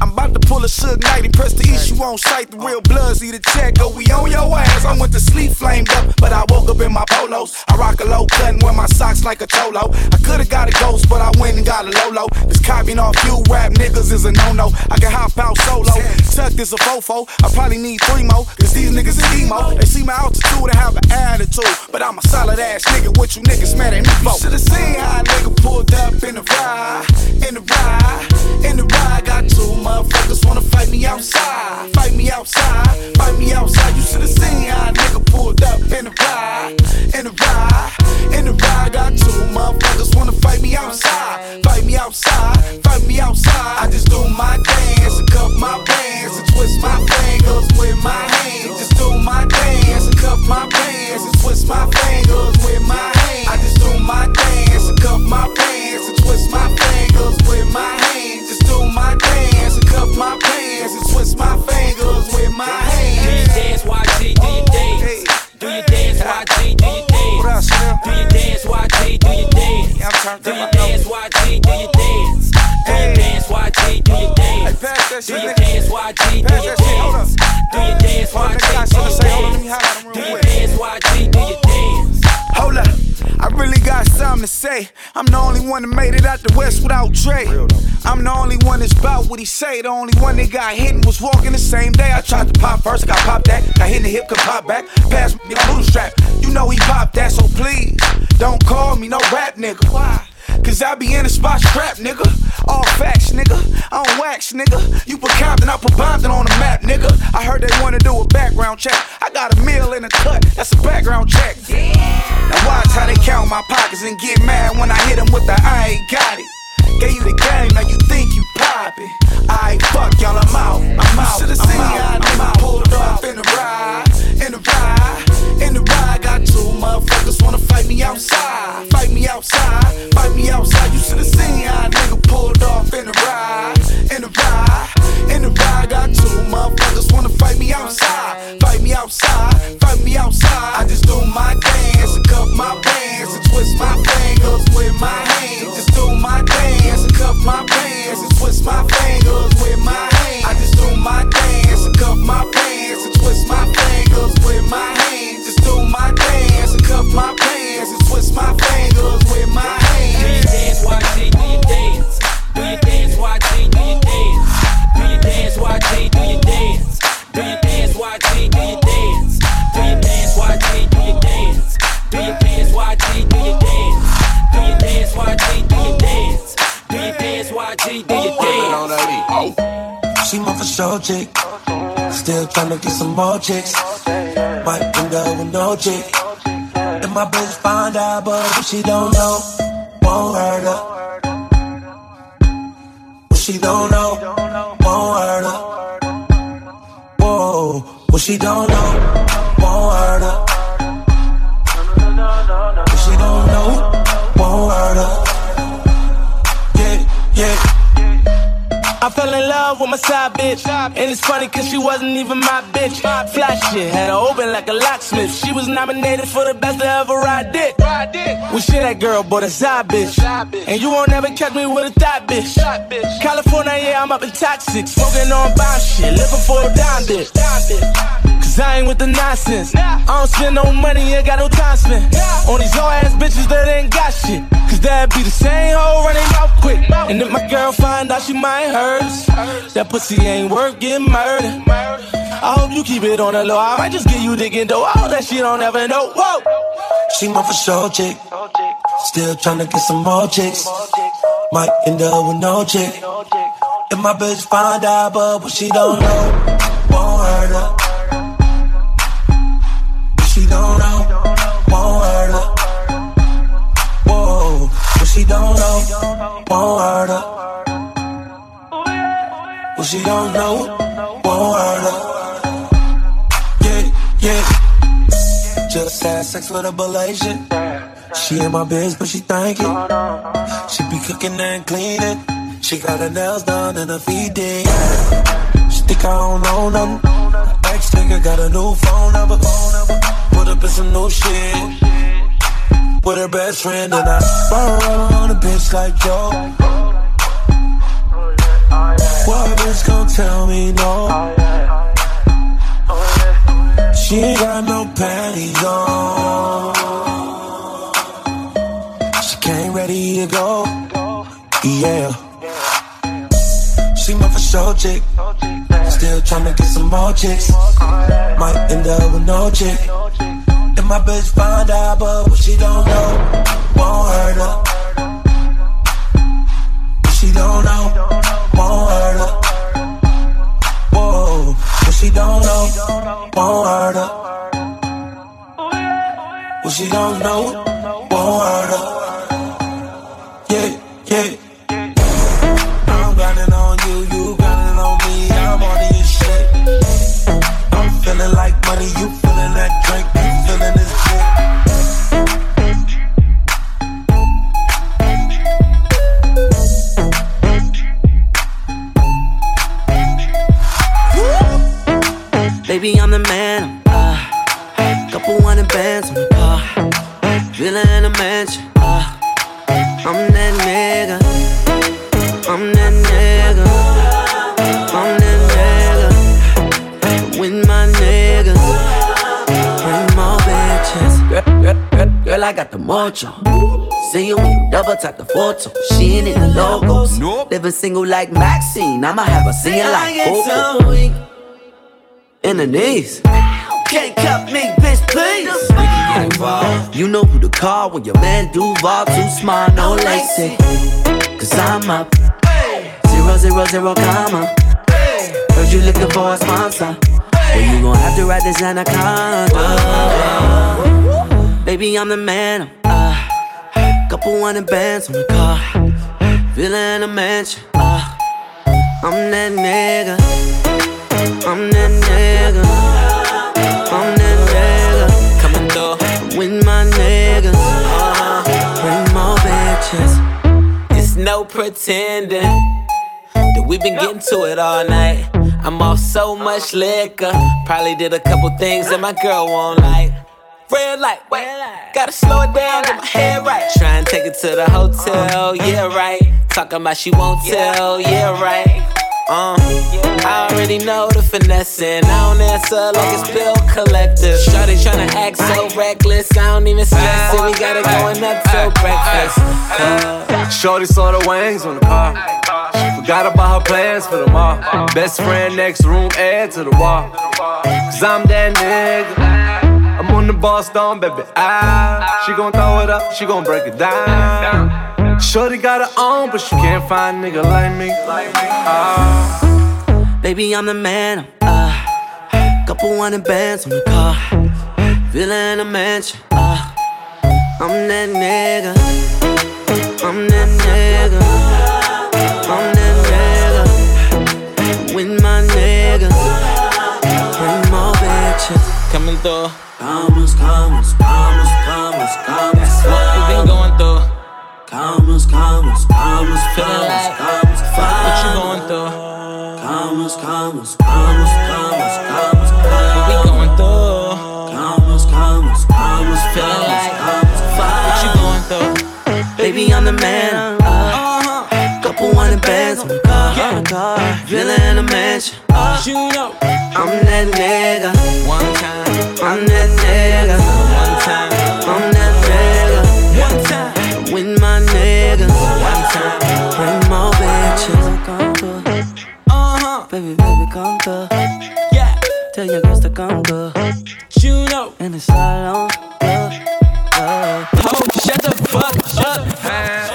Speaker 52: I'm about to pull a Suge Knight and press the issue on sight. The real bloods need a check. Go, we on your ass. I went to sleep flamed up, but I woke up in my polos. I rock a low cut and wear my socks like a cholo. I could've got a ghost, but I went and got a Lolo. This copying off you rap niggas is a no-no. I can hop out solo. Tucked is a fofo. I probably need three more, cause these niggas is emo. They see my altitude and have an attitude. But I'm a solid ass nigga. What you niggas mad at me for? Should've seen how a nigga pulled up in the ride. In the ride. In the ride. Got two motherfuckers wanna fight me outside. Fight me outside. Fight me outside. You should've seen how a nigga pulled up in the ride. In the ride. In the ride. Got two motherfuckers wanna fight me outside. Fight me outside. Fight me outside. I just do my dance and cuff my bands and twist my fingers with my hands. Just do my dance and cuff my bands and twist my fingers with my hands. I just do my dance and cuff my bands and twist my fingers with my hands. Just do my dance and cuff my bands and twist my fingers with my hands.
Speaker 27: Do you dance, YG? Do you dance? Do you dance, YG? Do you dance? Do you dance, YG? Do you dance? Do you dance, YG? Do you dance? Do you dance, YG? Do you dance? Do you dance, YG? Do you dance? Do you dance, YG? Do you dance?
Speaker 52: I'm the only one that made it out the West without Dre. I'm the only one that's about what he say. The only one that got hit and was walking the same day. I tried to pop first, I got popped that. Got hit in the hip, could pop back. Pass me the boot strap. You know he popped that, so please don't call me no rap nigga. Why? Cause I be in the spot scrap, nigga. All facts, nigga. I don't wax, nigga. You put Compton, I put Bompton on the map, nigga. I heard they wanna do a background check. I got a meal in a cut, that's a background check. Now watch how they count my pockets and get mad when I hit them with the I ain't got it. Gave you the game, now you think you poppin'. I fuck y'all, I'm out. I'm out. Should've seen how nigga pulled off in the ride, in the ride, in the ride. Motherfuckers wanna fight me outside, fight me outside, fight me outside. You should've seen how a nigga pulled off in the ride, in the ride, in the ride. Got two motherfuckers wanna fight me outside, fight me outside, fight me outside. I just do my dance. And cuff my bands and twist my fingers with my hands. Just do my dance. And cuff my bands and twist my fingers with my hands. I just do my dance. And cuff my bands and twist my fingers with my hands. Just do my dance cuff my bands and twist my fingers with my hands.
Speaker 34: Do your dance, YG, do your dance. Do your dance, YG, do your dance. Do your dance, YG, do your dance. Do your dance, YG, do your dance. Do your dance, YG, do your dance. Do your dance, YG, do your dance. Do your dance, YG, do your dance. Do your dance, YG, do your dance.
Speaker 31: She my for sure chick. Still tryna get some more chicks. Might end up with no chick. And my bitch find out, but if she don't know, won't hurt her. What she don't know, won't hurt her. Whoa, what she don't know, won't hurt her. What she don't know, won't hurt her. Yeah, yeah.
Speaker 2: I fell in love with my side bitch. And it's funny cause she wasn't even my bitch. Fly shit, had her open like a locksmith. She was nominated for the best to ever ride dick. We shit that girl, but a side bitch. And you won't ever catch me with a thought bitch. California, yeah, I'm up in toxic. Smoking on bomb shit, looking for a dime bitch. Cause I ain't with the nonsense. I don't spend no money, ain't got no time spent. On these old ass bitches that ain't got shit. Cause that'd be the same hoe running mouth quick. And if my girl find out she might hurt, that pussy ain't worth getting murdered. I hope you keep it on the low. I might just get you digging though. All that shit don't ever know. Whoa!
Speaker 31: She my for sure chick. Still tryna get some more chicks. Might end up with no chick. If my bitch find out, but what she don't know, won't hurt her. What she don't know, won't hurt her. Whoa, what she don't know, won't hurt her. What she don't know, won't hurt her. Yeah, yeah. Just had sex with a Malaysian. She in my biz, but she thank it. She be cooking and cleaning. She got her nails done and her feet did. She think I don't know nothing. Ex nigga got a new phone number. Put up in some new shit. With her best friend and I burn on a bitch like Joe. What bitch gon' tell me no? She ain't got no panties on. She came ready to go. Yeah. She my for sure chick. Still tryna get some more chicks. Might end up with no chick. If my bitch find out, but what she don't know, won't hurt her. She don't know, won't hurt she don't know, won't hurt her. What she don't know, won't hurt her.
Speaker 7: Got the mojo. See you when you double tap the photo. She ain't in the logos. Nope. Living single like Maxine. I'ma have her singing like Coco. In the knees. Can't cut me, bitch, please. You know who to call when your man Duval too smart, no lacy. Cause I'm up. Zero, zero, zero, comma. Heard you looking for a sponsor. Well, you gon' have to ride this anaconda. Baby, I'm the man. I'm, Uh, couple hundred bands on the car. Feeling in a mansion. Uh, I'm that nigga. I'm that nigga. I'm that nigga. Coming through with my niggas. Uh, bring more bitches.
Speaker 11: It's no pretending that we've been getting to it all night. I'm off so much liquor. Probably did a couple things that my girl won't like. Red light, gotta slow it down, get my head right. Try and take it to the hotel, uh-huh. yeah, right. Talking about she won't tell, yeah, right. Uh-huh. Uh, I already know the finessing. I don't answer like it's uh-huh. bill collector. Shawty tryna act so reckless. I don't even stress it. We got it going up till breakfast. Uh,
Speaker 53: Shorty saw the wings on the car. She forgot about her plans for the mall. Best friend next room, add to the wall. Cause I'm that nigga. I'm on the boss baby. Ah, she gon' throw it up, she gon' break it down. Shorty got her own, but she can't find a nigga like me. Ah.
Speaker 7: Baby, I'm the man. Uh, couple hundred bands on the car. In a mansion. Uh, I'm that nigga. I'm that nigga. I'm that nigga. With my niggas.
Speaker 11: Coming through.
Speaker 7: Commas, commas, commas, commas, commas.
Speaker 11: What we been going through?
Speaker 7: Commas, commas, commas,
Speaker 11: Feeling like
Speaker 7: commas,
Speaker 11: what you going through?
Speaker 7: Commas, commas, commas, commas, commas,
Speaker 11: What we going through?
Speaker 7: Commas, commas, commas,
Speaker 11: Feeling like
Speaker 7: commas,
Speaker 11: what you going through?
Speaker 7: Baby, I'm the man. Uh, couple hundred bands yeah. a car, villa in a mansion. Uh,
Speaker 11: you know,
Speaker 7: I'm that nigga.
Speaker 11: One time,
Speaker 7: I'm that nigga.
Speaker 11: One time,
Speaker 7: I'm that nigga.
Speaker 11: One time,
Speaker 7: with my nigga.
Speaker 11: One time,
Speaker 7: bring more bitches.
Speaker 11: Uh huh,
Speaker 7: baby, baby, come through.
Speaker 11: Yeah,
Speaker 7: tell your girls to come through.
Speaker 11: You know,
Speaker 7: and it's all on. Oh, shut the fuck up.